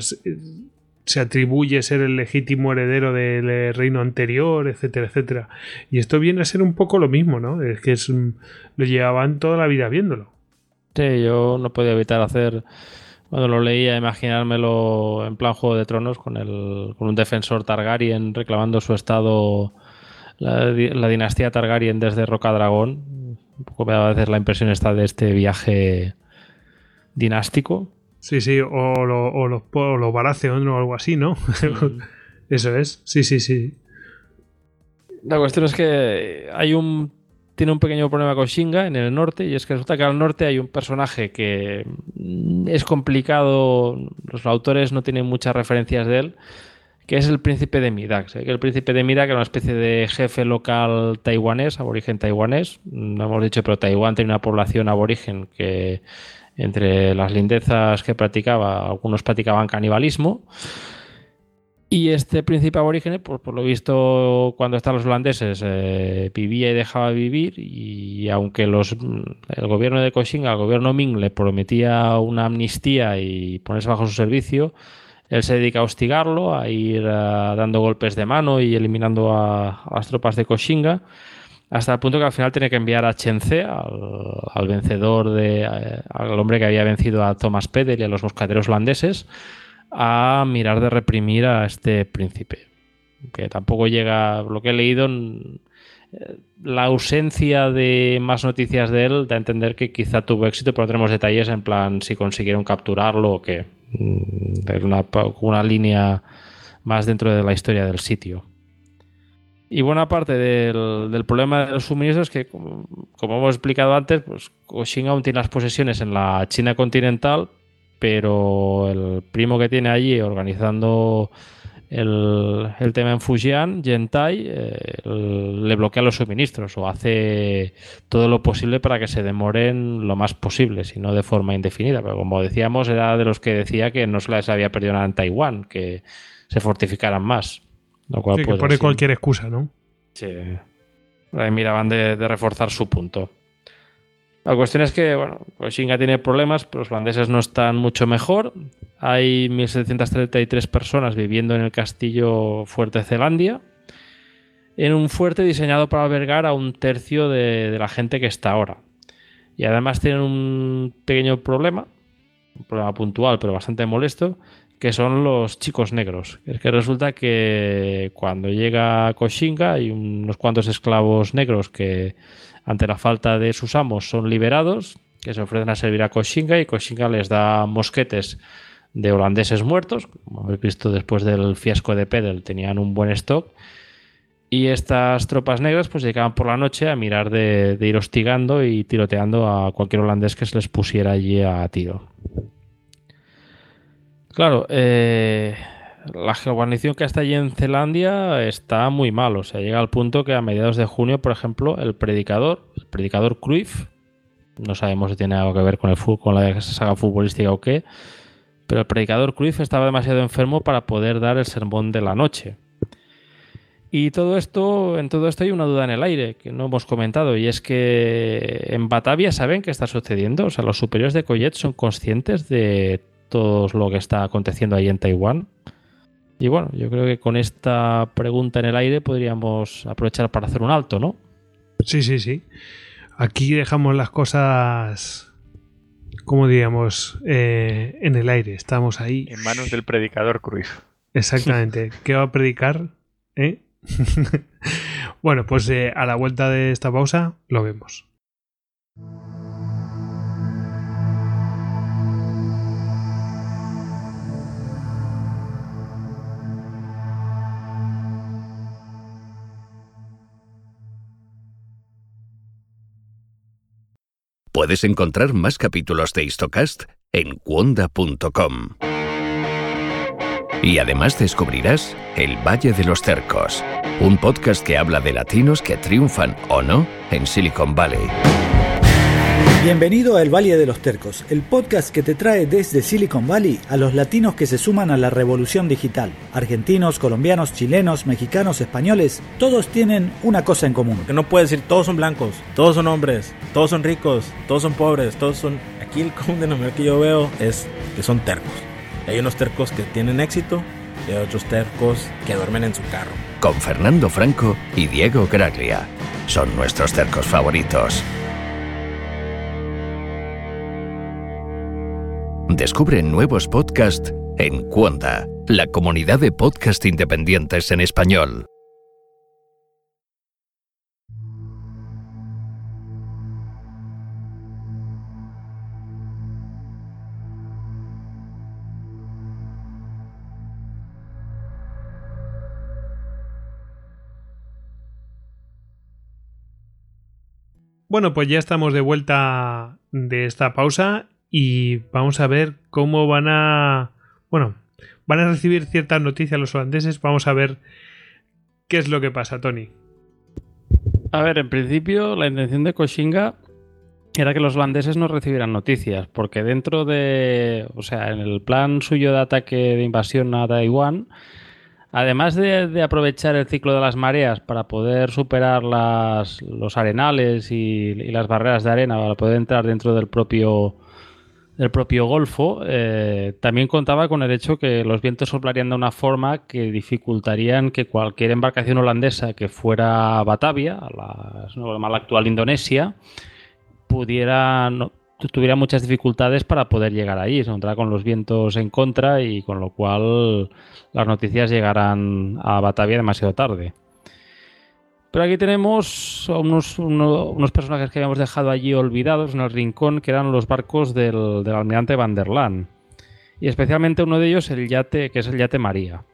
se atribuye ser el legítimo heredero del eh, reino anterior, etcétera, etcétera. Y esto viene a ser un poco lo mismo, ¿no? Es que es, lo llevaban toda la vida viéndolo. Sí, yo no podía evitar hacer, cuando lo leía, imaginármelo en plan Juego de Tronos con, el, con un defensor Targaryen reclamando su estado, la, dinastía Targaryen desde Roca Dragón. Un poco me da a veces la impresión esta de este viaje dinástico Sí, sí, o, lo, o los, o los o algo así, ¿no? Eso es, sí, sí, sí. La cuestión es que hay un tiene un pequeño problema con Shinga en el norte y es que resulta que al norte hay un personaje que es complicado, los autores no tienen muchas referencias de él, que es el príncipe de Midak. Que el príncipe de Midak era una especie de jefe local taiwanés, aborigen taiwanés, no hemos dicho, pero Taiwán tiene una población aborigen que entre las lindezas que practicaba, algunos practicaban canibalismo. Y este príncipe aborigen, pues por lo visto, cuando están los holandeses, eh, vivía y dejaba vivir. Y aunque los, el gobierno de Koshinga, el gobierno Ming, le prometía una amnistía y ponerse bajo su servicio, él se dedica a hostigarlo, a ir eh, dando golpes de mano y eliminando a, a las tropas de Koshinga hasta el punto que al final tiene que enviar a Chenze, al, vencedor de. Eh, al hombre que había vencido a Thomas Pedel y a los moscateros holandeses, a mirar de reprimir a este príncipe. Que tampoco llega. Lo que he leído. Eh, la ausencia de más noticias de él da a entender que quizá tuvo éxito, pero no tenemos detalles en plan si consiguieron capturarlo o qué. Mm, una, una línea más dentro de la historia del sitio. Y buena parte del, problema de los suministros es que, como, hemos explicado antes, pues aún tiene las posesiones en la China continental, pero el primo que tiene allí organizando el, tema en Fujian, Gentai, eh, le bloquea los suministros o hace todo lo posible para que se demoren lo más posible, si no de forma indefinida. Pero como decíamos, era de los que decía que no se les había perdido nada en Taiwán, que se fortificaran más. Lo cual, sí, que pone cualquier excusa, ¿no? Sí. Ahí miraban de, reforzar su punto. La cuestión es que, bueno, pues Shinga tiene problemas, pero los holandeses no están mucho mejor. Hay 1.733 personas viviendo en el castillo Fuerte Zelandia, en un fuerte diseñado para albergar a un tercio de, de la gente que está ahora. Y además tienen un pequeño problema, un problema puntual, pero bastante molesto, que son los chicos negros. Es que resulta que cuando llega Koshinga hay unos cuantos esclavos negros que ante la falta de sus amos son liberados, que se ofrecen a servir a Koshinga y Koshinga les da mosquetes de holandeses muertos, como habéis visto después del fiasco de Pedel, tenían un buen stock. Y estas tropas negras pues llegaban por la noche a mirar de, ir hostigando y tiroteando a cualquier holandés que se les pusiera allí a tiro. Claro, eh, la guarnición que está allí en Zelandia está muy mal. O sea, llega al punto que a mediados de junio, por ejemplo, el predicador, el predicador Cruyff, no sabemos si tiene algo que ver con, el, con la saga futbolística o qué, pero el predicador Cruyff estaba demasiado enfermo para poder dar el sermón de la noche. Y todo esto, en todo esto hay una duda en el aire que no hemos comentado, y es que en Batavia saben qué está sucediendo. O sea, los superiores de Coyet son conscientes de todo lo que está aconteciendo ahí en Taiwán. Y bueno, yo creo que con esta pregunta en el aire podríamos aprovechar para hacer un alto, ¿no? Sí, sí, sí. Aquí dejamos las cosas como diríamos, eh, en el aire. Estamos ahí. En manos del predicador Cruz. Exactamente. ¿Qué va a predicar? ¿Eh? bueno, pues eh, a la vuelta de esta pausa lo vemos. Puedes encontrar más capítulos de Histocast en cuonda.com. Y además descubrirás El Valle de los Cercos, un podcast que habla de latinos que triunfan o no en Silicon Valley. Bienvenido a El Valle de los Tercos, el podcast que te trae desde Silicon Valley a los latinos que se suman a la revolución digital. Argentinos, colombianos, chilenos, mexicanos, españoles, todos tienen una cosa en común. Que no puedes decir todos son blancos, todos son hombres, todos son ricos, todos son pobres, todos son... Aquí el común denominador que yo veo es que son tercos. Hay unos tercos que tienen éxito y hay otros tercos que duermen en su carro. Con Fernando Franco y Diego Graglia. Son nuestros tercos favoritos. Descubre nuevos podcasts en Cuonda, la comunidad de podcast independientes en español. Bueno, pues ya estamos de vuelta de esta pausa y vamos a ver cómo van a... Bueno, van a recibir ciertas noticias los holandeses. Vamos a ver qué es lo que pasa, Tony. A ver, en principio la intención de Koshinga era que los holandeses no recibieran noticias, porque dentro de, o sea, en el plan suyo de ataque de invasión a Taiwán, además de, aprovechar el ciclo de las mareas para poder superar las, los arenales y, y, las barreras de arena para poder entrar dentro del propio el propio Golfo, eh, también contaba con el hecho que los vientos soplarían de una forma que dificultarían que cualquier embarcación holandesa que fuera a Batavia, a la, actual Indonesia, pudiera tuviera muchas dificultades para poder llegar ahí. Se encontrará con los vientos en contra y con lo cual las noticias llegarán a Batavia demasiado tarde. Pero aquí tenemos unos, unos, personajes que habíamos dejado allí olvidados en el rincón, que eran los barcos del, del almirante Van der. Y especialmente uno de ellos, el yate, que es el yate María.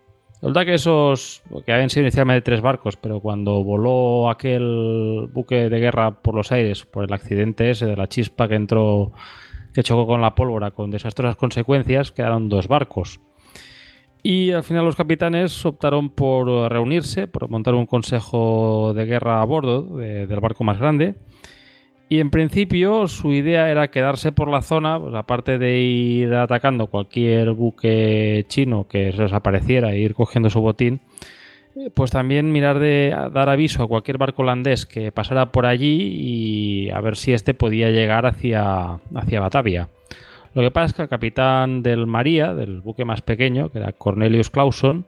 Resulta que esos, que habían sido inicialmente tres barcos, pero cuando voló aquel buque de guerra por los aires, por el accidente ese de la chispa que entró, que chocó con la pólvora con desastrosas consecuencias, quedaron dos barcos. Y al final los capitanes optaron por reunirse, por montar un consejo de guerra a bordo del barco más grande. Y en principio su idea era quedarse por la zona, pues aparte de ir atacando cualquier buque chino que se les apareciera e ir cogiendo su botín, pues también mirar de dar aviso a cualquier barco holandés que pasara por allí y a ver si este podía llegar hacia, hacia Batavia. Lo que pasa es que el capitán del María, del buque más pequeño, que era Cornelius Clauson,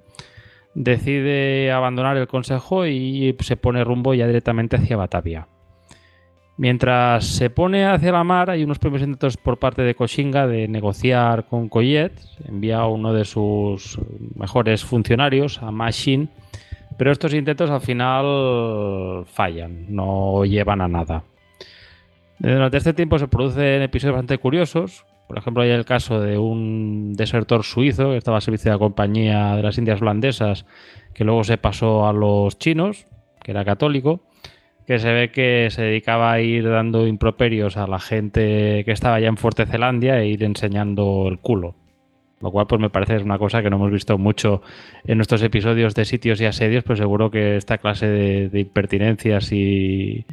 decide abandonar el consejo y se pone rumbo ya directamente hacia Batavia. Mientras se pone hacia la mar, hay unos primeros intentos por parte de Koshinga de negociar con Coyet. Envía a uno de sus mejores funcionarios, a Machine, pero estos intentos al final fallan, no llevan a nada. Durante este tiempo se producen episodios bastante curiosos. Por ejemplo, hay el caso de un desertor suizo que estaba a servicio de la compañía de las Indias holandesas, que luego se pasó a los chinos, que era católico que se ve que se dedicaba a ir dando improperios a la gente que estaba allá en Fuertezelandia e ir enseñando el culo. Lo cual pues me parece es una cosa que no hemos visto mucho en nuestros episodios de sitios y asedios, pero seguro que esta clase de, impertinencias y,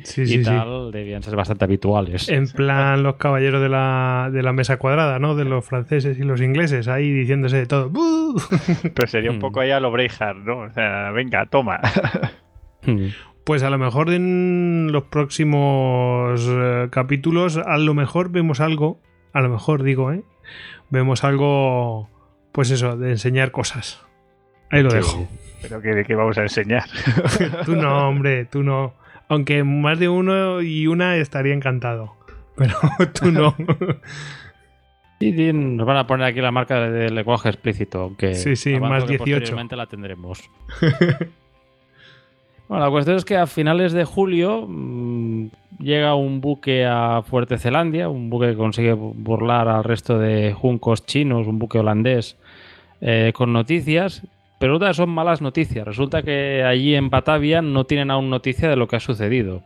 tal debían ser bastante habituales. En plan los caballeros de la, de la mesa cuadrada, ¿no? De los franceses y los ingleses, ahí diciéndose de todo. Pero sería un mm. poco allá lo Breihard, ¿no? O sea, venga, toma. Mm. Pues a lo mejor en los próximos eh, capítulos, a lo mejor vemos algo, a lo mejor digo, ¿eh? Vemos algo, pues eso, de enseñar cosas. Ahí lo dejo. ¿Pero qué, de qué vamos a enseñar? tú no, hombre, tú no. Aunque más de uno y una estaría encantado. Pero tú no. Y nos van a poner aquí la marca de lenguaje explícito, aunque sí, sí, más 18. la tendremos. Bueno, la cuestión es que a finales de julio mm, llega un buque a Fuertezelandia, un buque que consigue burlar al resto de juncos chinos, un buque holandés, eh, con noticias, pero otras son malas noticias. Resulta que allí en Batavia no tienen aún noticia de lo que ha sucedido.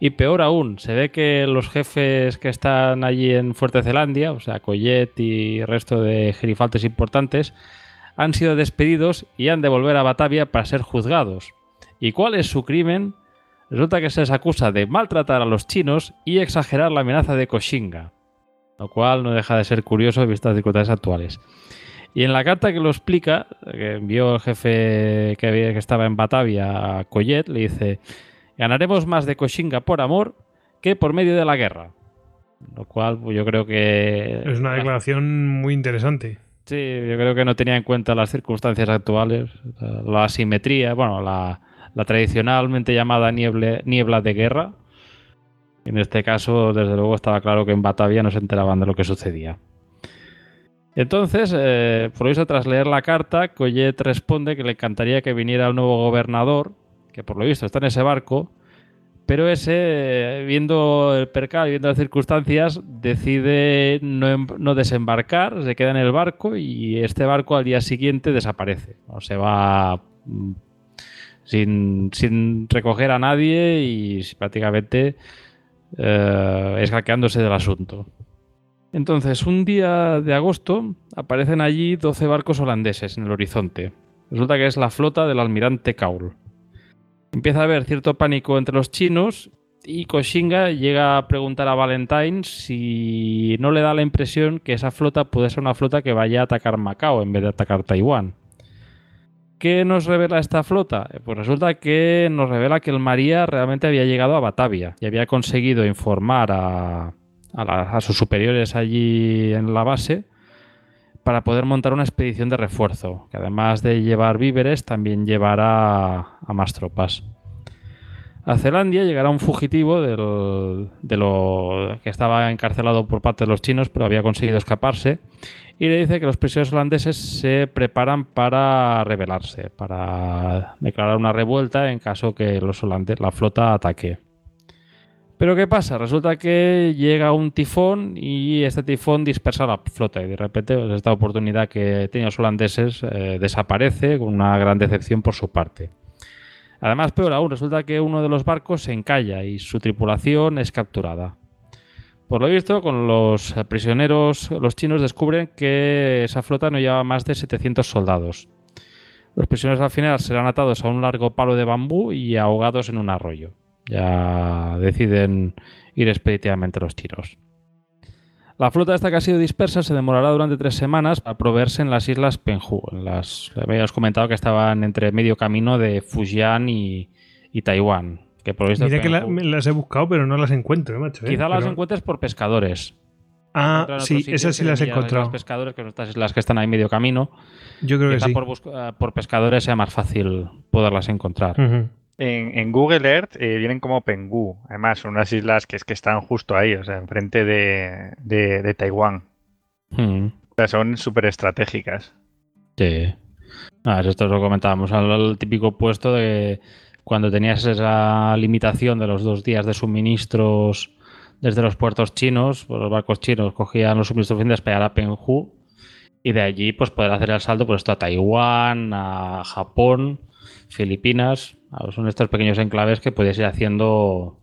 Y peor aún, se ve que los jefes que están allí en Fuertezelandia, o sea, Collet y el resto de gerifaltes importantes, han sido despedidos y han de volver a Batavia para ser juzgados. ¿Y cuál es su crimen? Resulta que se les acusa de maltratar a los chinos y exagerar la amenaza de Koshinga, lo cual no deja de ser curioso visto las circunstancias actuales. Y en la carta que lo explica, que envió el jefe que, había, que estaba en Batavia a Collet, le dice: Ganaremos más de Koshinga por amor que por medio de la guerra. Lo cual pues, yo creo que. Es una declaración muy interesante. Sí, yo creo que no tenía en cuenta las circunstancias actuales, la asimetría, bueno, la, la tradicionalmente llamada niebla de guerra. En este caso, desde luego, estaba claro que en Batavia no se enteraban de lo que sucedía. Entonces, eh, por eso, tras leer la carta, Collet responde que le encantaría que viniera el nuevo gobernador, que por lo visto está en ese barco, pero ese, viendo el percal, viendo las circunstancias, decide no, em-, no, desembarcar, se queda en el barco y este barco al día siguiente desaparece. O se va sin, recoger a nadie y prácticamente eh, escaqueándose del asunto. Entonces, un día de agosto aparecen allí 12 barcos holandeses en el horizonte. Resulta que es la flota del almirante Kaul. Empieza a haber cierto pánico entre los chinos y Koshinga llega a preguntar a Valentine si no le da la impresión que esa flota puede ser una flota que vaya a atacar Macao en vez de atacar Taiwán. ¿Qué nos revela esta flota? Eh, pues resulta que nos revela que el María realmente había llegado a Batavia y había conseguido informar a, sus superiores allí en la base para poder montar una expedición de refuerzo, que además de llevar víveres, también llevará a más tropas. A Zelandia llegará un fugitivo de lo que estaba encarcelado por parte de los chinos, pero había conseguido escaparse y le dice que los prisioneros holandeses se preparan para rebelarse, para declarar una revuelta en caso que los holandeses, la flota ataque. Pero ¿qué pasa? Resulta que llega un tifón y este tifón dispersa la flota y de repente pues, esta oportunidad que tenían los holandeses eh, desaparece con una gran decepción por su parte. Además, peor aún, resulta que uno de los barcos se encalla y su tripulación es capturada. Por lo visto, con los prisioneros, los chinos descubren que esa flota no lleva más de 700 soldados. Los prisioneros al final serán atados a un largo palo de bambú y ahogados en un arroyo. Ya deciden ir expeditivamente los chinos. La flota esta que ha sido dispersa se demorará durante tres semanas para proveerse en las islas Penhu. habíamos comentado que estaban entre medio camino de Fujian y Taiwán. Que por Mira que las he buscado, pero no las encuentro, macho. ¿eh? Quizá las encuentres por pescadores. Ah, sí, esas sí las he encontrado. Las pescadores, que son las que están ahí medio camino. Yo creo que sí. Por, por, pescadores sea más fácil poderlas encontrar. En, en Google Earth eh, vienen como Penghu. Además, son unas islas que es que están justo ahí, o sea, enfrente de, de, de Taiwán. Hmm. O sea, son súper estratégicas. Sí. Ah, esto lo comentábamos al, al típico puesto de cuando tenías esa limitación de los dos días de suministros desde los puertos chinos, pues los barcos chinos cogían los suministros fin de despegar a Penghu y de allí pues poder hacer el salto pues esto a Taiwán, a Japón, Filipinas, son estos pequeños enclaves que puedes ir haciendo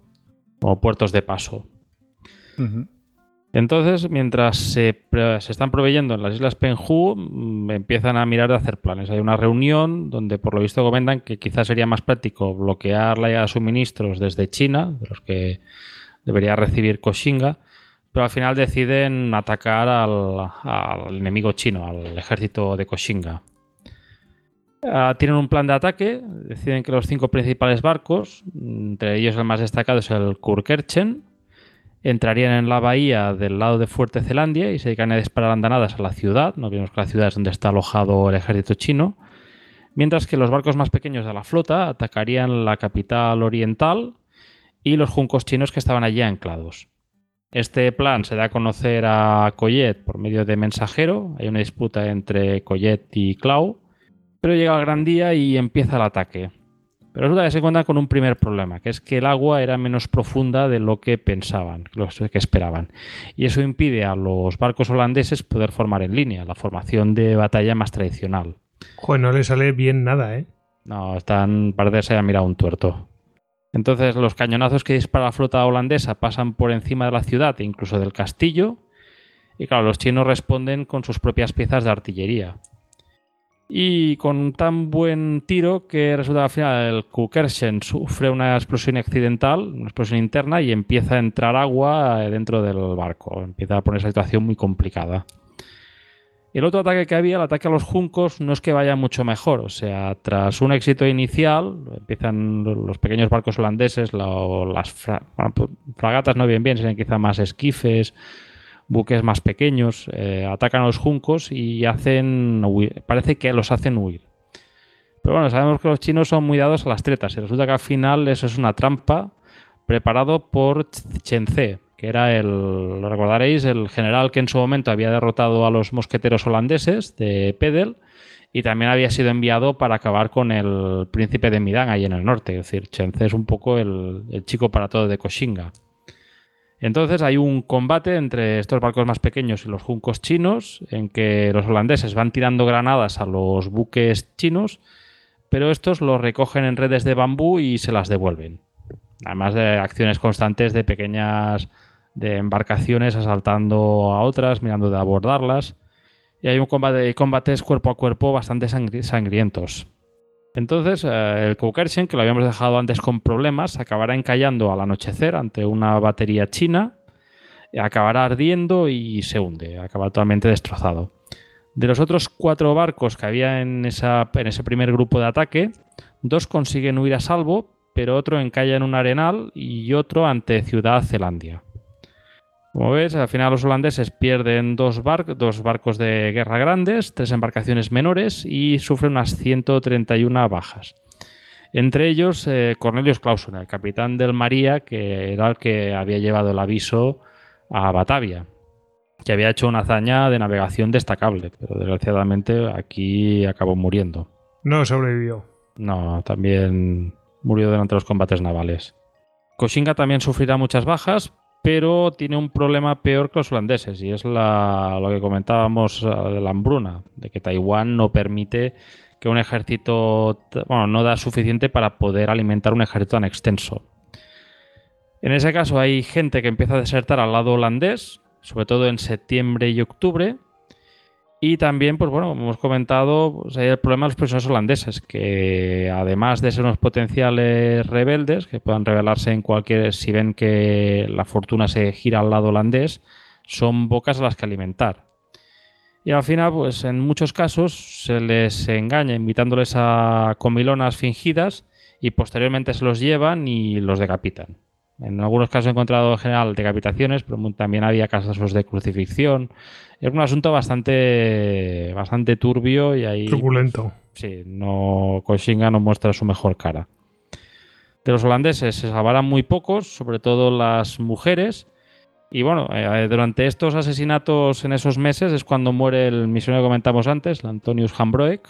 como puertos de paso. Entonces, mientras se, están proveyendo en las islas Penhu, mm, empiezan a mirar de hacer planes. Hay una reunión donde, por lo visto, comentan que quizás sería más práctico bloquear la suministros desde China, de los que debería recibir Koshinga, pero al final deciden atacar al, enemigo chino, al ejército de Koshinga. Ah, tienen un plan de ataque, deciden que los cinco principales barcos, entre ellos el más destacado es el Kurkerchen, entrarían en la bahía del lado de Fuerte Zelandia y se dedican a disparar andanadas a la ciudad. No vemos que la ciudad es donde está alojado el ejército chino. Mientras que los barcos más pequeños de la flota atacarían la capital oriental y los juncos chinos que estaban allí anclados. Este plan se da a conocer a Collet por medio de mensajero. Hay una disputa entre Collet y Clau. Pero llega el gran día y empieza el ataque. Pero resulta que se encuentran con un primer problema, que es que el agua era menos profunda de lo que pensaban, lo que esperaban. Y eso impide a los barcos holandeses poder formar en línea, la formación de batalla más tradicional. Joder, no le sale bien nada, ¿eh? No, están, parece que se haya mirado un tuerto. Entonces los cañonazos que dispara la flota holandesa pasan por encima de la ciudad e incluso del castillo. Y claro, los chinos responden con sus propias piezas de artillería. Y con tan buen tiro que resulta que al final el Kukersen sufre una explosión accidental, una explosión interna, y empieza a entrar agua dentro del barco. Empieza a poner esa situación muy complicada. El otro ataque que había, el ataque a los juncos, no es que vaya mucho mejor. O sea, tras un éxito inicial, empiezan los pequeños barcos holandeses, las pues, fragatas no bien bien, serían quizá más esquifes, buques más pequeños, eh, atacan a los juncos y hacen huir- parece que los hacen huir. Pero bueno, sabemos que los chinos son muy dados a las tretas y resulta que al final eso es una trampa preparado por Chen Tze, que era el, lo recordaréis, el general que en su momento había derrotado a los mosqueteros holandeses de Pedel y también había sido enviado para acabar con el príncipe de Midán ahí en el norte. Es decir, Chen Tze es un poco el, el chico para todo de Koshinga. Entonces hay un combate entre estos barcos más pequeños y los juncos chinos, en que los holandeses van tirando granadas a los buques chinos, pero estos los recogen en redes de bambú y se las devuelven. Además de acciones constantes de pequeñas de embarcaciones asaltando a otras, mirando de abordarlas. Y hay un combate, combates cuerpo a cuerpo bastante sangri- sangrientos. Entonces, eh, el Kukerchen, que lo habíamos dejado antes con problemas, acabará encallando al anochecer ante una batería china, acabará ardiendo y se hunde, acaba totalmente destrozado. De los otros cuatro barcos que había en, en ese primer grupo de ataque, dos consiguen huir a salvo, pero otro encalla en un arenal y otro ante Ciudad Zelandia. Como ves, al final los holandeses pierden dos, bar- dos barcos de guerra grandes, tres embarcaciones menores y sufren unas 131 bajas. Entre ellos, eh, Cornelius Clausen, el capitán del María, que era el que había llevado el aviso a Batavia, que había hecho una hazaña de navegación destacable, pero desgraciadamente aquí acabó muriendo. No sobrevivió. No, también murió durante los combates navales. Koshinga también sufrirá muchas bajas, pero tiene un problema peor que los holandeses, y es lo que comentábamos eh, de la hambruna, de que Taiwán no permite que un ejército, bueno, no da suficiente para poder alimentar un ejército tan extenso. En ese caso hay gente que empieza a desertar al lado holandés, sobre todo en septiembre y octubre, y también, pues bueno, hemos comentado, pues el problema de los prisioneros holandeses, que además de ser unos potenciales rebeldes, que puedan rebelarse en cualquier, si ven que la fortuna se gira al lado holandés, son bocas a las que alimentar. Y al final, pues en muchos casos se les engaña invitándoles a comilonas fingidas y posteriormente se los llevan y los decapitan. En algunos casos he encontrado en general decapitaciones, pero también había casos de crucifixión. Es un asunto bastante, bastante turbio y ahí Truculento. sí, no Koshinga no muestra su mejor cara. de los holandeses se salvarán muy pocos, sobre todo las mujeres. Y bueno, eh, durante estos asesinatos en esos meses es cuando muere el misionero que comentamos antes, el Antonius Hambroek.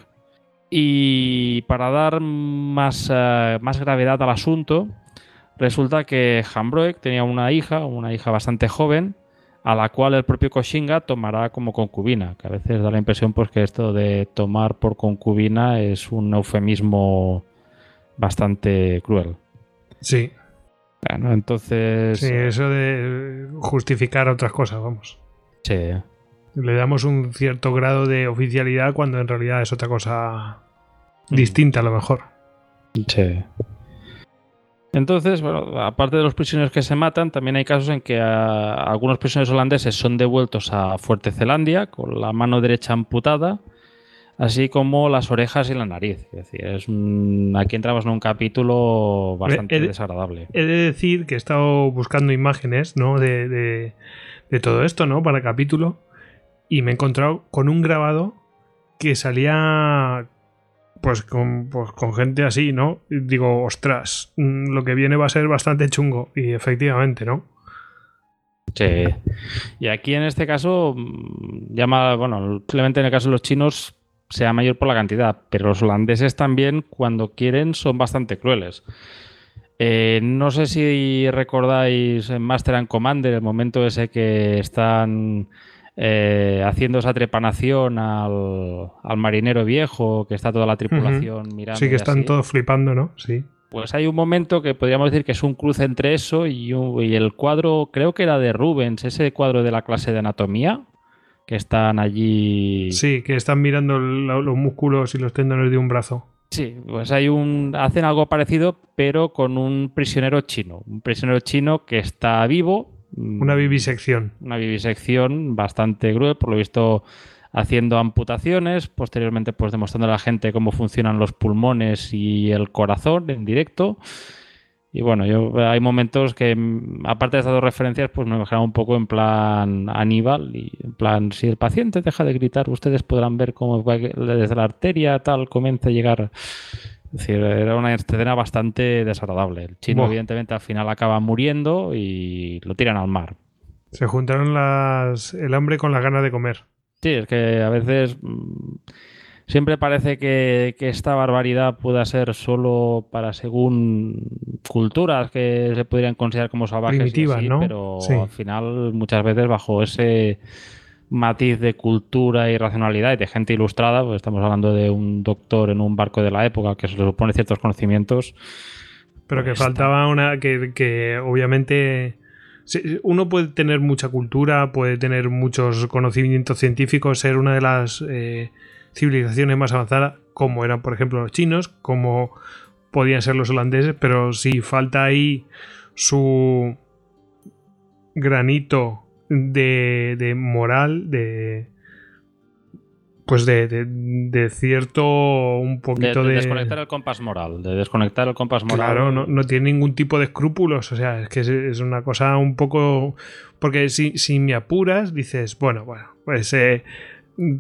Y para dar más, eh, más gravedad al asunto, resulta que Hambroek tenía una hija, una hija bastante joven, a la cual el propio Koshinga tomará como concubina, que a veces da la impresión pues que esto de tomar por concubina es un eufemismo bastante cruel. Sí. Bueno, entonces... Sí, eso de justificar otras cosas, vamos. Sí. Le damos un cierto grado de oficialidad cuando en realidad es otra cosa distinta a lo mejor. Sí. Entonces, bueno, aparte de los prisioneros que se matan, también hay casos en que ah, algunos prisioneros holandeses son devueltos a Fuerte Zelandia con la mano derecha amputada, así como las orejas y la nariz. Es decir, es un- aquí entramos en un capítulo bastante He de- desagradable. He de decir que he estado buscando imágenes, ¿no? De, de- de todo esto, ¿no? Para el capítulo. Y me he encontrado con un grabado que salía. Pues con, pues con gente así, ¿no? Digo, ostras, mm, lo que viene va a ser bastante chungo. Y efectivamente, ¿no? Sí. Y aquí en este caso, mm, llama, bueno, simplemente en el caso de los chinos sea mayor por la cantidad, pero los holandeses también, cuando quieren, son bastante crueles. Eh, no sé si recordáis en Master and Commander el momento ese que están eh, haciendo esa trepanación al, al marinero viejo, que está toda la tripulación mirando. Sí, que están así. todos flipando, ¿no? Sí. Pues hay un momento que podríamos decir que es un cruce entre eso y, un- y el cuadro, creo que era de Rubens, ese cuadro de la clase de anatomía, que están allí. Sí, que están mirando lo- los músculos y los tendones de un brazo. Sí, pues hay un. hacen algo parecido, pero con un prisionero chino. Un prisionero chino que está vivo. Mm, Una vivisección. Una vivisección bastante cruel, por lo visto haciendo amputaciones, posteriormente pues demostrando a la gente cómo funcionan los pulmones y el corazón en directo. Y bueno, yo hay momentos que, mm, aparte de estas dos referencias, pues me imaginaba un poco en plan Aníbal y en plan, si el paciente deja de gritar, ustedes podrán ver cómo desde la arteria tal comienza a llegar. Es decir, era una escena bastante desagradable. El chino, evidentemente, al final acaba muriendo y lo tiran al mar. Se juntaron las, el hambre con las ganas de comer. Sí, es que a veces mm, siempre parece que, que esta barbaridad pueda ser solo para según culturas que se podrían considerar como salvajes, y Primitivas, así, ¿no? pero Sí. al final muchas veces bajo ese matiz de cultura y racionalidad y de gente ilustrada, pues estamos hablando de un doctor en un barco de la época que se le supone ciertos conocimientos. Pero que faltaba una. Que, que obviamente. Uno puede tener mucha cultura, puede tener muchos conocimientos científicos, ser una de las eh, civilizaciones más avanzadas, como eran, por ejemplo, los chinos, como podían ser los holandeses, pero si falta ahí su granito de, de moral, de. Pues de, de- de cierto un poquito de de. desconectar el compás moral, de desconectar el compás moral. Claro, no, no tiene ningún tipo de escrúpulos. O sea, es que es, es una cosa un poco. Porque si, si me apuras, dices, bueno, bueno, pues eh,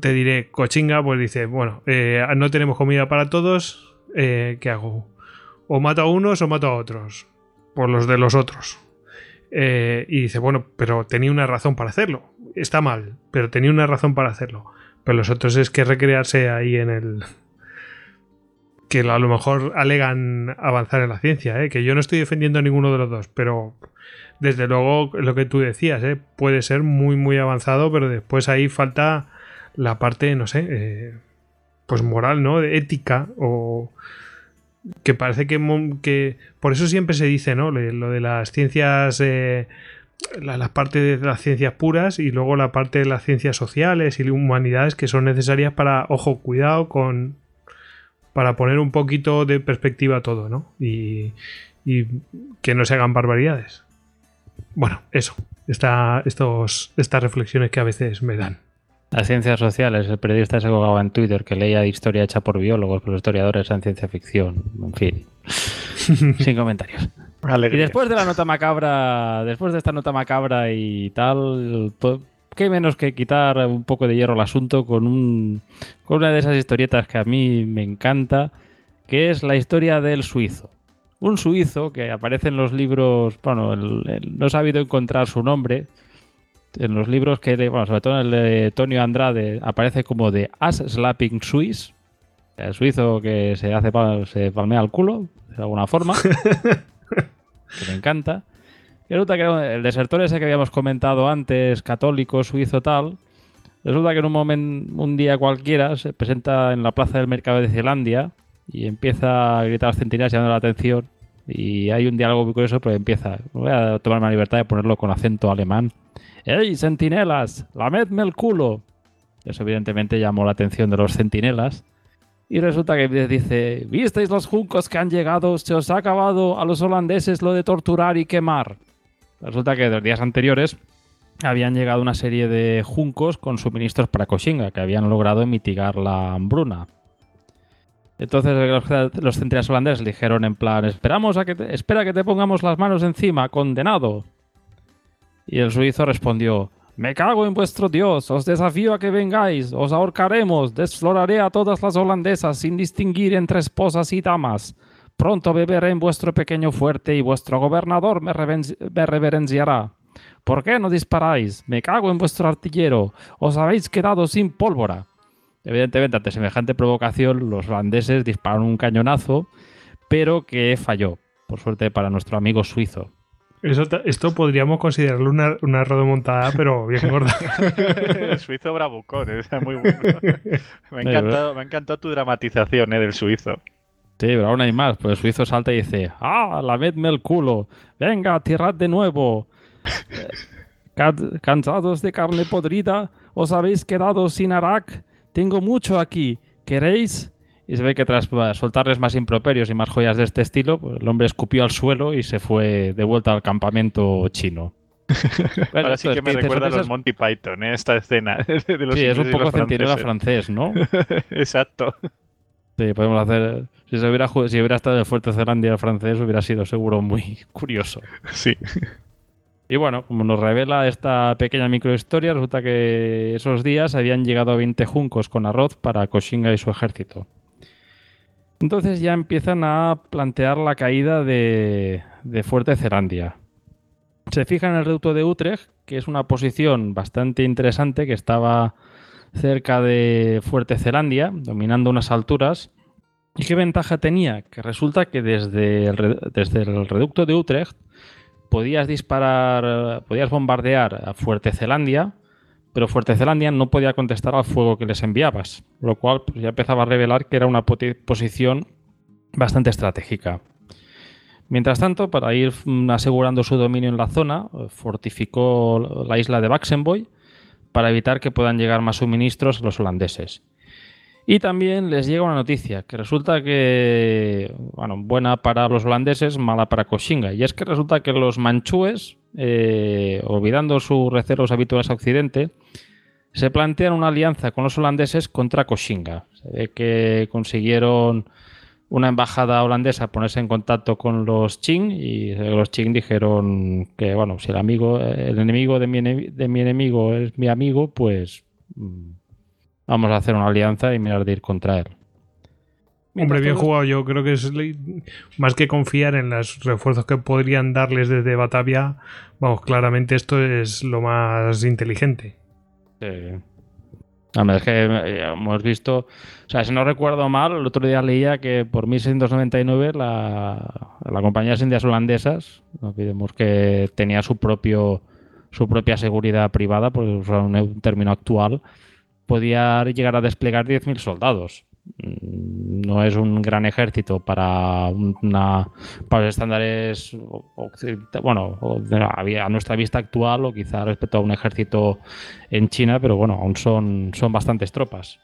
te diré, cochinga, pues dices, bueno, eh, no tenemos comida para todos, eh, ¿qué hago? O mato a unos o mato a otros. Por los de los otros. Eh, y dice, bueno, pero tenía una razón para hacerlo. Está mal, pero tenía una razón para hacerlo. Pero los otros es que recrearse ahí en el, que a lo mejor alegan avanzar en la ciencia, ¿eh? que yo no estoy defendiendo a ninguno de los dos, pero desde luego lo que tú decías, ¿eh? puede ser muy muy avanzado, pero después ahí falta la parte, no sé, eh, pues moral, ¿no? De ética o que parece que, que por eso siempre se dice, ¿no? Lo de las ciencias, eh, la, la parte de las ciencias puras y luego la parte de las ciencias sociales y humanidades que son necesarias para, ojo, cuidado con, para poner un poquito de perspectiva todo, ¿no? Y, y que no se hagan barbaridades. Bueno, eso. Esta, estos, estas reflexiones que a veces me dan. Las ciencias sociales, el periodista ese colgaba en Twitter que leía historia hecha por biólogos, pero los historiadores en ciencia ficción. En fin. Sin comentarios. Y después de la nota macabra, después de esta nota macabra y tal, pues, qué menos que quitar un poco de hierro al asunto con, un, con una de esas historietas que a mí me encanta, que es la historia del suizo. un suizo que aparece en los libros, bueno, no he sabido encontrar su nombre, en los libros que, bueno, sobre todo en el de Tonio Andrade, aparece como de As Slapping Swiss, el suizo que se hace se palmea el culo, de alguna forma, que me encanta. Y resulta que el desertor ese que habíamos comentado antes, católico, suizo tal, resulta que en un momento, un día cualquiera, se presenta en la plaza del mercado de Zelandia y empieza a gritar a centinelas llamando la atención. Y hay un diálogo muy curioso, pero empieza. Voy a tomarme la libertad de ponerlo con acento alemán. ¡Ey, centinelas! ¡Lamedme el culo! Eso evidentemente llamó la atención de los centinelas. Y resulta que dice, ¿visteis los juncos que han llegado? Se os ha acabado a los holandeses lo de torturar y quemar. Resulta que los días anteriores habían llegado una serie de juncos con suministros para Koshinga, que habían logrado mitigar la hambruna. Entonces los, centinelas holandeses dijeron en plan, esperamos a que espera que te pongamos las manos encima, condenado. Y el suizo respondió, me cago en vuestro Dios, os desafío a que vengáis, os ahorcaremos, desfloraré a todas las holandesas sin distinguir entre esposas y damas. Pronto beberé en vuestro pequeño fuerte y vuestro gobernador me, reverenciará. ¿Por qué no disparáis? Me cago en vuestro artillero, os habéis quedado sin pólvora. Evidentemente, ante semejante provocación, los holandeses dispararon un cañonazo, pero que falló, por suerte para nuestro amigo suizo. Esto podríamos considerarlo una, una rodomontada, pero bien gorda. el suizo bravucón, es muy bueno. Me ha encantado, me encantado tu dramatización ¿eh? del suizo. Sí, pero aún hay más. Pues el suizo salta y dice: ¡Ah, la medme el culo! ¡Venga, tirad de nuevo! ¿Cansados de carne podrida? ¿Os habéis quedado sin Arak? tengo mucho aquí, ¿queréis? Y se ve que tras soltarles más improperios y más joyas de este estilo, pues el hombre escupió al suelo y se fue de vuelta al campamento chino. Bueno, Ahora sí que me recuerda a los Monty Python, ¿eh? esta escena. sí, es un poco centinela francés, ¿no? Exacto. Sí, podemos hacer. Si, se hubiera, si hubiera estado en Fuerte Zelandia francés, hubiera sido seguro muy curioso. Sí. Y bueno, como nos revela esta pequeña microhistoria, resulta que esos días habían llegado 20 juncos con arroz para Koshinga y su ejército. Entonces ya empiezan a plantear la caída de, Fuerte Zelandia. Se fija en el reducto de Utrecht, que es una posición bastante interesante, que estaba cerca de Fuerte Zelandia, dominando unas alturas. ¿Y qué ventaja tenía? Que resulta que desde desde el reducto de Utrecht podías disparar, podías bombardear a Fuerte Zelandia, pero Fuerte Zelandia no podía contestar al fuego que les enviabas, lo cual pues, ya empezaba a revelar que era una posición bastante estratégica. Mientras tanto, para ir mm, asegurando su dominio en la zona, fortificó la isla de Baxenboy para evitar que puedan llegar más suministros a los holandeses. Y también les llega una noticia que resulta que, bueno, buena para los holandeses, mala para Koshinga. Y es que resulta que los manchúes, eh, olvidando sus recelos habituales a Occidente, se plantean una alianza con los holandeses contra Koshinga. Se ve que consiguieron una embajada holandesa ponerse en contacto con los Qing y los Qing dijeron que, bueno, si el amigo, el enemigo de mi, de mi enemigo es mi amigo, pues mm, vamos a hacer una alianza y mirar de ir contra él. Hombre, bien jugado. Yo creo que es más que confiar en los refuerzos que podrían darles desde Batavia. Vamos, claramente esto es lo más inteligente. Sí. es que eh, hemos visto, o sea, si no recuerdo mal, el otro día leía que por 1699 la, la compañía de Indias Holandesas, no olvidemos que tenía su propio su propia seguridad privada, por usar un término actual, podía llegar a desplegar 10.000 soldados. Mm, no es un gran ejército para una para los estándares bueno a nuestra vista actual o quizá respecto a un ejército en China pero bueno aún son son bastantes tropas.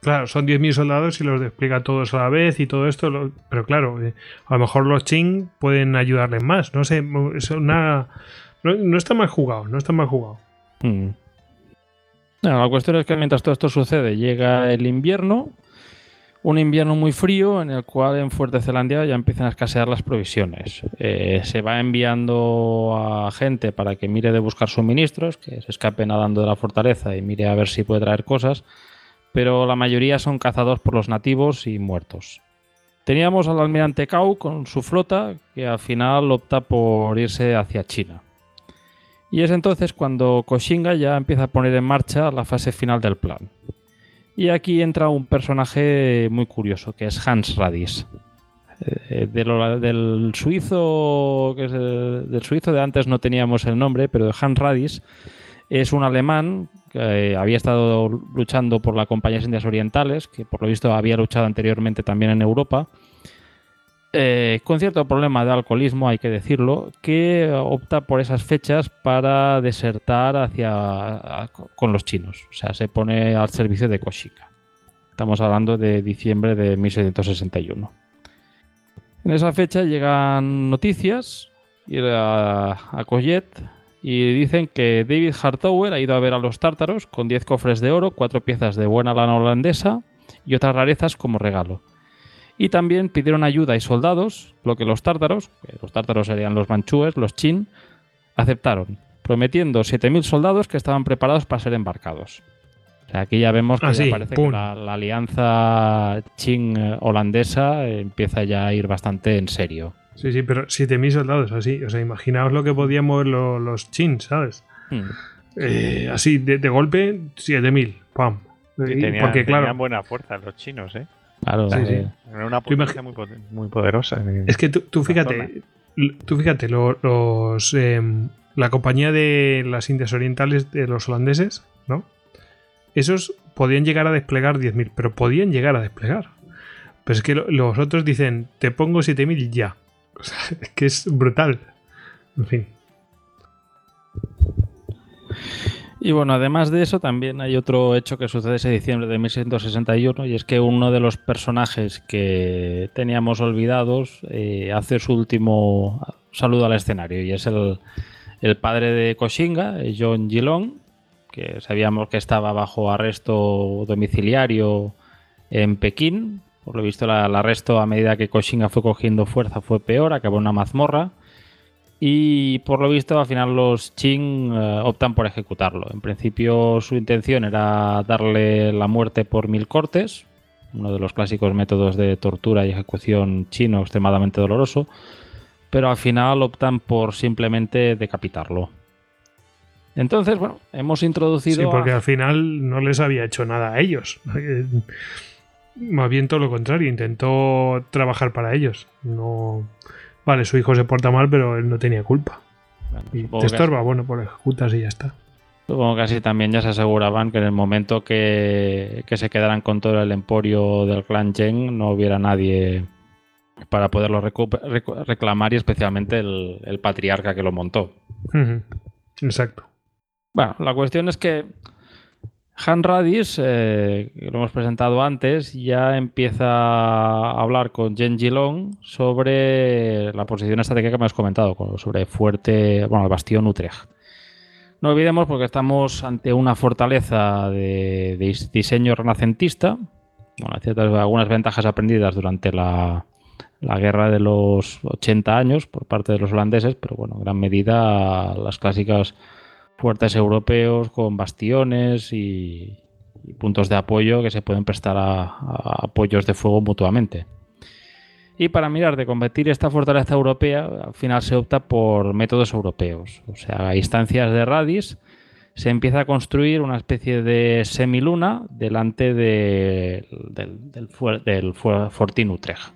Claro son 10.000 soldados y los despliega todos a la vez y todo esto pero claro eh, a lo mejor los Qing pueden ayudarles más no sé es una no, está mal jugado no está mal jugado. Mm la cuestión es que mientras todo esto sucede, llega el invierno, un invierno muy frío en el cual en Fuerte Zelandia ya empiezan a escasear las provisiones. Eh, se va enviando a gente para que mire de buscar suministros, que se escape nadando de la fortaleza y mire a ver si puede traer cosas, pero la mayoría son cazados por los nativos y muertos. Teníamos al almirante Kau con su flota, que al final opta por irse hacia China. Y es entonces cuando Koshinga ya empieza a poner en marcha la fase final del plan. Y aquí entra un personaje muy curioso, que es Hans Radis. Eh, del suizo que es del suizo de antes no teníamos el nombre, pero Hans Radis es un alemán que eh, había estado luchando por la Compañía de Indias Orientales, que por lo visto había luchado anteriormente también en Europa, eh, con cierto problema de alcoholismo, hay que decirlo, que opta por esas fechas para desertar hacia con los chinos. O sea, se pone al servicio de Koshika. Estamos hablando de diciembre de 1661. En esa fecha llegan noticias a, a y dicen que David Hartower ha ido a ver a los tártaros con 10 cofres de oro, 4 piezas de buena lana holandesa y otras rarezas como regalo. Y también pidieron ayuda y soldados, lo que los tártaros, que los tártaros serían los manchúes, los chin, aceptaron, prometiendo 7.000 soldados que estaban preparados para ser embarcados. aquí ya vemos que ah, parece que la, alianza chin-holandesa empieza ya a ir bastante en serio. Sí, sí, pero 7.000 soldados, así. O sea, imaginaos lo que podían mover los chins, ¿sabes? Hmm. Eh, así, de, golpe, 7.000. ¡Pam! Porque, claro, tenían buena fuerza los chinos, ¿eh? Claro, sí, sí. Era una potencia muy, poderosa. Es que tú, fíjate, tú fíjate, los, em, la compañía de las Indias Orientales de los holandeses, ¿no? Esos podían llegar a desplegar 10.000, pero podían llegar a desplegar. Pero es que los otros dicen, te pongo 7.000 ya. O sea, es que es brutal. En fin. Y bueno, además de eso, también hay otro hecho que sucede ese diciembre de 1661 y es que uno de los personajes que teníamos olvidados eh, hace su último saludo al escenario y es el, padre de Koshinga, John Gilong, que sabíamos que estaba bajo arresto domiciliario en Pekín. Por lo visto, el arresto a medida que Koshinga fue cogiendo fuerza fue peor, acabó en una mazmorra y por lo visto al final los Qing eh, optan por ejecutarlo. En principio su intención era darle la muerte por mil cortes, uno de los clásicos métodos de tortura y ejecución chino extremadamente doloroso, pero al final optan por simplemente decapitarlo. Entonces, bueno, hemos introducido... Sí, porque al final no les había hecho nada a ellos. Más bien todo lo contrario, intentó trabajar para ellos. No Vale, su hijo se porta mal, pero él no tenía culpa. y te estorba, bueno, por ejecutas y ya está. Supongo que así también ya se aseguraban que en el momento que, se quedaran con todo el emporio del clan Chen no hubiera nadie para poderlo reclamar y especialmente el, patriarca que lo montó. Exacto. Bueno, la cuestión es que han Radis, eh, que lo hemos presentado antes, ya empieza a hablar con Jen Jilong sobre la posición estratégica que me has comentado, sobre fuerte, bueno, el bastión Utrecht. No olvidemos porque estamos ante una fortaleza de, diseño renacentista, bueno, ciertas, algunas ventajas aprendidas durante la, la guerra de los 80 años por parte de los holandeses, pero bueno, en gran medida las clásicas fuertes europeos con bastiones y, puntos de apoyo que se pueden prestar a, apoyos de fuego mutuamente. Y para mirar de combatir esta fortaleza europea, al final se opta por métodos europeos. O sea, a instancias de Radis se empieza a construir una especie de semiluna delante del, del, del Fortín Utrecht.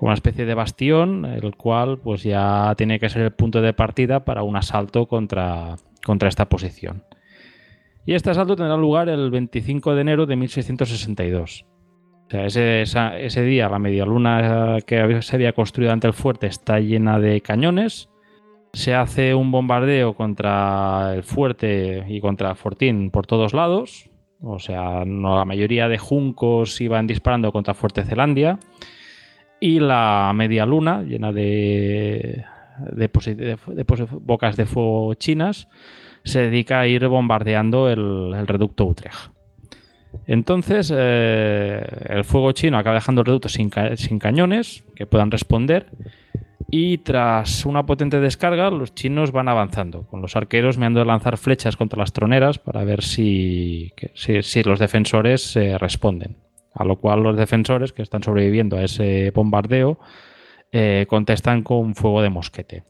Una especie de bastión, el cual pues ya tiene que ser el punto de partida para un asalto contra, contra esta posición. Y este asalto tendrá lugar el 25 de enero de 1662. O sea, ese, ese día la media luna que se había construido ante el fuerte está llena de cañones. Se hace un bombardeo contra el fuerte y contra Fortín por todos lados. O sea, la mayoría de juncos iban disparando contra Fuerte Zelandia. Y la media luna, llena de, de, bocas de fuego chinas, se dedica a ir bombardeando el, reducto Utrecht. Entonces, eh, el fuego chino acaba dejando el reducto sin, cañones que puedan responder. Y tras una potente descarga, los chinos van avanzando, con los arqueros meando de lanzar flechas contra las troneras para ver si, si, los defensores responden. A lo cual los defensores que están sobreviviendo a ese bombardeo eh, contestan con fuego de mosquete.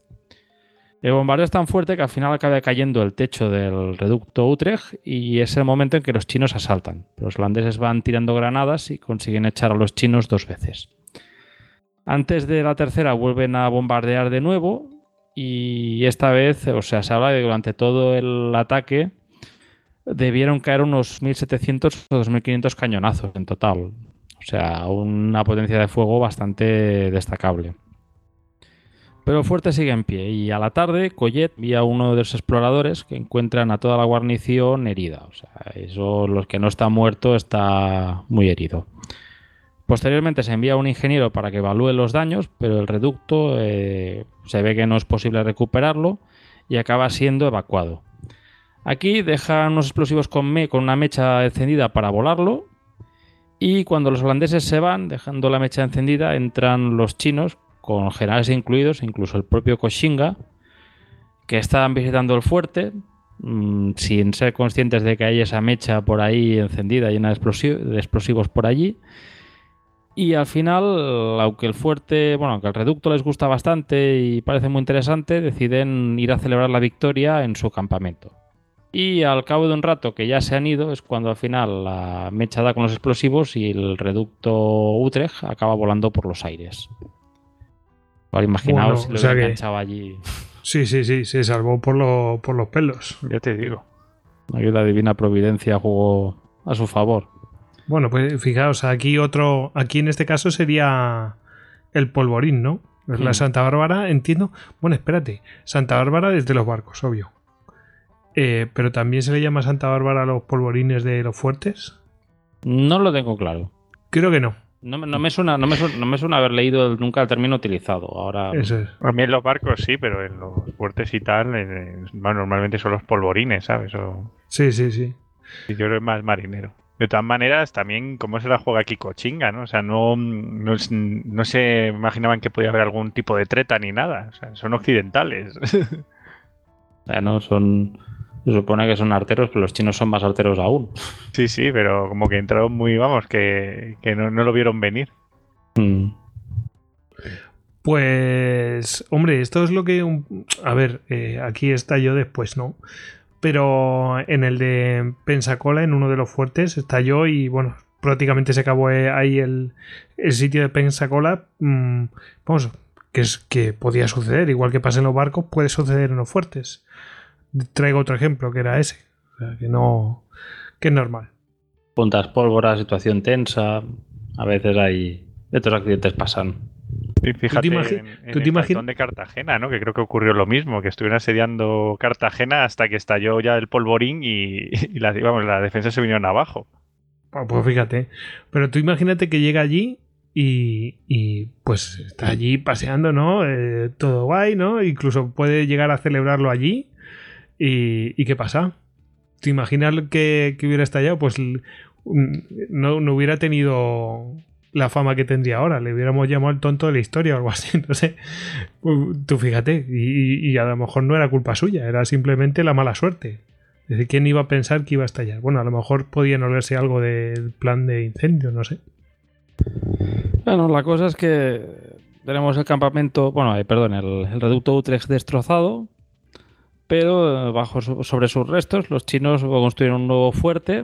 El bombardeo es tan fuerte que al final acaba cayendo el techo del reducto Utrecht y es el momento en que los chinos asaltan. Los holandeses van tirando granadas y consiguen echar a los chinos dos veces. Antes de la tercera vuelven a bombardear de nuevo y esta vez, o sea, se habla de que durante todo el ataque debieron caer unos 1.700 o 2.500 cañonazos en total. O sea, una potencia de fuego bastante destacable. Pero fuerte sigue en pie y a la tarde Collet envía a uno de los exploradores que encuentran a toda la guarnición herida. O sea, los que no está muerto está muy herido. Posteriormente se envía a un ingeniero para que evalúe los daños, pero el reducto eh, se ve que no es posible recuperarlo y acaba siendo evacuado. Aquí dejan unos explosivos con, me, con una mecha encendida para volarlo y cuando los holandeses se van, dejando la mecha encendida, entran los chinos con generales incluidos, incluso el propio Koshinga, que estaban visitando el fuerte, mmm, sin ser conscientes de que hay esa mecha por ahí encendida, llena de, de explosivos por allí. Y al final, aunque el fuerte, bueno, aunque el reducto les gusta bastante y parece muy interesante, deciden ir a celebrar la victoria en su campamento. Y al cabo de un rato que ya se han ido, es cuando al final la mecha da con los explosivos y el reducto Utrecht acaba volando por los aires. Vale, imaginaos Bueno, si o lo sea que- enganchado allí. Sí, sí, sí, se salvó por, lo- por los pelos. Ya te digo. Aquí la divina providencia jugó a su favor. Bueno, pues fijaos, aquí otro, aquí en este caso sería el polvorín, ¿no? Es la Hmm. Santa Bárbara, entiendo. Bueno, espérate, Santa Bárbara desde los barcos, obvio. Eh, pero también se le llama Santa Bárbara a los polvorines de los fuertes. No lo tengo claro. Creo que no. No, me- no me suena, no, me suena, no me suena haber leído el- nunca el término utilizado. Ahora, Eso es. A mí en los barcos sí, pero en los fuertes y tal, bueno, normalmente son los polvorines, ¿sabes? O, Sí, sí, sí. y yo creo más marinero. De todas maneras, también cómo se la juega aquí Cochinga, ¿no? O sea, no, no, no se imaginaban que podía haber algún tipo de treta ni nada. O sea, son occidentales. o sea, no son. Se supone que son arteros, pero los chinos son más arteros aún. sí, sí, pero como que entraron muy, vamos, que, que no, no lo vieron venir. Mm. Pues, hombre, esto es lo que... un- A ver, eh, aquí está yo después, ¿no? Pero en el de Pensacola, en uno de los fuertes, estalló y, bueno, prácticamente se acabó eh, ahí el, el sitio de Pensacola. mm, vamos, que es que podía suceder, igual que pasa en los barcos, puede suceder en los fuertes. Traigo otro ejemplo, que era ese. O sea, que no... que es normal. Puntas pólvora, situación tensa. A veces hay. Estos accidentes pasan. Y fíjate en, en tú te el imagi- cantón de Cartagena, ¿no? Que creo que ocurrió lo mismo, que estuvieron asediando Cartagena hasta que estalló ya el polvorín y, y la, vamos, la defensa se vinieron abajo. Ah, Pues fíjate. Pero tú imagínate que llega allí y, y, pues está allí paseando, ¿no? Eh, todo guay, ¿no? Incluso puede llegar a celebrarlo allí. ¿Y, qué pasa? ¿Te imaginas que, que hubiera estallado? Pues un- no, hubiera tenido la fama que tendría ahora. Le hubiéramos llamado el tonto de la historia o algo así, no sé. Pues, Tú fíjate. Y, y a lo mejor no era culpa suya, era simplemente la mala suerte. Es decir, ¿quién iba a pensar que iba a estallar? Bueno, a lo mejor podían olerse algo del plan de incendio, no sé. Bueno, la cosa es que tenemos el campamento, bueno, eh, perdón, el, el reducto Utrecht destrozado, pero bajo sobre sus restos los chinos construyeron un nuevo fuerte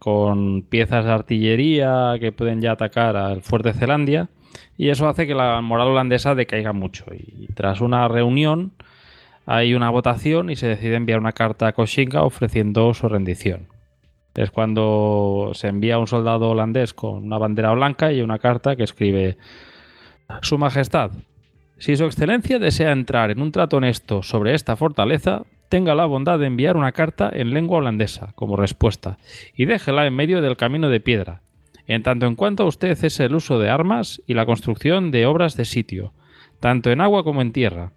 con piezas de artillería que pueden ya atacar al fuerte Zelandia y eso hace que la moral holandesa decaiga mucho y tras una reunión hay una votación y se decide enviar una carta a Koshinga ofreciendo su rendición. Es cuando se envía un soldado holandés con una bandera blanca y una carta que escribe Su Majestad, si Su Excelencia desea entrar en un trato honesto sobre esta fortaleza, tenga la bondad de enviar una carta en lengua holandesa como respuesta y déjela en medio del camino de piedra, en tanto en cuanto usted cese el uso de armas y la construcción de obras de sitio, tanto en agua como en tierra,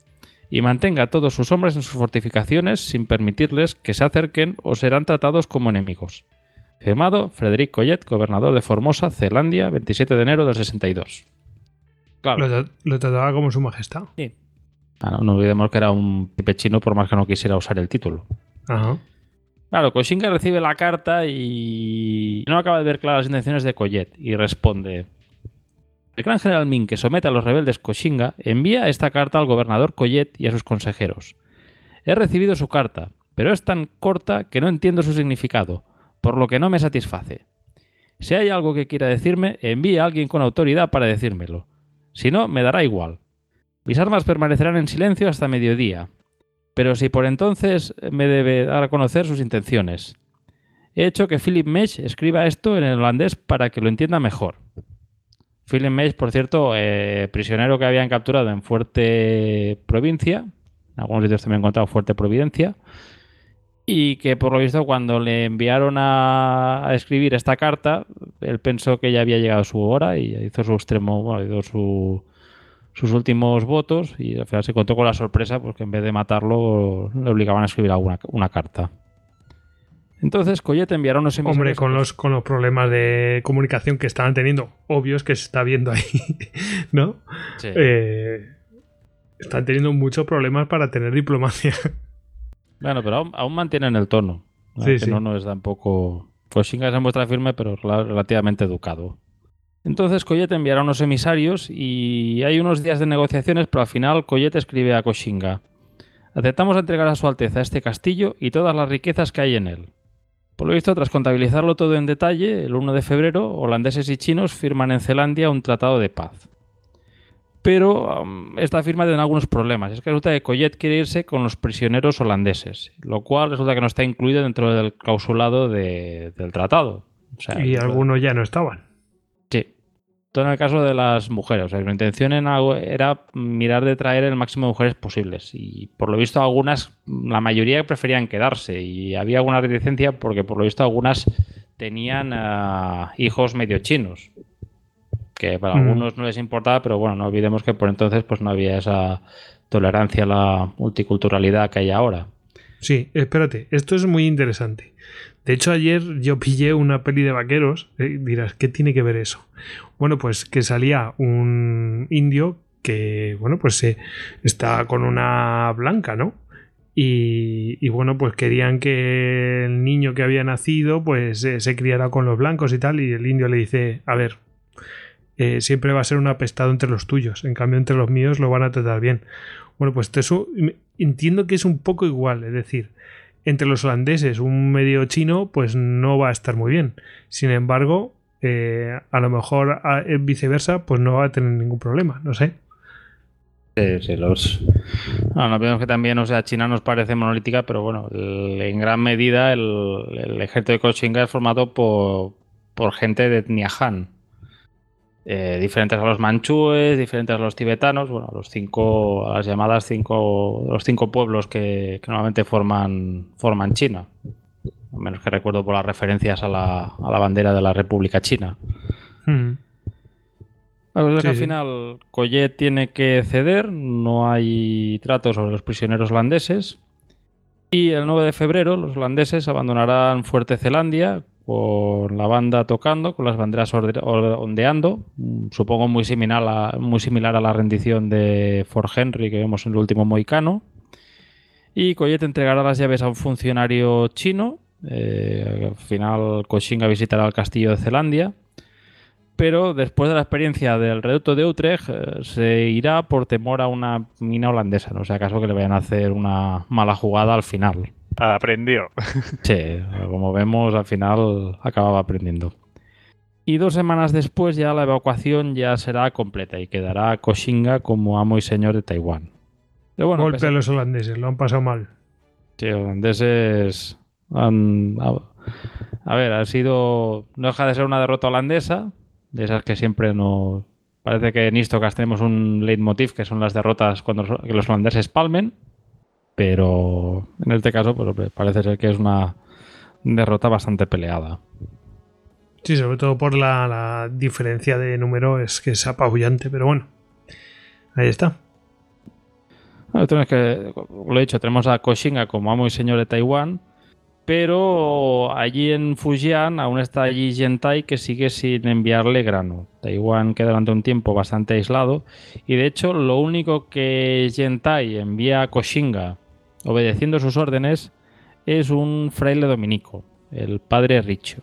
y mantenga a todos sus hombres en sus fortificaciones sin permitirles que se acerquen o serán tratados como enemigos. Firmado Frederic Collet, gobernador de Formosa, Zelandia, 27 de enero del 62. Claro. Lo, tra- lo trataba como su majestad. Ah, no, no olvidemos que era un pipe chino por más que no quisiera usar el título. Ajá. Claro, Koshinga recibe la carta y no acaba de ver claras las intenciones de Collet y responde. El gran general Min, que somete a los rebeldes Koshinga, envía esta carta al gobernador Collet y a sus consejeros. He recibido su carta, pero es tan corta que no entiendo su significado, por lo que no me satisface. Si hay algo que quiera decirme, envíe a alguien con autoridad para decírmelo. Si no, me dará igual. Mis armas permanecerán en silencio hasta mediodía, pero si por entonces me debe dar a conocer sus intenciones. He hecho que Philip Mesh escriba esto en el holandés para que lo entienda mejor. Philip Mesh, por cierto, eh, prisionero que habían capturado en Fuerte Provincia, en algunos sitios también he encontrado Fuerte Providencia, y que por lo visto cuando le enviaron a, a, escribir esta carta, él pensó que ya había llegado su hora y hizo su extremo, bueno, hizo su, sus últimos votos y al final se contó con la sorpresa porque en vez de matarlo le obligaban a escribir alguna, una carta. Entonces Collet enviará unos emisarios... Hombre, con los, con los problemas de comunicación que estaban teniendo, obvios que se está viendo ahí, ¿no? Sí. Eh, están teniendo muchos problemas para tener diplomacia. Bueno, pero aún, aún mantienen el tono. ¿no? Sí, que sí. no, no es tampoco... Koshinga se muestra firme, pero rela- relativamente educado. Entonces Collet enviará unos emisarios y hay unos días de negociaciones, pero al final Collet escribe a Koshinga. Aceptamos entregar a su Alteza este castillo y todas las riquezas que hay en él. Por lo visto, tras contabilizarlo todo en detalle, el 1 de febrero, holandeses y chinos firman en Zelandia un tratado de paz. Pero um, esta firma tiene algunos problemas. Es que resulta que Collet quiere irse con los prisioneros holandeses, lo cual resulta que no está incluido dentro del clausulado de- del tratado. O sea, Y algunos ya no estaban. Sí. Todo en el caso de las mujeres. O sea, la intención era mirar de traer el máximo de mujeres posibles. Y por lo visto, algunas, la mayoría preferían quedarse. Y había alguna reticencia porque por lo visto algunas tenían ah, hijos medio chinos. Que para Mm. algunos no les importaba, pero bueno, no olvidemos que por entonces pues no había esa tolerancia a la multiculturalidad que hay ahora. Sí, espérate, esto es muy interesante. De hecho, ayer yo pillé una peli de vaqueros. eh, dirás, ¿qué tiene que ver eso? Bueno, pues que salía un indio que, bueno, pues eh, está con una blanca, ¿no? Y, y, bueno, pues querían que el niño que había nacido, pues eh, se criara con los blancos y tal. Y el indio le dice, a ver, eh, siempre va a ser un apestado entre los tuyos. En cambio, entre los míos lo van a tratar bien. Bueno, pues eso entiendo que es un poco igual, es decir, entre los holandeses un medio chino pues no va a estar muy bien. Sin embargo, eh, a lo mejor a, eh, viceversa pues no va a tener ningún problema, no sé. Sí, sí, los... No, no vemos que también, o sea, China nos parece monolítica, pero bueno, el- en gran medida el, el ejército de Koshinga es formado por, por gente de etnia Han. Eh, diferentes a los manchúes, diferentes a los tibetanos, bueno, a los cinco, a las llamadas cinco, los cinco pueblos que, que normalmente forman, forman China. A menos que recuerdo por las referencias a la, a la bandera de la República China. Mm. La que Sí, al sí. final Collet tiene que ceder, no hay trato sobre los prisioneros holandeses. Y el 9 de febrero los holandeses abandonarán Fuerte Zelandia con la banda tocando, con las banderas o- ondeando, mm, supongo muy similar, a, muy similar a la rendición de Fort Henry que vemos en el último Moicano. Y Collet entregará las llaves a un funcionario chino. eh, al final Koshinga visitará el castillo de Zelandia pero después de la experiencia del reducto de Utrecht eh, se irá por temor a una mina holandesa, no sea acaso que le vayan a hacer una mala jugada al final. Aprendió. Sí, como vemos al final acababa aprendiendo. Y dos semanas después ya la evacuación ya será completa y quedará Koshinga como amo y señor de Taiwán. Pero bueno, Golpe pese- a los holandeses, lo han pasado mal. Sí, los holandeses han... A, ver, ha sido... No deja de ser una derrota holandesa, de esas que siempre nos... Parece que en Istocas tenemos un leitmotiv que son las derrotas cuando los holandeses palmen, pero en este caso pues, parece ser que es una derrota bastante peleada. Sí, sobre todo por la, la diferencia de número es que es apabullante, pero bueno. Ahí está. Bueno, tenemos que, como lo he dicho, tenemos a Koshinga como amo y señor de Taiwán, pero allí en Fujian aún está allí Gentai que sigue sin enviarle grano. Taiwán queda durante un tiempo bastante aislado y de hecho lo único que Gentai envía a Koshinga obedeciendo sus órdenes es un fraile dominico, el padre Richo.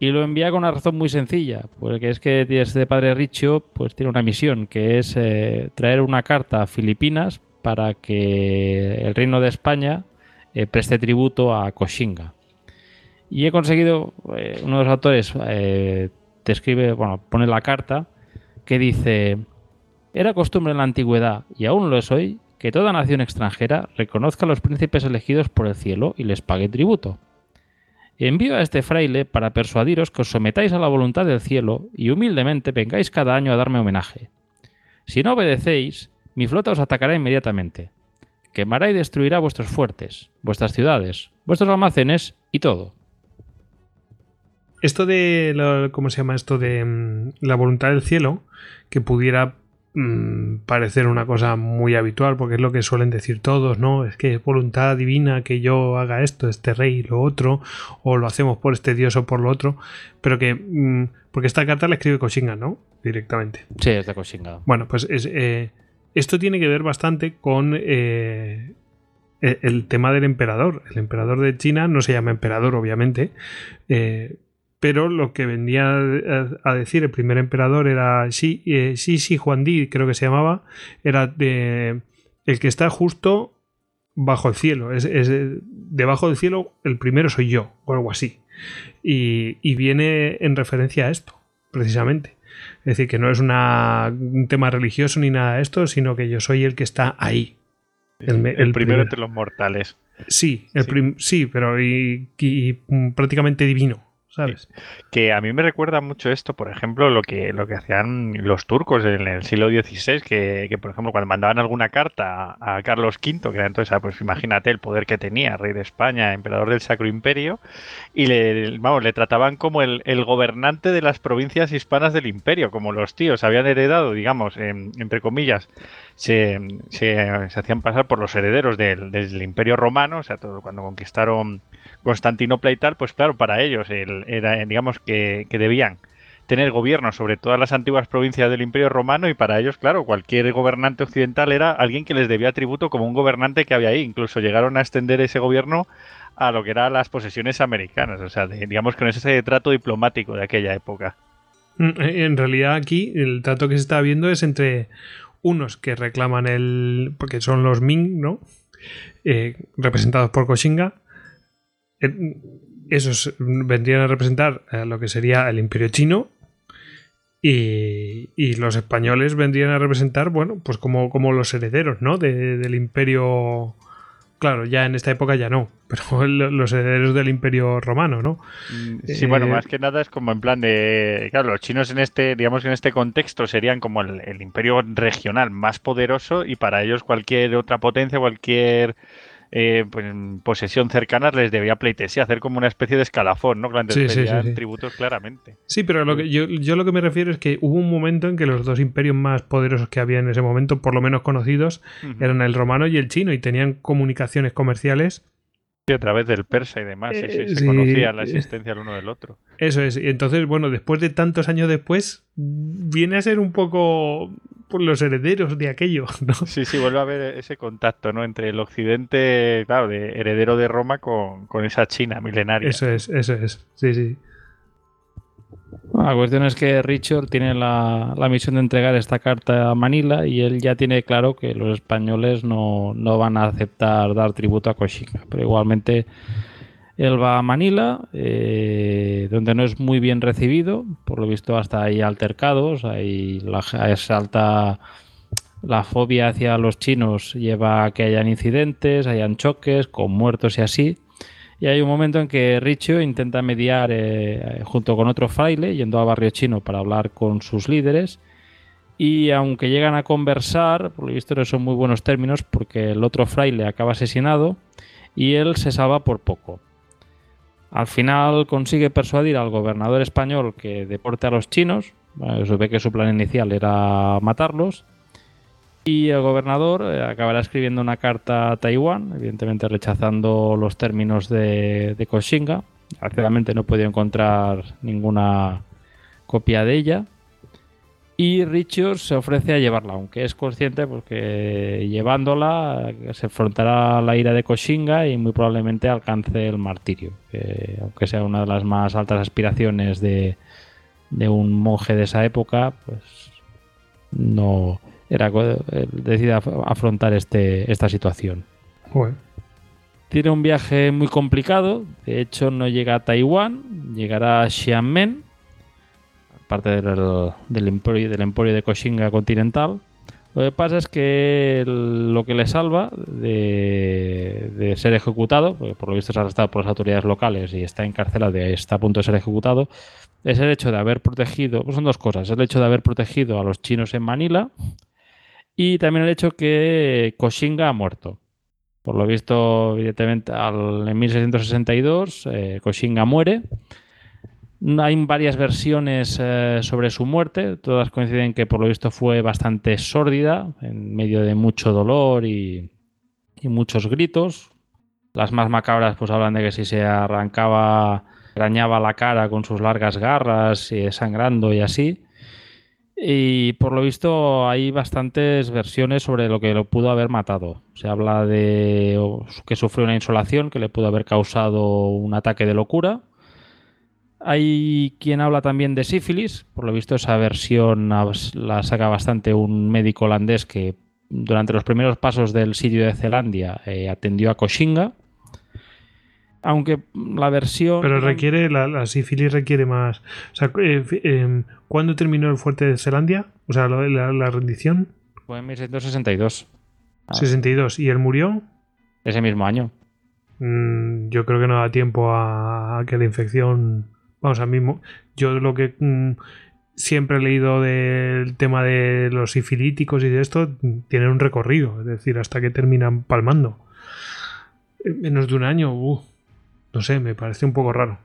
Y lo envía con una razón muy sencilla, porque es que este padre Richo pues, tiene una misión, que es eh, traer una carta a Filipinas para que el reino de España eh, preste tributo a Cochinga. Y he conseguido, eh, uno de los autores describe, bueno, pone la carta que dice, era costumbre en la antigüedad, y aún lo es hoy, que toda nación extranjera reconozca a los príncipes elegidos por el cielo y les pague tributo. Envío a este fraile para persuadiros que os sometáis a la voluntad del cielo y humildemente vengáis cada año a darme homenaje. Si no obedecéis, mi flota os atacará inmediatamente. Quemará y destruirá vuestros fuertes, vuestras ciudades, vuestros almacenes y todo. Esto de, ¿cómo se llama esto? De mm, la voluntad del cielo, que pudiera Mm, parecer una cosa muy habitual, porque es lo que suelen decir todos, ¿no? Es que es voluntad divina que yo haga esto, este rey, lo otro, o lo hacemos por este dios o por lo otro, pero que... Mm, porque esta carta la escribe Koshinga, ¿no? Directamente. Sí, es de Koshinga. Bueno, pues es, eh, esto tiene que ver bastante con eh, e, el tema del emperador. El emperador de China no se llama emperador, obviamente, eh, pero lo que venía a decir el primer emperador era sí, eh, sí, sí, Juan Di, creo que se llamaba, era de, el que está justo bajo el cielo, es, debajo del cielo el primero soy yo, o algo así. Y, viene en referencia a esto, precisamente. Es decir, que no es un tema religioso ni nada de esto, sino que yo soy el que está ahí. El, primero, entre los mortales. Sí, el sí. pero y prácticamente divino. Que a mí me recuerda mucho esto, por ejemplo, lo que, lo que hacían los turcos en el siglo XVI, que, por ejemplo, cuando mandaban alguna carta a, Carlos V, que era entonces, ah, pues imagínate el poder que tenía, rey de España, emperador del Sacro Imperio, y le, vamos, le trataban como el, gobernante de las provincias hispanas del imperio, como los tíos habían heredado, digamos, entre comillas, se, se, hacían pasar por los herederos del, del imperio romano, o sea, todo, cuando conquistaron Constantinopla y tal, pues claro, para ellos era, digamos que, debían tener gobierno sobre todas las antiguas provincias del Imperio Romano y para ellos, claro, cualquier gobernante occidental era alguien que les debía tributo como un gobernante que había ahí. Incluso llegaron a extender ese gobierno a lo que eran las posesiones americanas, o sea, digamos con ese trato diplomático de aquella época. Mm, en realidad aquí el trato que se está viendo es entre unos que reclaman el... porque son los Ming, ¿no? Eh, representados por Koshinga, esos vendrían a representar eh, lo que sería el imperio chino y, los españoles vendrían a representar, bueno, pues como, como los herederos, ¿no? del imperio... Claro, ya en esta época ya no, pero los herederos del imperio romano, ¿no? Mm, sí, bueno, eh, más que nada es como en plan de... Claro, los chinos en este, digamos que en este contexto serían como el imperio regional más poderoso y para ellos cualquier otra potencia, cualquier eh, pues, posesión cercana les debía pleitesía, hacer como una especie de escalafón, ¿no? Sí, tributos claramente. Sí, pero lo que yo, yo, lo que me refiero es que hubo un momento en que los dos imperios más poderosos que había en ese momento, por lo menos conocidos, eran el romano y el chino y tenían comunicaciones comerciales a través del persa y demás, eh, se conocía la existencia el uno del otro. Eso es, y entonces, bueno, después de tantos años después, viene a ser un poco por los herederos de aquello, ¿no? Sí, sí, vuelve a haber ese contacto, ¿no? Entre el occidente, claro, de heredero de Roma con, con esa China milenaria. Eso es, eso es, sí, sí. La cuestión es que Richard tiene la, misión de entregar esta carta a Manila y él ya tiene claro que los españoles no, van a aceptar dar tributo a Koshinga. Pero igualmente él va a Manila, eh, donde no es muy bien recibido. Por lo visto, hasta hay altercados, hay la, alta la fobia hacia los chinos lleva a que hayan incidentes, hayan choques con muertos y así. Y hay un momento en que Richo intenta mediar eh, junto con otro fraile, yendo al barrio chino para hablar con sus líderes. Y aunque llegan a conversar, por lo visto no son muy buenos términos porque el otro fraile acaba asesinado y él se salva por poco. Al final consigue persuadir al gobernador español que deporte a los chinos. ve que su plan inicial era matarlos y el gobernador eh, acabará escribiendo una carta a Taiwán, evidentemente rechazando los términos de, de Koshinga. Desgraciadamente no he podido encontrar ninguna copia de ella. y Richard se ofrece a llevarla, aunque es consciente porque llevándola se enfrentará a la ira de Koshinga y muy probablemente alcance el martirio, que, aunque sea una de las más altas aspiraciones de, de un monje de esa época, pues no era decide afrontar este, esta situación. Tiene un viaje muy complicado, de hecho no llega a Taiwán, llegará a Xiamen, parte del, del, emporio, del emporio de Koshinga continental. Lo que pasa es que lo que le salva de, ser ejecutado, porque por lo visto es arrestado por las autoridades locales y está encarcelado y está a punto de ser ejecutado, es el hecho de haber protegido, pues son dos cosas, el hecho de haber protegido a los chinos en Manila y también el hecho que Koshinga ha muerto. Por lo visto, evidentemente, en 1662 eh, muere hay varias versiones eh, sobre su muerte, todas coinciden que por lo visto fue bastante sórdida, en medio de mucho dolor y, muchos gritos. Las más macabras pues hablan de que si se arrancaba, arañaba la cara con sus largas garras, y sangrando y así. Y por lo visto hay bastantes versiones sobre lo que lo pudo haber matado. Se habla de que sufrió una insolación que le pudo haber causado un ataque de locura hay quien habla también de sífilis, por lo visto esa versión la saca bastante un médico holandés que durante los primeros pasos del sitio de Zelandia eh, atendió a Koshinga. Aunque la versión... Pero requiere, la, sífilis requiere más... O sea, eh, em, ¿cuándo terminó el fuerte de Zelandia? O sea, la, rendición. Fue en 1662. 62. ¿Y él murió? Ese mismo año. Mm, yo creo que no da tiempo a que la infección Vamos, a mismo. Yo lo que mm, siempre he leído del tema de los sifilíticos y de esto, tienen un recorrido, es decir, hasta que terminan palmando. menos de un año, uh, no sé, me parece un poco raro.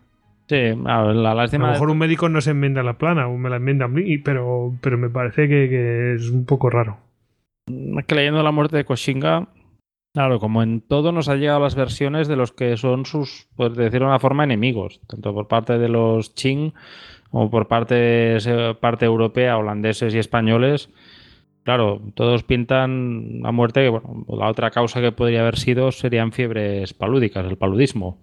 Sí, a, la a lo mejor un médico no se enmienda la plana, o me la enmienda a mí, pero, pero me parece que, que es un poco raro. Es que leyendo la muerte de Koshinga, Claro, como en todo nos ha llegado las versiones de los que son sus, por decirlo de una forma, enemigos, tanto por parte de los Qing como por parte, parte europea, holandeses y españoles. Claro, todos pintan a muerte que bueno, la otra causa que podría haber sido serían fiebres palúdicas, el paludismo.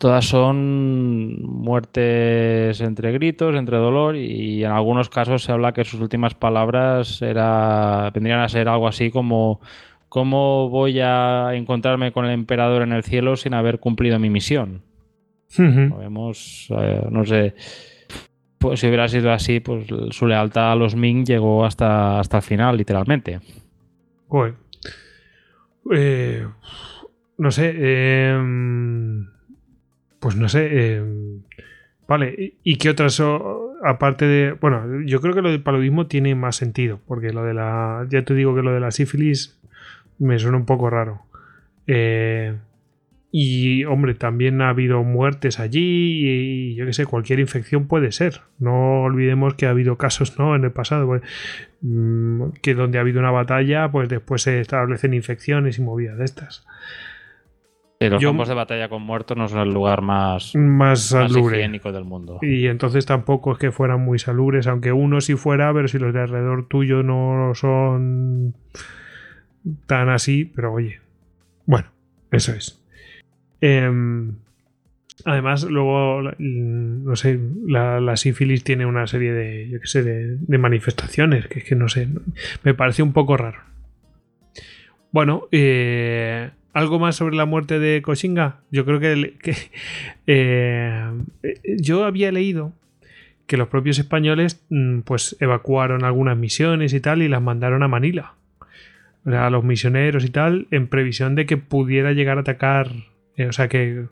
Todas son muertes entre gritos, entre dolor y en algunos casos se habla que sus últimas palabras era, vendrían a ser algo así como ¿cómo voy a encontrarme con el emperador en el cielo sin haber cumplido mi misión? Vemos, eh, no sé, pues si hubiera sido así, pues su lealtad a los Ming llegó hasta, hasta el final, literalmente. Eh, no sé, em, pues no sé, em, vale, ¿y qué otras, aparte de, bueno, yo creo que lo del paludismo tiene más sentido, porque lo de la, ya te digo que lo de la sífilis me suena un poco raro. Eh, y hombre, también ha habido muertes allí y, yo qué sé, cualquier infección puede ser. No olvidemos que ha habido casos ¿no? en el pasado, pues, mm, que donde ha habido una batalla, pues después se establecen infecciones y movidas de estas. Los campos de batalla con muertos no son el lugar más, más, higiénico del mundo. Y entonces tampoco es que fueran muy salubres, aunque uno sí fuera, pero si los de alrededor tuyo no son tan así, pero oye. Bueno, eso es. Em, además, luego, no sé, la, sífilis tiene una serie de, yo qué sé, de, manifestaciones, que es que no sé, me parece un poco raro. Bueno, eh, ¿algo más sobre la muerte de Koshinga? Yo creo que, eh, yo había leído que los propios españoles mm, pues evacuaron algunas misiones y tal y las mandaron a Manila a los misioneros y tal, en previsión de que pudiera llegar a atacar. Eh, o sea que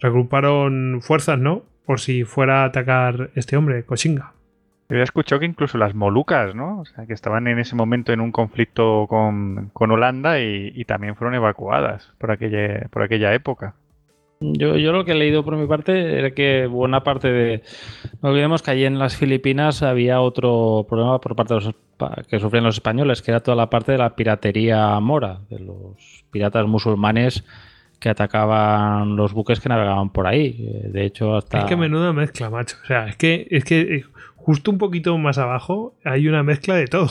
regruparon fuerzas, ¿no? Por si fuera a atacar este hombre, Koshinga. Había escuchado que incluso las Molucas, ¿no? O sea, que estaban en ese momento en un conflicto con, Holanda y, también fueron evacuadas por aquella, por aquella época. Yo, yo, lo que he leído por mi parte era que buena parte de. No olvidemos que allí en las Filipinas había otro problema por parte de los que sufrían los españoles, que era toda la parte de la piratería mora, de los piratas musulmanes que atacaban los buques que navegaban por ahí. De hecho, hasta. Es que menuda mezcla, macho. O sea, es que, es que eh, justo un poquito más abajo hay una mezcla de todo.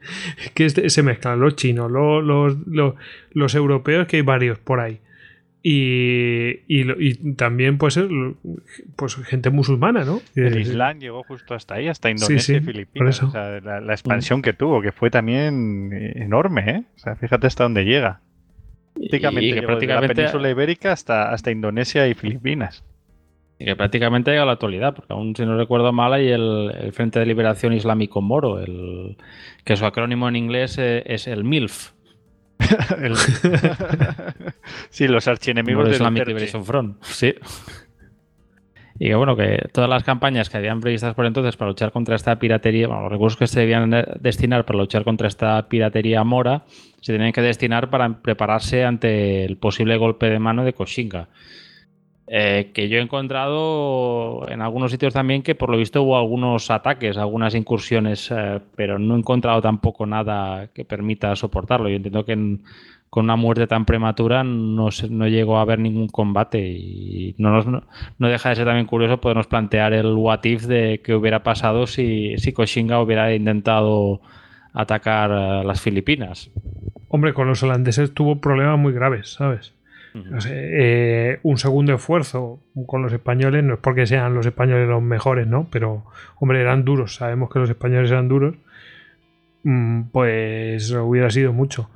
que se mezclan los chinos, los, los, los, europeos, que hay varios por ahí. Y, y, también pues, pues gente musulmana, ¿no? El Islam llegó justo hasta ahí, hasta Indonesia y Filipinas. O sea, la, expansión que tuvo, que fue también enorme, ¿eh? O sea, fíjate hasta dónde llega. Prácticamente, prácticamente... la península ibérica hasta, hasta Indonesia y Filipinas. Y que prácticamente llega a la actualidad, porque aún si no recuerdo mal hay el, Frente de Liberación Islámico Moro, el, que su acrónimo en inglés eh, es, el MILF. sí, los archienemigos de Islamic Liberation Front. Sí. Y que bueno, que todas las campañas que habían previstas por entonces para luchar contra esta piratería, bueno, los recursos que se debían destinar para luchar contra esta piratería mora, se tenían que destinar para prepararse ante el posible golpe de mano de Koshinga. Eh, que yo he encontrado en algunos sitios también que por lo visto hubo algunos ataques, algunas incursiones, eh, pero no he encontrado tampoco nada que permita soportarlo. Yo entiendo que con una muerte tan prematura no, no llegó a haber ningún combate y no, no, deja de ser también curioso podernos plantear el what if de qué hubiera pasado si, si Koshinga hubiera intentado atacar a las Filipinas. Hombre, con los holandeses tuvo problemas muy graves, ¿sabes? Eh, un segundo esfuerzo con los españoles, no es porque sean los españoles los mejores, ¿no? Pero, hombre, eran duros, sabemos que los españoles eran duros, mm, pues hubiera sido mucho.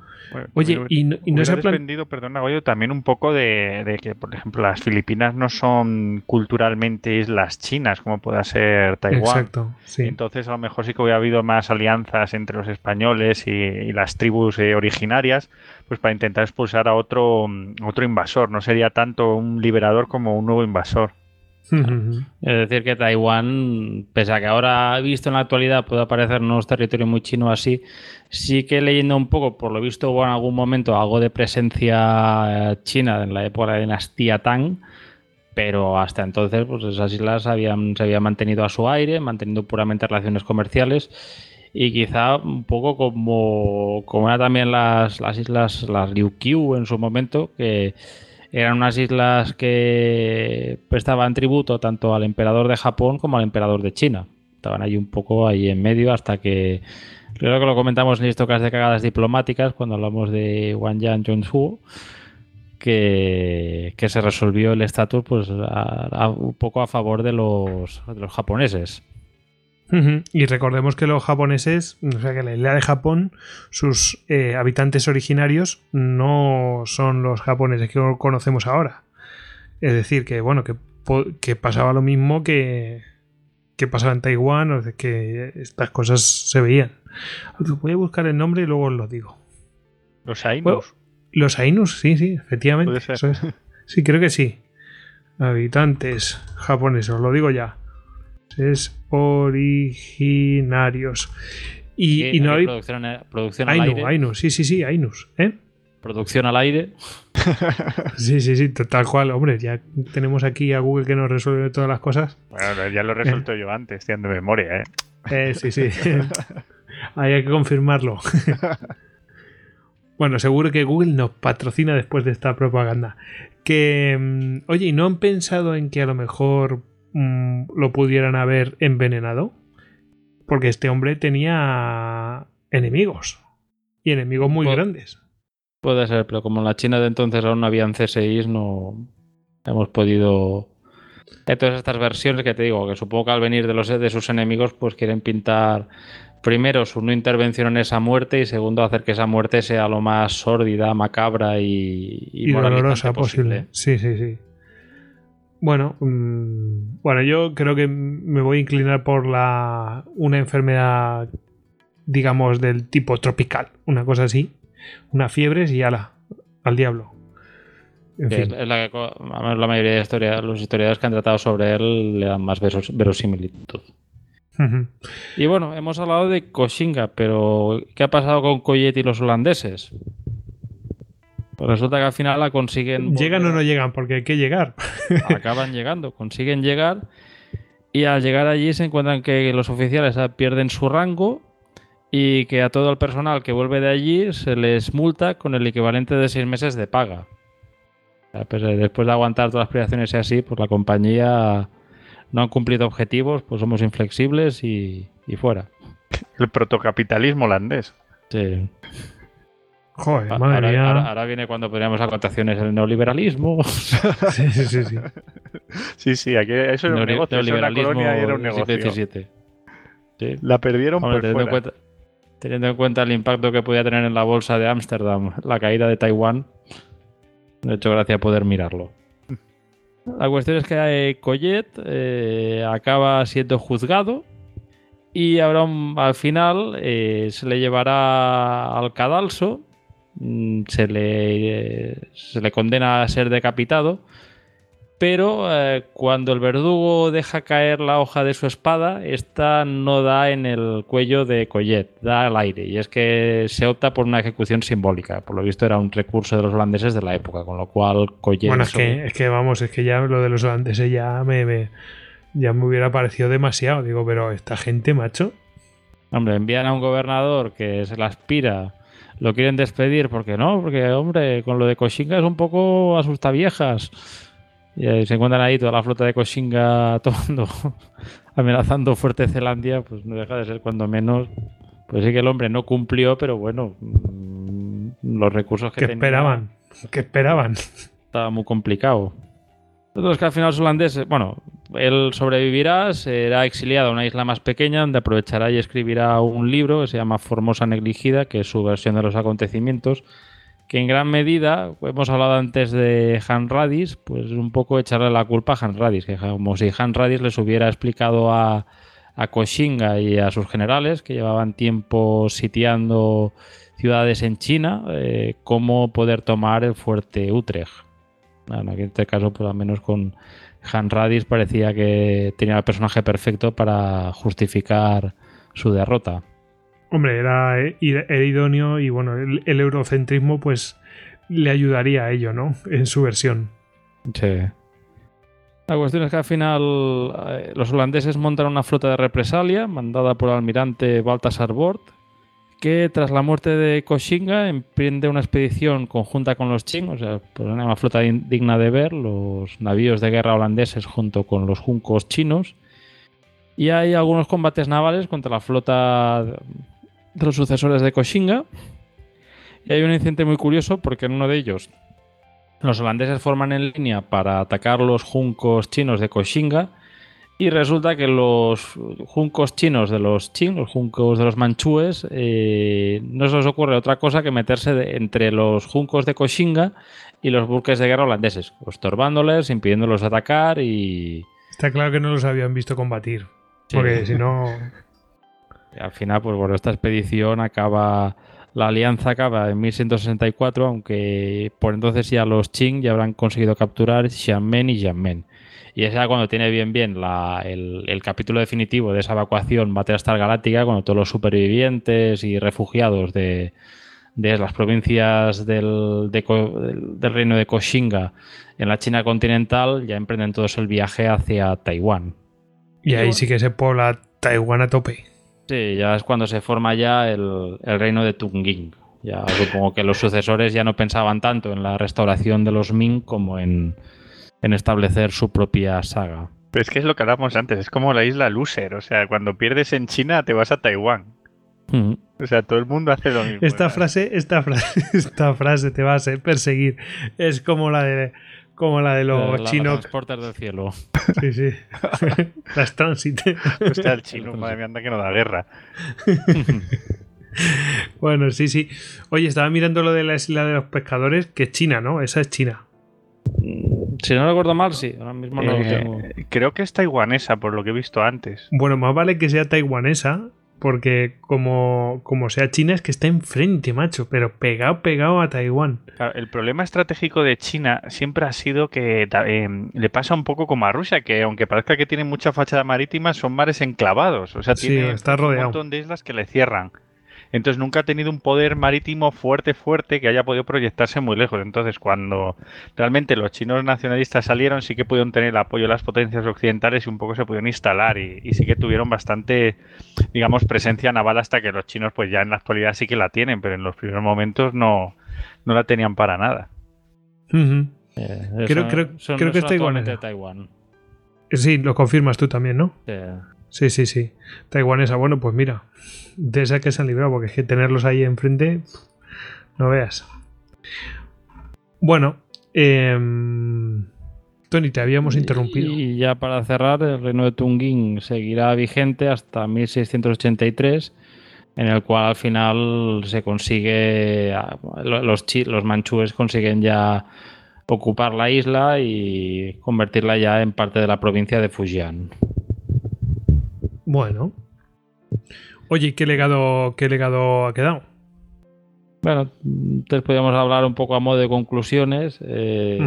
Oye, y, no, se ha dependido, perdona, también un poco de, que, por ejemplo, las Filipinas no son culturalmente islas chinas, como pueda ser Taiwán. Exacto, sí. Entonces, a lo mejor sí que hubiera habido más alianzas entre los españoles y, las tribus eh, originarias, pues para intentar expulsar a otro, otro invasor. No sería tanto un liberador como un nuevo invasor. Es decir, que Taiwán, pese a que ahora visto en la actualidad puede aparecer un territorio muy chino así, sí que leyendo un poco, por lo visto hubo en algún momento algo de presencia eh, china en la época de la dinastía Tang, pero hasta entonces pues esas islas habían, se habían mantenido a su aire, manteniendo puramente relaciones comerciales y quizá un poco como, como eran también las, las islas, las Ryukyu en su momento, que eran unas islas que prestaban tributo tanto al emperador de Japón como al emperador de China. Estaban ahí un poco ahí en medio hasta que creo que lo comentamos en Histocas de cagadas diplomáticas cuando hablamos de Wang Zhonghu que, que se resolvió el estatus pues un poco a favor de los, de los japoneses. Y recordemos que los japoneses, o sea que la isla de Japón, sus eh, habitantes originarios no son los japoneses que conocemos ahora. Es decir, que bueno, que, pasaba lo mismo que, que pasaba en Taiwán, o que estas cosas se veían. Voy a buscar el nombre y luego os lo digo. ¿Los Ainus? los Ainus, sí, sí, efectivamente. Sí, creo que sí. Habitantes japoneses, os lo digo ya es originarios. Y, no hay. Producción, producción al aire. Sí, sí, sí, Ainus. ¿eh? Producción al aire. sí, sí, sí, tal cual. Hombre, ya tenemos aquí a Google que nos resuelve todas las cosas. Bueno, ya lo he resuelto eh. yo antes, de memoria, ¿eh? ¿eh? sí, sí. hay que confirmarlo. bueno, seguro que Google nos patrocina después de esta propaganda. Que, mm, oye, ¿y no han pensado en que a lo mejor Mm, lo pudieran haber envenenado. Porque este hombre tenía enemigos. Y enemigos muy grandes. Puede ser, pero como en la China de entonces aún no habían CSIs, no hemos podido. Todas estas versiones que te digo, que supongo que al venir de, los, de sus enemigos, pues quieren pintar primero su no intervención en esa muerte y segundo hacer que esa muerte sea lo más sórdida, macabra y, y, dolorosa posible. Sí, sí, sí. Bueno, mm, bueno, yo creo que me voy a inclinar por la una enfermedad, digamos, del tipo tropical, una cosa así, una fiebre y ala, al diablo. Es, la, que, la mayoría de historias, los historiadores que han tratado sobre él le dan más verosimilitud. Y bueno, hemos hablado de Koshinga, pero ¿qué ha pasado con Coyet y los holandeses? Pues resulta que al final la consiguen. ¿Llegan o no llegan? Porque hay que llegar. Acaban llegando, consiguen llegar. Y al llegar allí se encuentran que los oficiales pierden su rango y que a todo el personal que vuelve de allí se les multa con el equivalente de seis meses de paga. Pues, eh, después de aguantar todas las privaciones y así, pues la compañía no han cumplido objetivos, pues somos inflexibles y, y fuera. El protocapitalismo holandés. Sí. Joder, madre ahora, mía. ahora- ahora viene cuando poníamos a cotaciones el neoliberalismo. Sí, sí, sí, sí. Sí, sí, aquí eso era un negocio. Eso era una neoliberalismo colonia y era un negocio. Sí. La perdieron Hombre, por teniendo, en fuera. cuenta, teniendo en cuenta el impacto que podía tener en la bolsa de Ámsterdam la caída de Taiwán, de hecho, gracias a poder mirarlo. La cuestión es que Collet eh, acaba siendo juzgado y ahora al final eh, se le llevará al cadalso, se le, se le condena a ser decapitado, pero eh, cuando el verdugo deja caer la hoja de su espada, esta no da en el cuello de Collet, da al aire. Y es que se opta por una ejecución simbólica. Por lo visto era un recurso de los holandeses de la época, con lo cual Collet... Bueno, es sobre- que, es que vamos, es que ya lo de los holandeses ya me, me- ya me hubiera parecido demasiado. Digo, pero esta gente, macho. Hombre, envían a un gobernador que se la aspira, lo quieren despedir, porque no, porque, hombre, con lo de Koshinga es un poco asustaviejas. Y se encuentran ahí toda la flota de Koshinga tomando, amenazando Fuerte Zelandia, pues no deja de ser cuando menos. Pues sí que el hombre no cumplió, pero bueno, mm, los recursos que ¿Qué tenía esperaban? ¿Qué esperaban? estaba muy complicado. Entonces que al final los holandeses, bueno, él sobrevivirá, será exiliado a una isla más pequeña donde aprovechará y escribirá un libro que se llama Formosa Negligida, que es su versión de los acontecimientos, que en gran medida, hemos hablado antes de Han Radis, pues un poco echarle la culpa a Han Radis, que como si Han Radis les hubiera explicado a, a Koshinga y a sus generales, que llevaban tiempo sitiando ciudades en China, eh, cómo poder tomar el fuerte Utrecht. Bueno, en este caso, pues al menos con Han Radis parecía que tenía el personaje perfecto para justificar su derrota. Hombre, era, era idóneo y bueno, el, el eurocentrismo pues le ayudaría a ello, ¿no? En su versión. Sí. La cuestión es que al final eh, los holandeses montan una flota de represalia mandada por el almirante Baltasar Bort, que tras la muerte de Koshinga emprende una expedición conjunta con los Qing, o sea, una flota digna de ver, los navíos de guerra holandeses junto con los juncos chinos. Y hay algunos combates navales contra la flota de los sucesores de Koshinga. Y hay un incidente muy curioso porque en uno de ellos los holandeses forman en línea para atacar los juncos chinos de Koshinga y resulta que los juncos chinos de los Qing, los juncos de los manchúes, eh, no se les ocurre otra cosa que meterse de- entre los juncos de Koshinga y los buques de guerra holandeses, estorbándoles, impidiéndolos atacar y, Está claro que no los habían visto combatir. Sí. Porque si no. Al final, pues bueno, esta expedición acaba. La alianza acaba en 1164, aunque por entonces ya los Qing ya habrán conseguido capturar Xiamen y Yanmen. Y es ya cuando tiene bien bien la- el, el capítulo definitivo de esa evacuación Battlestar Galáctica, cuando todos los supervivientes y refugiados de, de las provincias del, de del- del reino de Koshinga en la China continental ya emprenden todos el viaje hacia Taiwán. Y ahí sí que se pobla Taiwán a tope. Sí, ya es cuando se forma ya el, el reino de Tunging. Ya supongo que los sucesores ya no pensaban tanto en la restauración de los Ming como en, en establecer su propia saga. Pero es que es lo que hablábamos antes, es como la isla loser, o sea, cuando pierdes en China te vas a Taiwán. Mm. O sea, todo el mundo hace lo mismo. Esta ¿verdad? frase, esta frase, esta frase te va a ser- perseguir. Es como la de como la de los La- chinos. transportes del cielo. Sí, sí. Las transit. Hostia, el chino, madre mía, anda que no da guerra. Bueno, sí, sí. Oye, estaba mirando lo de la isla de los pescadores, que es China, ¿no? Esa es China. Si no recuerdo mal, sí. Ahora mismo no lo Eh, tengo. creo que es taiwanesa, por lo que he visto antes. Bueno, más vale que sea taiwanesa, porque como, como sea China es que está enfrente, macho, pero pegado, pegado a Taiwán. Claro, el problema estratégico de China siempre ha sido que eh, le pasa un poco como a Rusia, que aunque parezca que tiene mucha fachada marítima, son mares enclavados. O sea, Sí, tiene está un rodeado. montón de islas que le cierran. Entonces nunca ha tenido un poder marítimo fuerte, fuerte, que haya podido proyectarse muy lejos. Entonces cuando realmente los chinos nacionalistas salieron, sí que pudieron tener el apoyo de las potencias occidentales y un poco se pudieron instalar y, y sí que tuvieron bastante, digamos, presencia naval hasta que los chinos pues ya en la actualidad sí que la tienen, pero en los primeros momentos no, no la tenían para nada. Eh, creo- son- creo- son- creo que es de Taiwán. Sí, lo confirmas tú también, ¿no? Eh, Sí, sí, sí. Taiwanesa, bueno, pues mira, de esa que se han librado, porque es que tenerlos ahí enfrente, no veas. Bueno, em, Tony, te habíamos interrumpido. Y ya para cerrar, el reino de Tungin seguirá vigente hasta 1683, en el cual al final se consigue, ah, lo- los, chi- los manchúes consiguen ya ocupar la isla y convertirla ya en parte de la provincia de Fujian. Bueno. Oye, ¿y ¿qué legado, qué legado ha quedado? Bueno, entonces podríamos hablar un poco a modo de conclusiones. eh.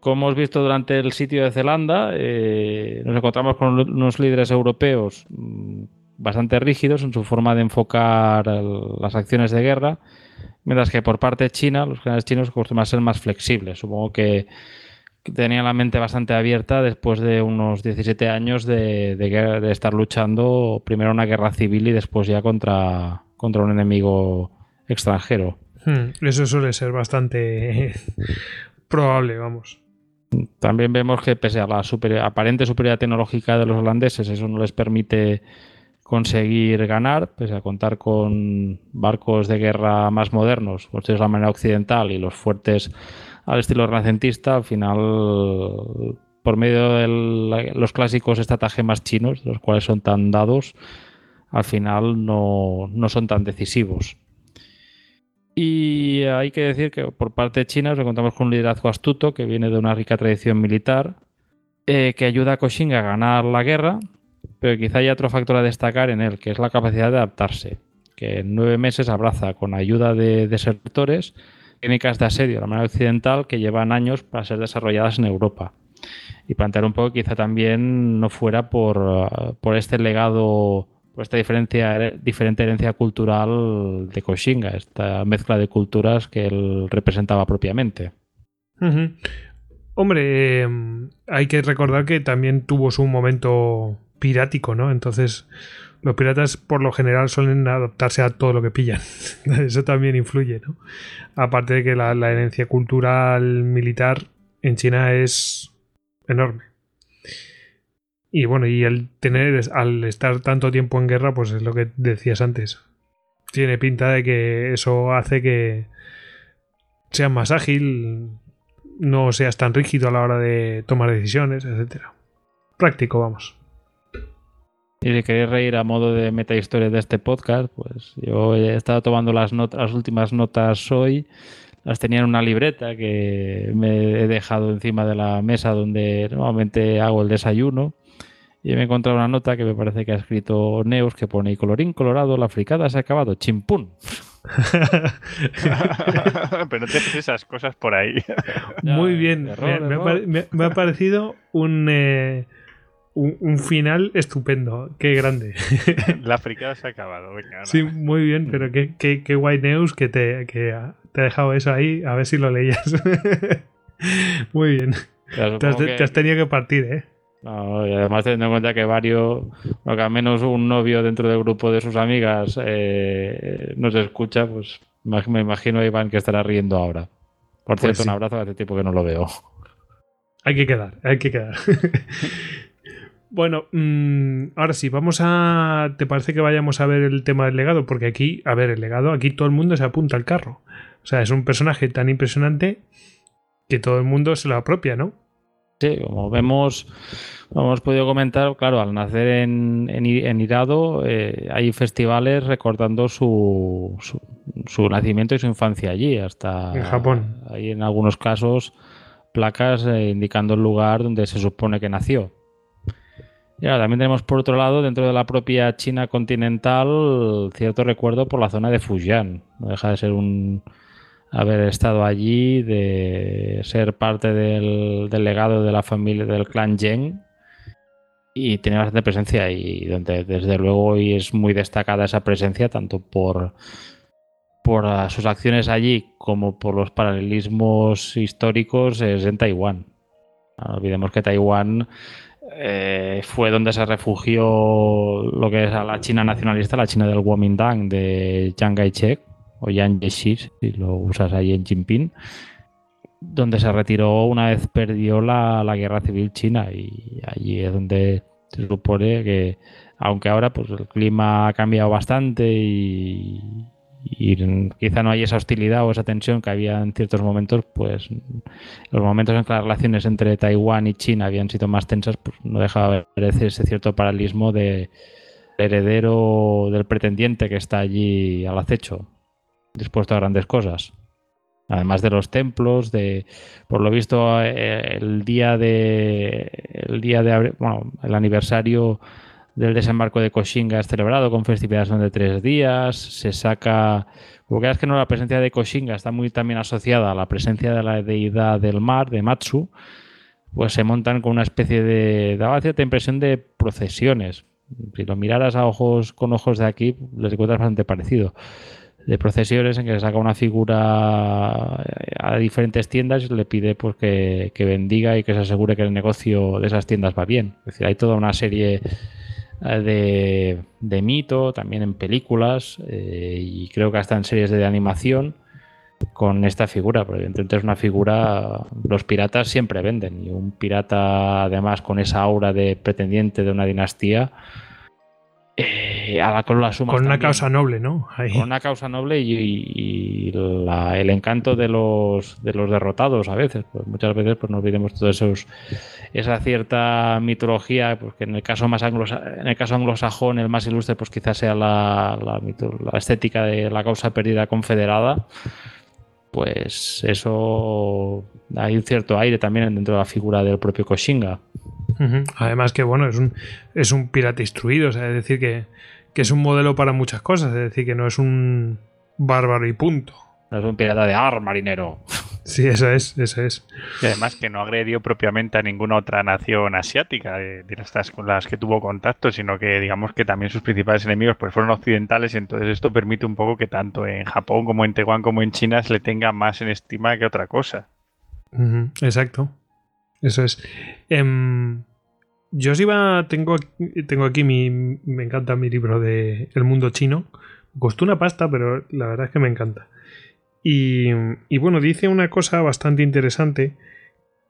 Como hemos visto durante el sitio de Zelanda, eh, nos encontramos con unos líderes europeos mm, bastante rígidos en su forma de enfocar el- las acciones de guerra, mientras que por parte de China, los generales chinos acostumbran a ser más flexibles. Supongo que, que tenían la mente bastante abierta después de unos 17 años de, de estar luchando primero una guerra civil y después ya contra, contra un enemigo extranjero. Hmm, Eso suele ser bastante probable, vamos. También vemos que pese a la super- aparente superioridad tecnológica de los holandeses, eso no les permite conseguir ganar, pese a contar con barcos de guerra más modernos, construidos de la manera occidental y los fuertes al estilo renacentista, al final, por medio de los clásicos estratagemas chinos, los cuales son tan dados, al final no, no son tan decisivos. Y hay que decir que por parte de China nos encontramos con un liderazgo astuto que viene de una rica tradición militar eh, que ayuda a Koshinga a ganar la guerra, pero quizá hay otro factor a destacar en él, que es la capacidad de adaptarse, que en nueve meses abraza con ayuda de desertores técnicas de asedio de la manera occidental que llevan años para ser desarrolladas en Europa. Y plantear un poco que quizá también no fuera por, uh, por este legado, por esta diferencia, diferente herencia cultural de Koshinga, esta mezcla de culturas que él representaba propiamente. Hombre, eh, hay que recordar que también tuvo su momento pirático, ¿no? Entonces, los piratas por lo general suelen adaptarse a todo lo que pillan. Eso también influye, ¿no? Aparte de que la, herencia cultural militar en China es enorme. Y bueno, y el tener, al estar tanto tiempo en guerra, pues es lo que decías antes. Tiene pinta de que eso hace que seas más ágil, no seas tan rígido a la hora de tomar decisiones, etcétera. Práctico, vamos. Y si queréis reír a modo de metahistoria de este podcast, pues yo he estado tomando las, notas, las últimas notas hoy. Las tenía en una libreta que me he dejado encima de la mesa donde normalmente hago el desayuno. Y me he encontrado una nota que me parece que ha escrito Neus que pone: y colorín colorado, la fricada se ha acabado. Chimpún. Pero no te haces esas cosas por ahí. Muy bien. error, me, me ha error. pare- me- me ha parecido un, eh, un, un final estupendo. Qué grande. La fricada se ha acabado. Venga. Sí, muy bien, pero qué, qué, qué guay news que te, que te ha dejado eso ahí. A ver si lo leías. muy bien. Te has, que- te has tenido que partir, ¿eh? No, y además teniendo en cuenta que varios, o que al menos un novio dentro del grupo de sus amigas eh, nos escucha, pues me me imagino a Iván que estará riendo ahora. Por Pues cierto, sí. un abrazo, hace tiempo que no lo veo. Hay que quedar, hay que quedar. bueno, mm, ahora sí, vamos a. ¿Te parece que vayamos a ver el tema del legado? Porque aquí, a ver, el legado, aquí todo el mundo se apunta al carro. O sea, es un personaje tan impresionante que todo el mundo se lo apropia, ¿no? Sí, como vemos, como hemos podido comentar, claro, al nacer en, en, Irado eh, hay festivales recordando su, su, su nacimiento y su infancia allí, hasta En Japón. Hay en algunos casos placas eh, indicando el lugar donde se supone que nació. También tenemos por otro lado, dentro de la propia China continental, cierto recuerdo por la zona de Fujian. No deja de ser un, haber estado allí, de ser parte del, del legado de la familia del clan Zheng y tener bastante presencia y donde desde luego hoy es muy destacada esa presencia tanto por por sus acciones allí como por los paralelismos históricos es en Taiwán. No olvidemos que Taiwán eh, fue donde se refugió lo que es a la China nacionalista, la China del Kuomintang de Chiang Kai-shek o Yang Jiechi, si lo usas ahí en Jinping. donde se retiró una vez perdió la, la guerra civil china y allí es donde se supone que aunque ahora pues el clima ha cambiado bastante y, y quizá no hay esa hostilidad o esa tensión que había en ciertos momentos, pues los momentos en que las relaciones entre Taiwán y China habían sido más tensas, pues no dejaba de ver ese cierto paralismo de heredero del pretendiente que está allí al acecho, dispuesto a grandes cosas. Además de los templos, de por lo visto eh, el día de el día de bueno, el aniversario del desembarco de Koshinga es celebrado con festividades de tres días, se saca... Porque es que no, la presencia de Koshinga está muy también asociada a la presencia de la deidad del mar, de Matsu, pues se montan con una especie de... daba cierta impresión de procesiones. Si lo miraras a ojos con ojos de aquí, les encuentras bastante parecido. De procesiones en que se saca una figura a diferentes tiendas y le pide pues, que, que bendiga y que se asegure que el negocio de esas tiendas va bien. Es decir, hay toda una serie eh, de, mito, también en películas eh, y creo que hasta en series de animación con esta figura, porque evidentemente es una figura, los piratas siempre venden y un pirata además con esa aura de pretendiente de una dinastía, eh, a la con la suma. Con una causa noble, ¿no? Con una causa noble y, el encanto de los, de los derrotados a veces. Pues muchas veces pues, no olvidemos todos esos esa cierta mitología, pues en el caso más en el caso anglosajón, el más ilustre, pues quizás sea la, la, estética de la causa perdida confederada. Pues eso hay un cierto aire también dentro de la figura del propio Koshinga. Además que bueno, es un, es un pirata instruido, es decir, que, que es un modelo para muchas cosas, es decir, que no es un bárbaro y punto. No es un pirata de ar, marinero. Sí, eso es, eso es. Y además que no agredió propiamente a ninguna otra nación asiática de, estas con las que tuvo contacto, sino que digamos que también sus principales enemigos pues fueron occidentales y entonces esto permite un poco que tanto en Japón como en Taiwán como en China se le tenga más en estima que otra cosa. exacto. Eso es. Em, yo os iba, tengo, tengo aquí mi, me encanta mi libro de El mundo chino. Costó una pasta, pero la verdad es que me encanta. Y, y bueno, dice una cosa bastante interesante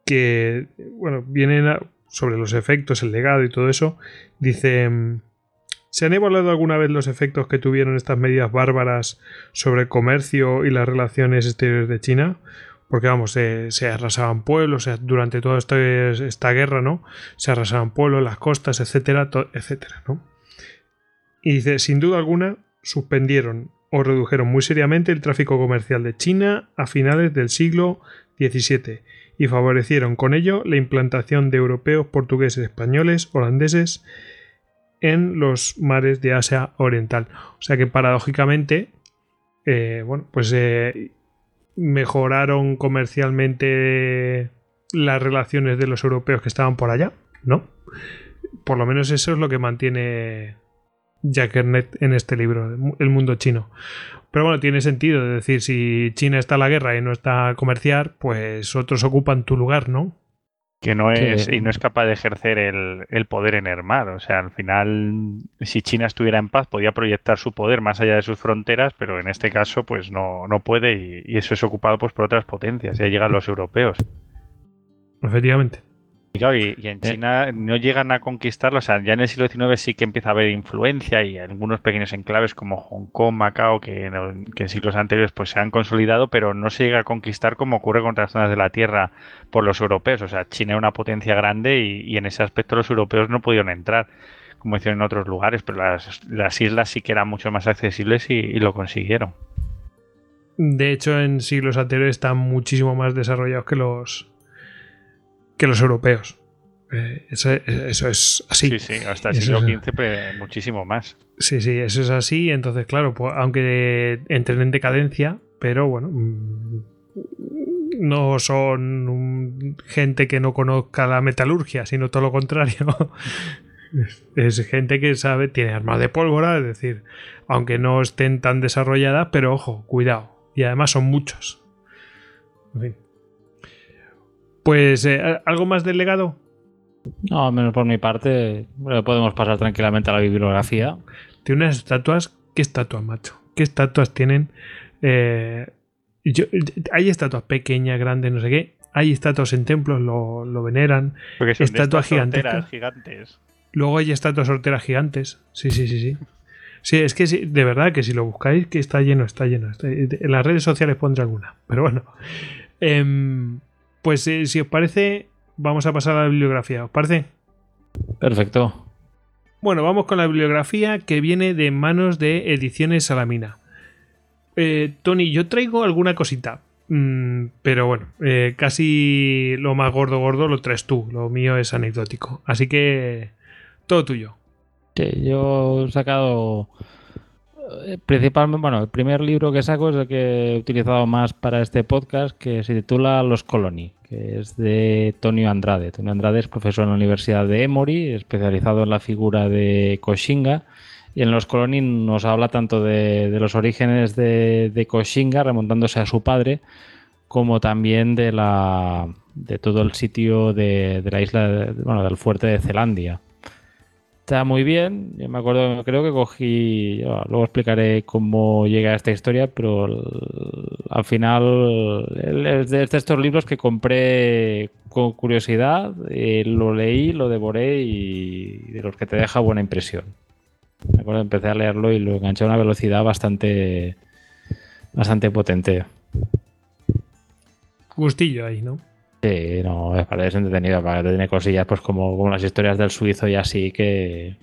que, bueno, viene sobre los efectos, el legado y todo eso. Dice, ¿se han evaluado alguna vez los efectos que tuvieron estas medidas bárbaras sobre el comercio y las relaciones exteriores de China? Porque vamos, se arrasaban pueblos, durante toda esta, esta, guerra, ¿no? Se arrasaban pueblos, las costas, etcétera, etcétera, ¿no? Y dice, sin duda alguna, suspendieron o redujeron muy seriamente el tráfico comercial de China a finales del siglo XVII y favorecieron con ello la implantación de europeos, portugueses, españoles, holandeses en los mares de Asia Oriental. O sea que paradójicamente, eh, bueno, pues eh, mejoraron comercialmente las relaciones de los europeos que estaban por allá, ¿no? Por lo menos eso es lo que mantiene Jack en este libro, El mundo chino. Pero bueno, tiene sentido, decir, si China está en la guerra y no está a comerciar, pues otros ocupan tu lugar, ¿no? Que no es, y no es capaz de ejercer el, poder en el mar. O sea, al final, si China estuviera en paz, podía proyectar su poder más allá de sus fronteras, pero en este caso, pues no, no puede, y, y eso es ocupado pues, por otras potencias. Ya llegan los europeos. Efectivamente. Y, en eh. China no llegan a conquistarlo, o sea, ya en el siglo XIX sí que empieza a haber influencia y algunos pequeños enclaves como Hong Kong, Macao, que en, siglos anteriores pues se han consolidado, pero no se llega a conquistar como ocurre con otras zonas de la Tierra por los europeos. O sea, China es una potencia grande y, en ese aspecto los europeos no pudieron entrar, como hicieron en otros lugares, pero las, islas sí que eran mucho más accesibles y, y lo consiguieron. De hecho, en siglos anteriores están muchísimo más desarrollados que los, que los europeos. Eh, eso, es así. Sí, sí, hasta el siglo XV muchísimo más. Sí, sí, eso es así. Entonces, claro, pues, aunque entren en decadencia, pero bueno, mm, no son gente que no conozca la metalurgia, sino todo lo contrario. es gente que sabe, tiene armas de pólvora, es decir, aunque no estén tan desarrolladas, pero ojo, cuidado. Y además son muchos. En fin. Pues, eh, ¿algo más del legado? No, menos por mi parte, podemos pasar tranquilamente a la bibliografía. Tiene unas estatuas. ¿Qué estatuas, macho? ¿Qué estatuas tienen? Eh, yo- hay estatuas pequeñas, grandes, no sé qué. Hay estatuas en templos, lo, lo veneran. Porque son de Estatuas gigantescas. gigantes. Luego hay estatuas horteras gigantes. Sí, sí, sí, sí. Sí, es que sí, de verdad que si lo buscáis, que está lleno, está lleno. Está- en las redes sociales pondré alguna. Pero bueno. Em, pues eh, si os parece, vamos a pasar a la bibliografía. ¿Os parece? Perfecto. Bueno, vamos con la bibliografía que viene de manos de Ediciones Salamina. Eh, Tony, yo traigo alguna cosita. mm, pero bueno, eh, casi lo más gordo gordo lo traes tú. Lo mío es anecdótico. Así que todo tuyo. Sí, yo he sacado principalmente, bueno, el primer libro que saco es el que he utilizado más para este podcast, que se titula Los Coloni, que es de Tonio Andrade. Tonio Andrade es profesor en la Universidad de Emory, especializado en la figura de Koshinga. Y en Los Coloni nos habla tanto de, los orígenes de, de remontándose a su padre, como también de la de todo el sitio de, la isla, bueno, del fuerte de Zelandia. Está muy bien. Yo me acuerdo, creo que cogí. luego explicaré cómo llega a esta historia, pero al final es de estos libros que compré con curiosidad, eh, lo leí, lo devoré y de los que te deja buena impresión. Me acuerdo, empecé a leerlo y lo enganché a una velocidad bastante, bastante potente. Gustillo ahí, ¿no? Sí, no, es para es entretenido, para que tiene cosillas pues como, como las historias del suizo y así que,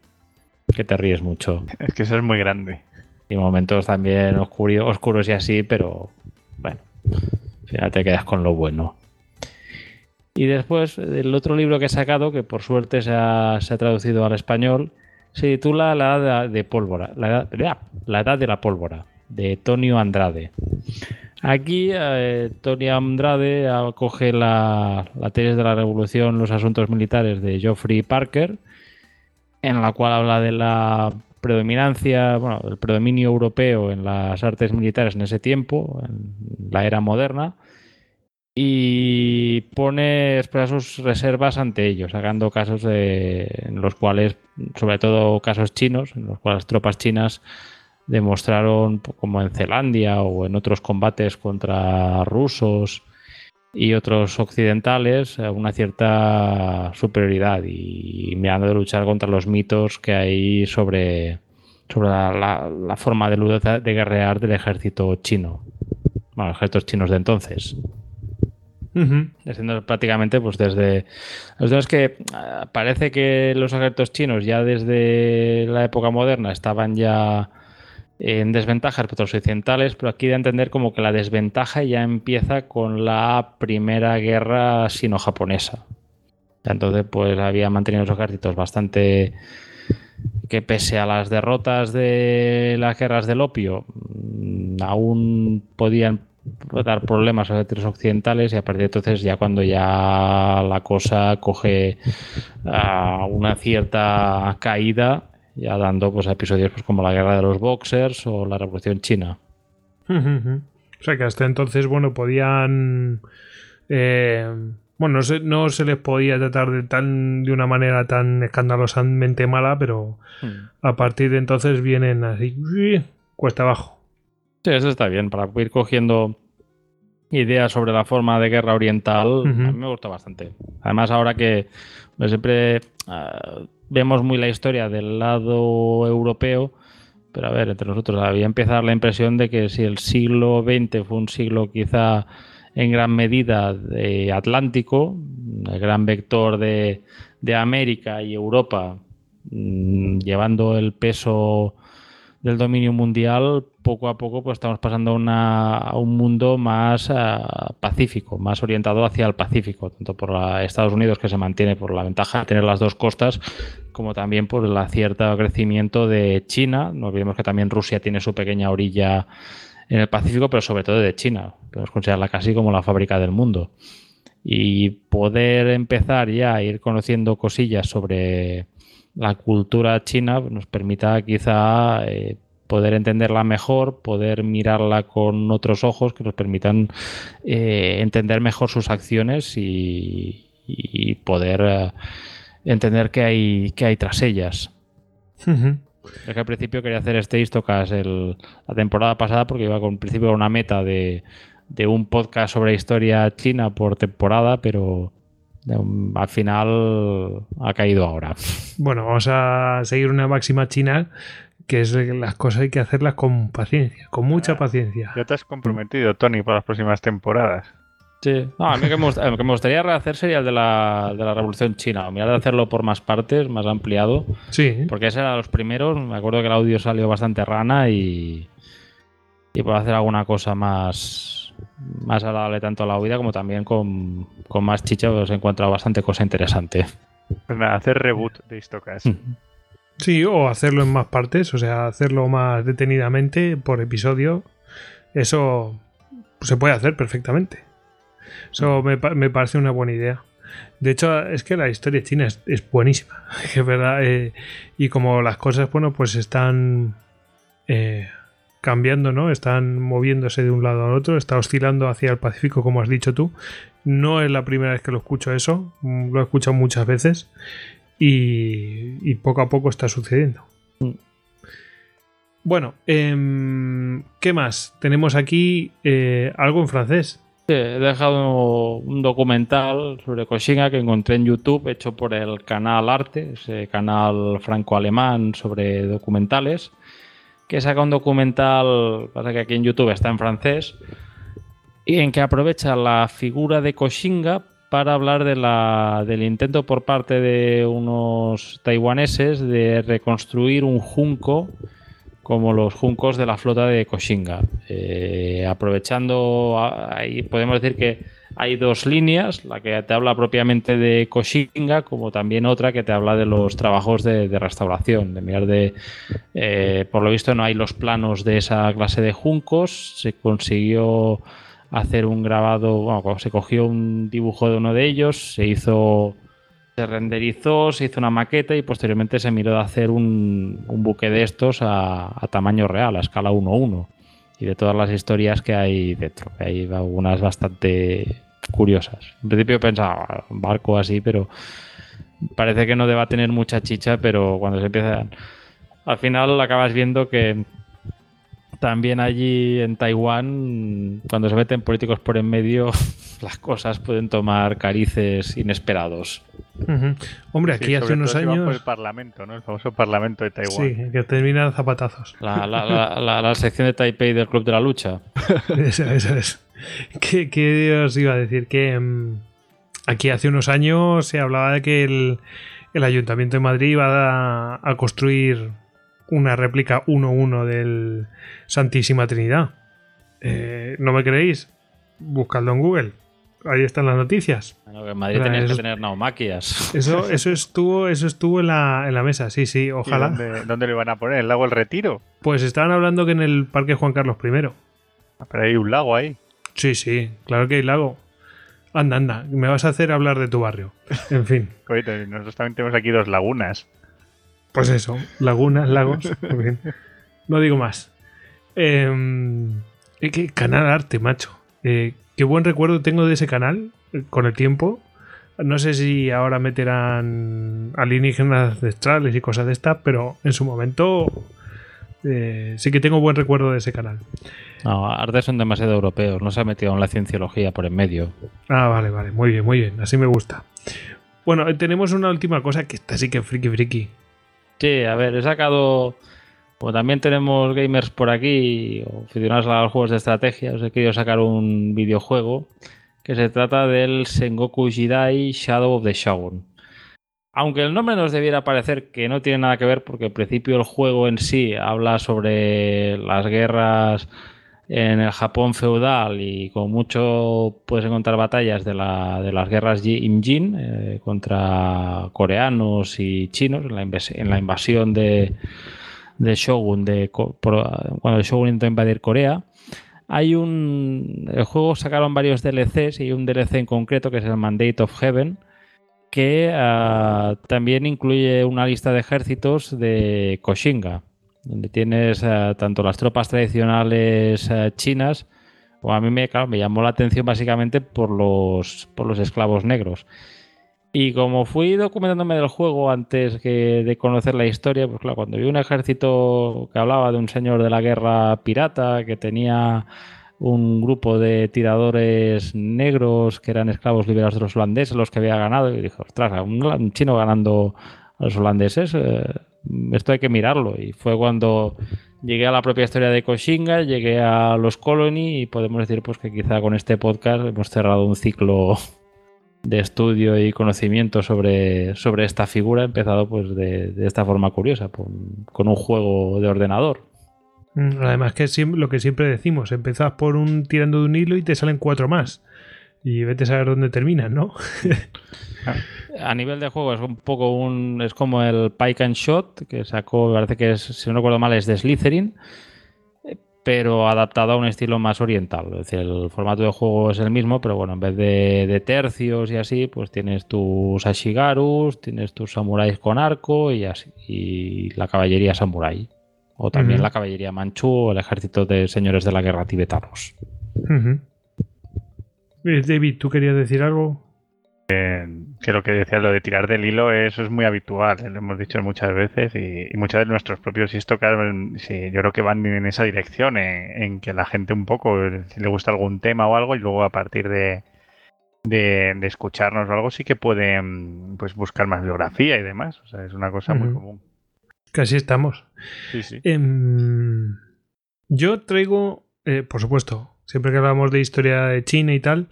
que te ríes mucho. Es que eso es muy grande. Y momentos también oscuro- oscuros y así, pero bueno, al final te quedas con lo bueno. Y después, el otro libro que he sacado, que por suerte se ha, se ha traducido al español, se titula La Edad de, Pólvora, la edad. La Edad de la Pólvora, de Tonio Andrade. Aquí, eh, Tonio Andrade acoge la, la tesis de la revolución, los asuntos militares de Geoffrey Parker, en la cual habla de la predominancia, bueno, el predominio europeo en las artes militares en ese tiempo, en la era moderna, y pone expresa sus reservas ante ellos, sacando casos de- en los cuales, sobre todo casos chinos, en los cuales tropas chinas demostraron, como en Zelandia o en otros combates contra rusos y otros occidentales, eh, una cierta superioridad y mirando de luchar contra los mitos que hay sobre, sobre la, la- la forma de, lu- de guerrear del ejército chino. Bueno, ejércitos chinos de entonces. Ujú. Siendo prácticamente pues desde los es que ah, parece que los ejércitos chinos ya desde la época moderna estaban ya en desventaja respecto a los occidentales, pero aquí de entender como que la desventaja ya empieza con la primera guerra sino-japonesa. Entonces, pues había mantenido los ejércitos bastante que pese a las derrotas de las guerras del opio, mm, aún podían dar problemas a los ejércitos occidentales y a partir de entonces ya cuando ya la cosa coge ah, una cierta caída, ya dando pues episodios pues, como la guerra de los boxers o la revolución china. O sea que hasta entonces, bueno, podían. eh, bueno, no se, no se les podía tratar de, tan, de una manera tan escandalosamente mala, pero a partir de entonces vienen así, cuesta abajo. Sí, eso está bien, para ir cogiendo ideas sobre la forma de guerra oriental, Ujú. a mí me gusta bastante. Además, ahora que siempre ah, vemos muy la historia del lado europeo, pero a ver, entre nosotros había empezar la impresión de que si el siglo XX fue un siglo quizá en gran medida Atlántico, el gran vector de, de América y Europa, mm, llevando el peso del dominio mundial, poco a poco pues estamos pasando a, una- a un mundo más ah, pacífico, más orientado hacia el Pacífico, tanto por la- Estados Unidos que se mantiene por la ventaja de tener las dos costas, como también por el cierto crecimiento de China. No olvidemos que también Rusia tiene su pequeña orilla en el Pacífico, pero sobre todo de China. Podemos considerarla casi como la fábrica del mundo. Y poder empezar ya a ir conociendo cosillas sobre la cultura china nos permita quizá eh, poder entenderla mejor, poder mirarla con otros ojos que nos permitan eh, entender mejor sus acciones y, y poder eh, entender qué hay, qué hay tras ellas. Es que al principio quería hacer este Istocas el, la temporada pasada porque iba con principio una meta de, de un podcast sobre historia china por temporada, pero al final ha caído ahora. Bueno, vamos a seguir una máxima china que es las cosas hay que hacerlas con paciencia, con mucha paciencia. Ya te has comprometido, Tony, para las próximas temporadas. Sí, no, a mí que me, gustaría, que me gustaría rehacer sería el de la, de la Revolución China. Mirar de hacerlo por más partes, más ampliado. Sí. Porque ese era los primeros. Me acuerdo que el audio salió bastante rana y. Y puedo hacer alguna cosa más. Más agradable tanto a la oída como también con, con más chicha. Os he encontrado bastante cosa interesante. Pues nada, hacer reboot de Histocast. Sí, o hacerlo en más partes, o sea, hacerlo más detenidamente por episodio. Eso se puede hacer perfectamente. Eso me, pa- me parece una buena idea. De hecho, es que la historia china es, es buenísima, es verdad. eh, y como las cosas, bueno, pues están eh, cambiando, ¿no? Están moviéndose de un lado al otro, está oscilando hacia el Pacífico, como has dicho tú. No es la primera vez que lo escucho eso, mm, lo he escuchado muchas veces y, y poco a poco está sucediendo. Bueno, em, ¿qué más? Tenemos aquí eh, algo en francés. Sí, he dejado un documental sobre Koshinga que encontré en YouTube, hecho por el canal Arte, ese canal franco-alemán sobre documentales, que saca un documental, pasa que aquí en YouTube está en francés, y en que aprovecha la figura de Koshinga para hablar de la, del intento por parte de unos taiwaneses de reconstruir un junco como los juncos de la flota de Koshinga. Eh, aprovechando, ahí podemos decir que hay dos líneas, la que te habla propiamente de Koshinga, como también otra que te habla de los trabajos de, restauración, de mirar de, eh, por lo visto no hay los planos de esa clase de juncos, se consiguió hacer un grabado, bueno, se cogió un dibujo de uno de ellos, se hizo se renderizó, se hizo una maqueta y posteriormente se miró de hacer un, un buque de estos a, a tamaño real, a escala 1-1. Y de todas las historias que hay dentro, hay algunas bastante curiosas. En principio pensaba, barco así, pero parece que no deba tener mucha chicha, pero cuando se empieza... Al final acabas viendo que también allí en Taiwán, cuando se meten políticos por en medio, las cosas pueden tomar carices inesperados. Hombre, aquí Sí, hace sobre unos si por el años. Parlamento, ¿no? El famoso Parlamento de Taiwán. Sí, que terminan zapatazos. La, la- la- la- la sección de Taipei del Club de la Lucha. Eso, eso es. ¿Qué, qué os iba a decir? Que mm, aquí hace unos años se hablaba de que el, el Ayuntamiento de Madrid iba a, a construir una réplica 1-1 del Santísima Trinidad. Eh, ¿No me creéis? Buscadlo en Google. Ahí están las noticias. Bueno, que en Madrid tenías que tener naumaquias. Eso, eso estuvo, eso estuvo en la, en la mesa, sí, sí, ¿Y ojalá. dónde, dónde lo iban a poner? ¿El lago El Retiro? Pues estaban hablando que en el Parque Juan Carlos I. Ah, Pero hay un lago ahí. Sí, sí, claro que hay lago. Anda, anda, me vas a hacer hablar de tu barrio. En fin, Oye, nosotros también tenemos aquí dos lagunas. pues eso, lagunas, lagos. en fin. No digo más. Eh, eh, qué canal arte, macho. Eh, qué buen recuerdo tengo de ese canal eh, con el tiempo. No sé si ahora meterán alienígenas ancestrales y cosas de estas, pero en su momento eh, sí que tengo buen recuerdo de ese canal. No, Artes son demasiado europeos, no se ha metido en la cienciología por en medio. Ah, vale, vale, muy bien, muy bien, así me gusta. Bueno, eh, tenemos una última cosa que está sí que friki friki. Sí, a ver, he sacado. Como también tenemos gamers por aquí, o aficionados a los juegos de estrategia, os he querido sacar un videojuego que se trata del Sengoku Jidai Shadow of the Shogun. Aunque el nombre nos debiera parecer que no tiene nada que ver, porque al principio el juego en sí habla sobre las guerras en el Japón feudal y con mucho puedes encontrar batallas de, la- de las guerras Ji- Imjin eh, contra coreanos y chinos en la, inves- en la invasión de, de Shogun de, cuando el Shogun intentó invadir Corea. Hay un. El juego sacaron varios DLCs y un DLC en concreto que es el Mandate of Heaven, que ah, también incluye una lista de ejércitos de Koshinga, donde tienes ah, tanto las tropas tradicionales ah, chinas, o a mí me, me llamó la atención básicamente por los, por los esclavos negros. Y como fui documentándome del juego antes que de conocer la historia, pues claro, cuando vi un ejército que hablaba de un señor de la guerra pirata que tenía un grupo de tiradores negros que eran esclavos liberados de los holandeses los que había ganado y dijo, ostras, un, chino ganando a los holandeses, eh, esto hay que mirarlo. Y fue cuando llegué a la propia historia de Koshinga, llegué a los Colony y podemos decir pues que quizá con este podcast hemos cerrado un ciclo de estudio y conocimiento sobre, sobre esta figura, empezado pues de, esta forma curiosa, con un juego de ordenador. Mm, además que es lo que siempre decimos, empezás por un tirando de un hilo y te salen cuatro más. Y vete a saber dónde terminan, ¿no? a nivel de juego es un poco un. es como el Pike and Shot, que sacó, parece que es, si no recuerdo mal, es de Slytherin, pero adaptado a un estilo más oriental. Es decir, el formato de juego es el mismo, pero bueno, en vez de, de tercios y así, pues tienes tus Ashigarus, tienes tus samuráis con arco y así, y la caballería samurai o también la caballería manchú o el ejército de señores de la guerra tibetanos. Eh, David, ¿tú querías decir algo? Eh, que lo que decía, lo de tirar del hilo, eso es muy habitual, eh, lo hemos dicho muchas veces y, muchos de nuestros propios Istocas, sí, yo creo que van en esa dirección, en, que la gente un poco, si le gusta algún tema o algo, y luego a partir de, de, escucharnos o algo, sí que pueden pues buscar más biografía y demás. O sea, es una cosa muy común. Casi estamos. Sí, sí. Em, yo traigo, eh, por supuesto, siempre que hablamos de historia de China y tal,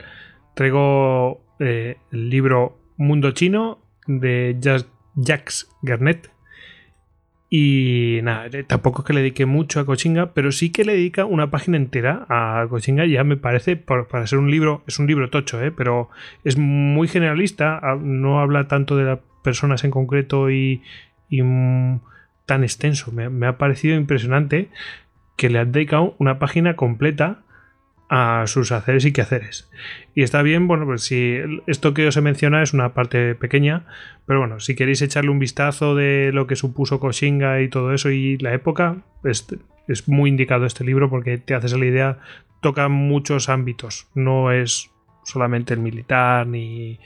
traigo eh, el libro Mundo Chino de Jacques Garnett. Y nada, eh, tampoco es que le dedique mucho a Cochinga, pero sí que le dedica una página entera a Cochinga. Ya me parece, para ser un libro, es un libro tocho, pero es muy generalista. No habla tanto de las personas en concreto y, tan extenso. Me, ha parecido impresionante que le han dedicado una página completa a sus haceres y quehaceres. Y está bien, bueno, pues si esto que os he mencionado es una parte pequeña, pero bueno, si queréis echarle un vistazo de lo que supuso Koshinga y todo eso y la época, es, es muy indicado este libro porque te haces la idea, toca muchos ámbitos, no es solamente el militar, ni,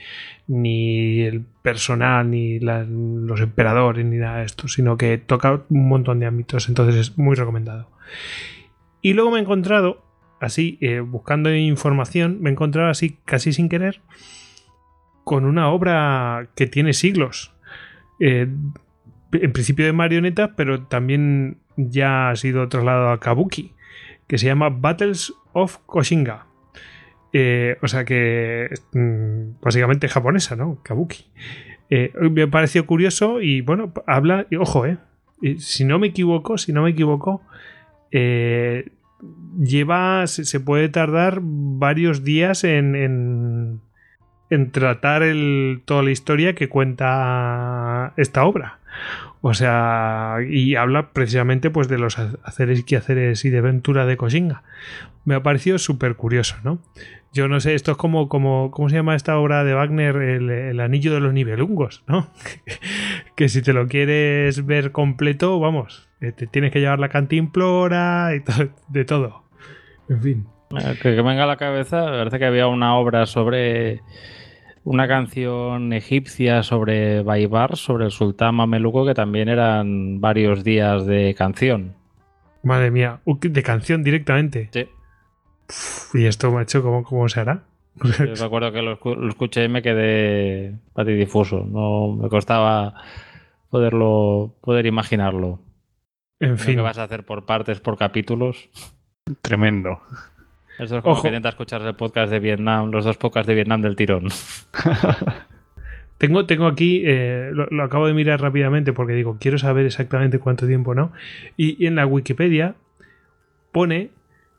ni el personal, ni los emperadores, ni nada de esto, sino que toca un montón de ámbitos, entonces es muy recomendado. Y luego me he encontrado, así, eh, buscando información, me he encontrado así, casi sin querer, con una obra que tiene siglos. Eh, en principio de marioneta, pero también ya ha sido trasladado a Kabuki, que se llama Battles of Koshinga. Eh, o sea que mm, básicamente japonesa, ¿no? Kabuki. Me pareció curioso y bueno, habla, y ojo, eh, si no me equivoco, si no me equivoco, eh, lleva, se, puede tardar varios días en, tratar el, toda la historia que cuenta esta obra. O sea, y habla precisamente pues de los haceres y quehaceres y de aventura de Koshinga. Me ha parecido súper curioso, ¿no? Yo no sé, esto es como, como ¿cómo se llama esta obra de Wagner? El, anillo de los nivelungos, ¿no? que si te lo quieres ver completo, vamos, te tienes que llevar la cantimplora y de todo. En fin. Eh, que, venga a la cabeza, parece que había una obra sobre una canción egipcia sobre Baibar, sobre el sultán mameluco, que también eran varios días de canción. Madre mía, de canción directamente. Sí. ¿Y esto, macho, cómo, cómo se hará? Yo recuerdo que lo, escuché y me quedé patidifuso. No me costaba poderlo, poder imaginarlo. En fin. ¿Qué vas a hacer por partes, por capítulos? Tremendo. Eso es como que intenta escuchar el podcast de Vietnam, los dos podcasts de Vietnam del tirón. tengo, tengo aquí, eh, lo, acabo de mirar rápidamente porque digo, quiero saber exactamente cuánto tiempo, ¿no? Y, en la Wikipedia pone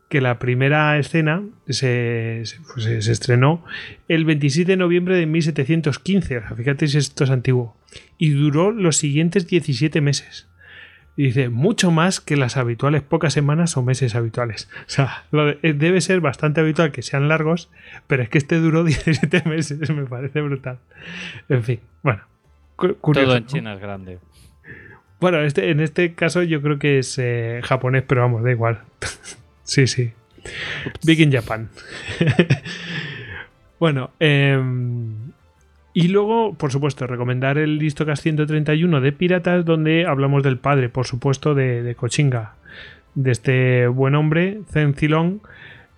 que la primera escena se, pues, se, estrenó el 27 de noviembre de 1715. fíjate si esto es antiguo. Y duró los siguientes 17 meses. Y dice, mucho más que las habituales pocas semanas o meses habituales. O sea, eh, debe ser bastante habitual que sean largos, pero es que este duró 17 meses, me parece brutal. En fin, bueno. Curioso, Todo en China es grande. Bueno, este, en este caso yo creo que es eh, japonés, pero vamos, da igual. sí, sí. Big in Japan. bueno, eh, y luego, por supuesto, recomendar el Listocast 131 de Piratas, donde hablamos del padre, por supuesto, de, de Cochinga, de este buen hombre, Zen Zilong,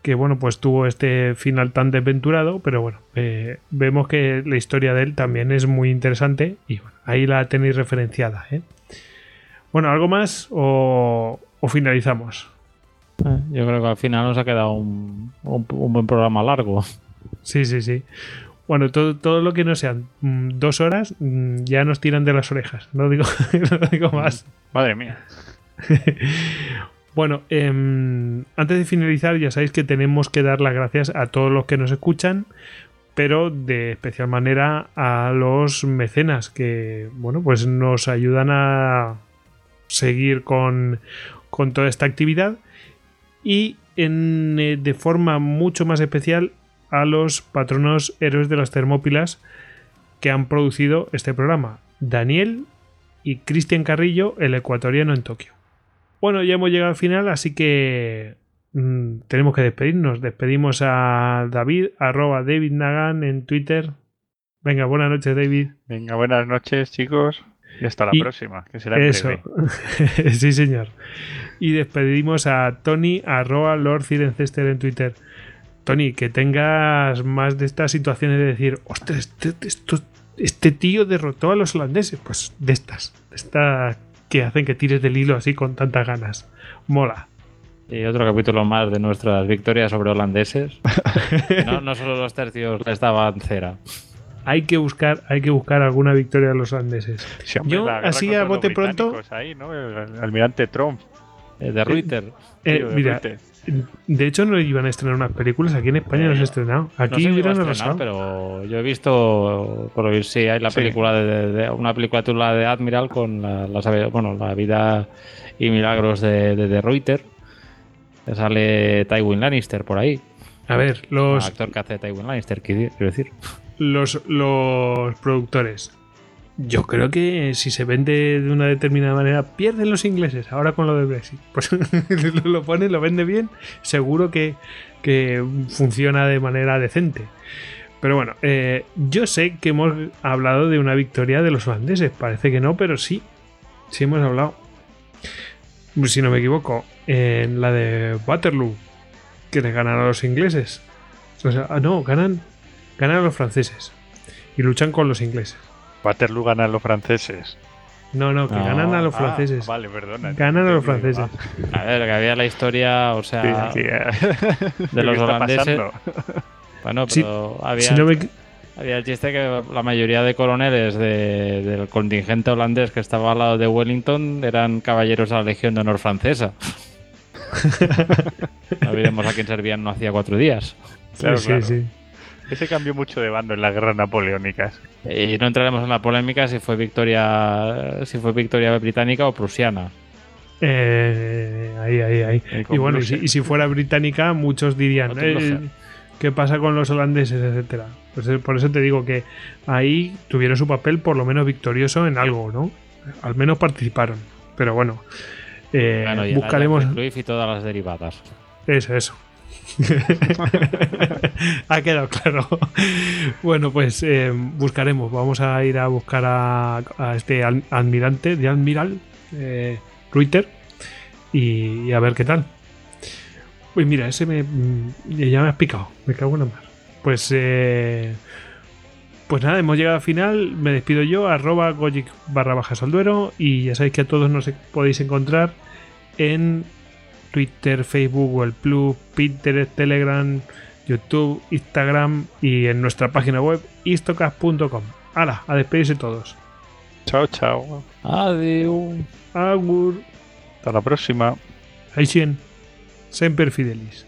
que bueno, pues tuvo este final tan desventurado, pero bueno, eh, vemos que la historia de él también es muy interesante y bueno, ahí la tenéis referenciada. ¿eh? Bueno, ¿algo más o, o finalizamos? Eh, Yo creo que al final nos ha quedado un, un- un buen programa largo. Sí, sí, sí. Bueno, todo, todo lo que no sean mm, dos horas mm, ya nos tiran de las orejas. No digo, no digo más. Madre mía. Bueno, em, antes de finalizar, ya sabéis que tenemos que dar las gracias a todos los que nos escuchan, pero de especial manera a los mecenas que, bueno, pues nos ayudan a seguir con, con toda esta actividad y en, eh, de forma mucho más especial a los patronos héroes de las Termópilas que han producido este programa, Daniel y Cristian Carrillo, el ecuatoriano en Tokio. Bueno, ya hemos llegado al final, así que mm, tenemos que despedirnos. Despedimos a David, arroba David Nagan en Twitter. Venga, buenas noches, David. Venga, buenas noches, chicos. Y hasta la Y- próxima, que será Eso. sí, señor. Y despedimos a Tony, arroba Lord Cirencester en Twitter. Tony, que tengas más de estas situaciones de decir, ostras, este, esto- este tío derrotó a los holandeses. Pues de estas, de estas que hacen que tires del hilo así con tantas ganas. Mola. Y otro capítulo más de nuestras victorias sobre holandeses. No, no solo los tercios les daban cera. Hay que buscar, hay que buscar alguna victoria de los holandeses. Sí, hombre, Yo, así a bote pronto- Ahí, ¿no? El almirante Trump. Eh, de Reuters. Eh, tío, de mira, Rutte. De hecho no iban a estrenar unas películas, aquí en España no se ha estrenado. No Aquí a hubieran arrasado. pero yo he visto, por oír, sí, hay la Sí. película de, de- de- una película titulada de Admiral con la, bueno, la vida y milagros de, de. Que Sale Tywin Lannister por ahí. A ver, El los, actor que hace Tywin Lannister, quiero quiero decir. los, los productores. Yo creo que si se vende de una determinada manera, pierden los ingleses. Ahora con lo del Brexit. Pues lo, pone, lo vende bien. Seguro que, que funciona de manera decente. Pero bueno, eh, yo sé que hemos hablado de una victoria de los holandeses. Parece que no, pero sí. Sí hemos hablado. Si no me equivoco, en la de Waterloo. Que ganan a los ingleses. O sea, ah, no, ganan, ganan a los franceses. Y luchan con los ingleses. Waterloo gana a los franceses. No, no, que No. ganan a los Ah, franceses. vale, perdona. Ganan a los franceses. A ver, que había la historia, o sea, Sí, sí, eh. de los ¿Qué está holandeses. Bueno, Sí, pero había, Si no me equi- había el chiste que la mayoría de coroneles de- del contingente holandés que estaba al lado de Wellington eran caballeros de la Legión de Honor francesa. no olvidemos a quién servían no hacía cuatro días. Claro, sí, claro. sí, sí. Ese cambió mucho de bando en las guerras napoleónicas. Y no entraremos en la polémica si fue victoria si fue victoria británica o prusiana. Eh, ahí, ahí, ahí. Y bueno, y si, conclusion. y si fuera británica, muchos dirían, eh. ¿qué pasa con los holandeses, etcétera? Pues eh, por eso te digo que ahí tuvieron su papel por lo menos victorioso en algo, ¿no? Al menos participaron. Pero bueno, eh, Bueno, buscaremos y todas las derivadas. eso, eso. ha quedado claro. bueno, pues eh, buscaremos. Vamos a ir a buscar a, este al- almirante de Admiral, eh, Ruiter, y, a ver qué tal. Uy, mira, ese me, mm, ya me has picado. Me cago en la mar. Pues, eh, pues nada, hemos llegado al final. Me despido yo, arroba gojic barra baja salduero. Y ya sabéis que a todos nos podéis encontrar en Twitter, Facebook, Google Plus, Pinterest, Telegram, YouTube, Instagram y en nuestra página web istocast.com. ¡Hala! A despedirse todos. Chao, chao. Adiós. Agur. Hasta la próxima. Aisien. Semper Fidelis.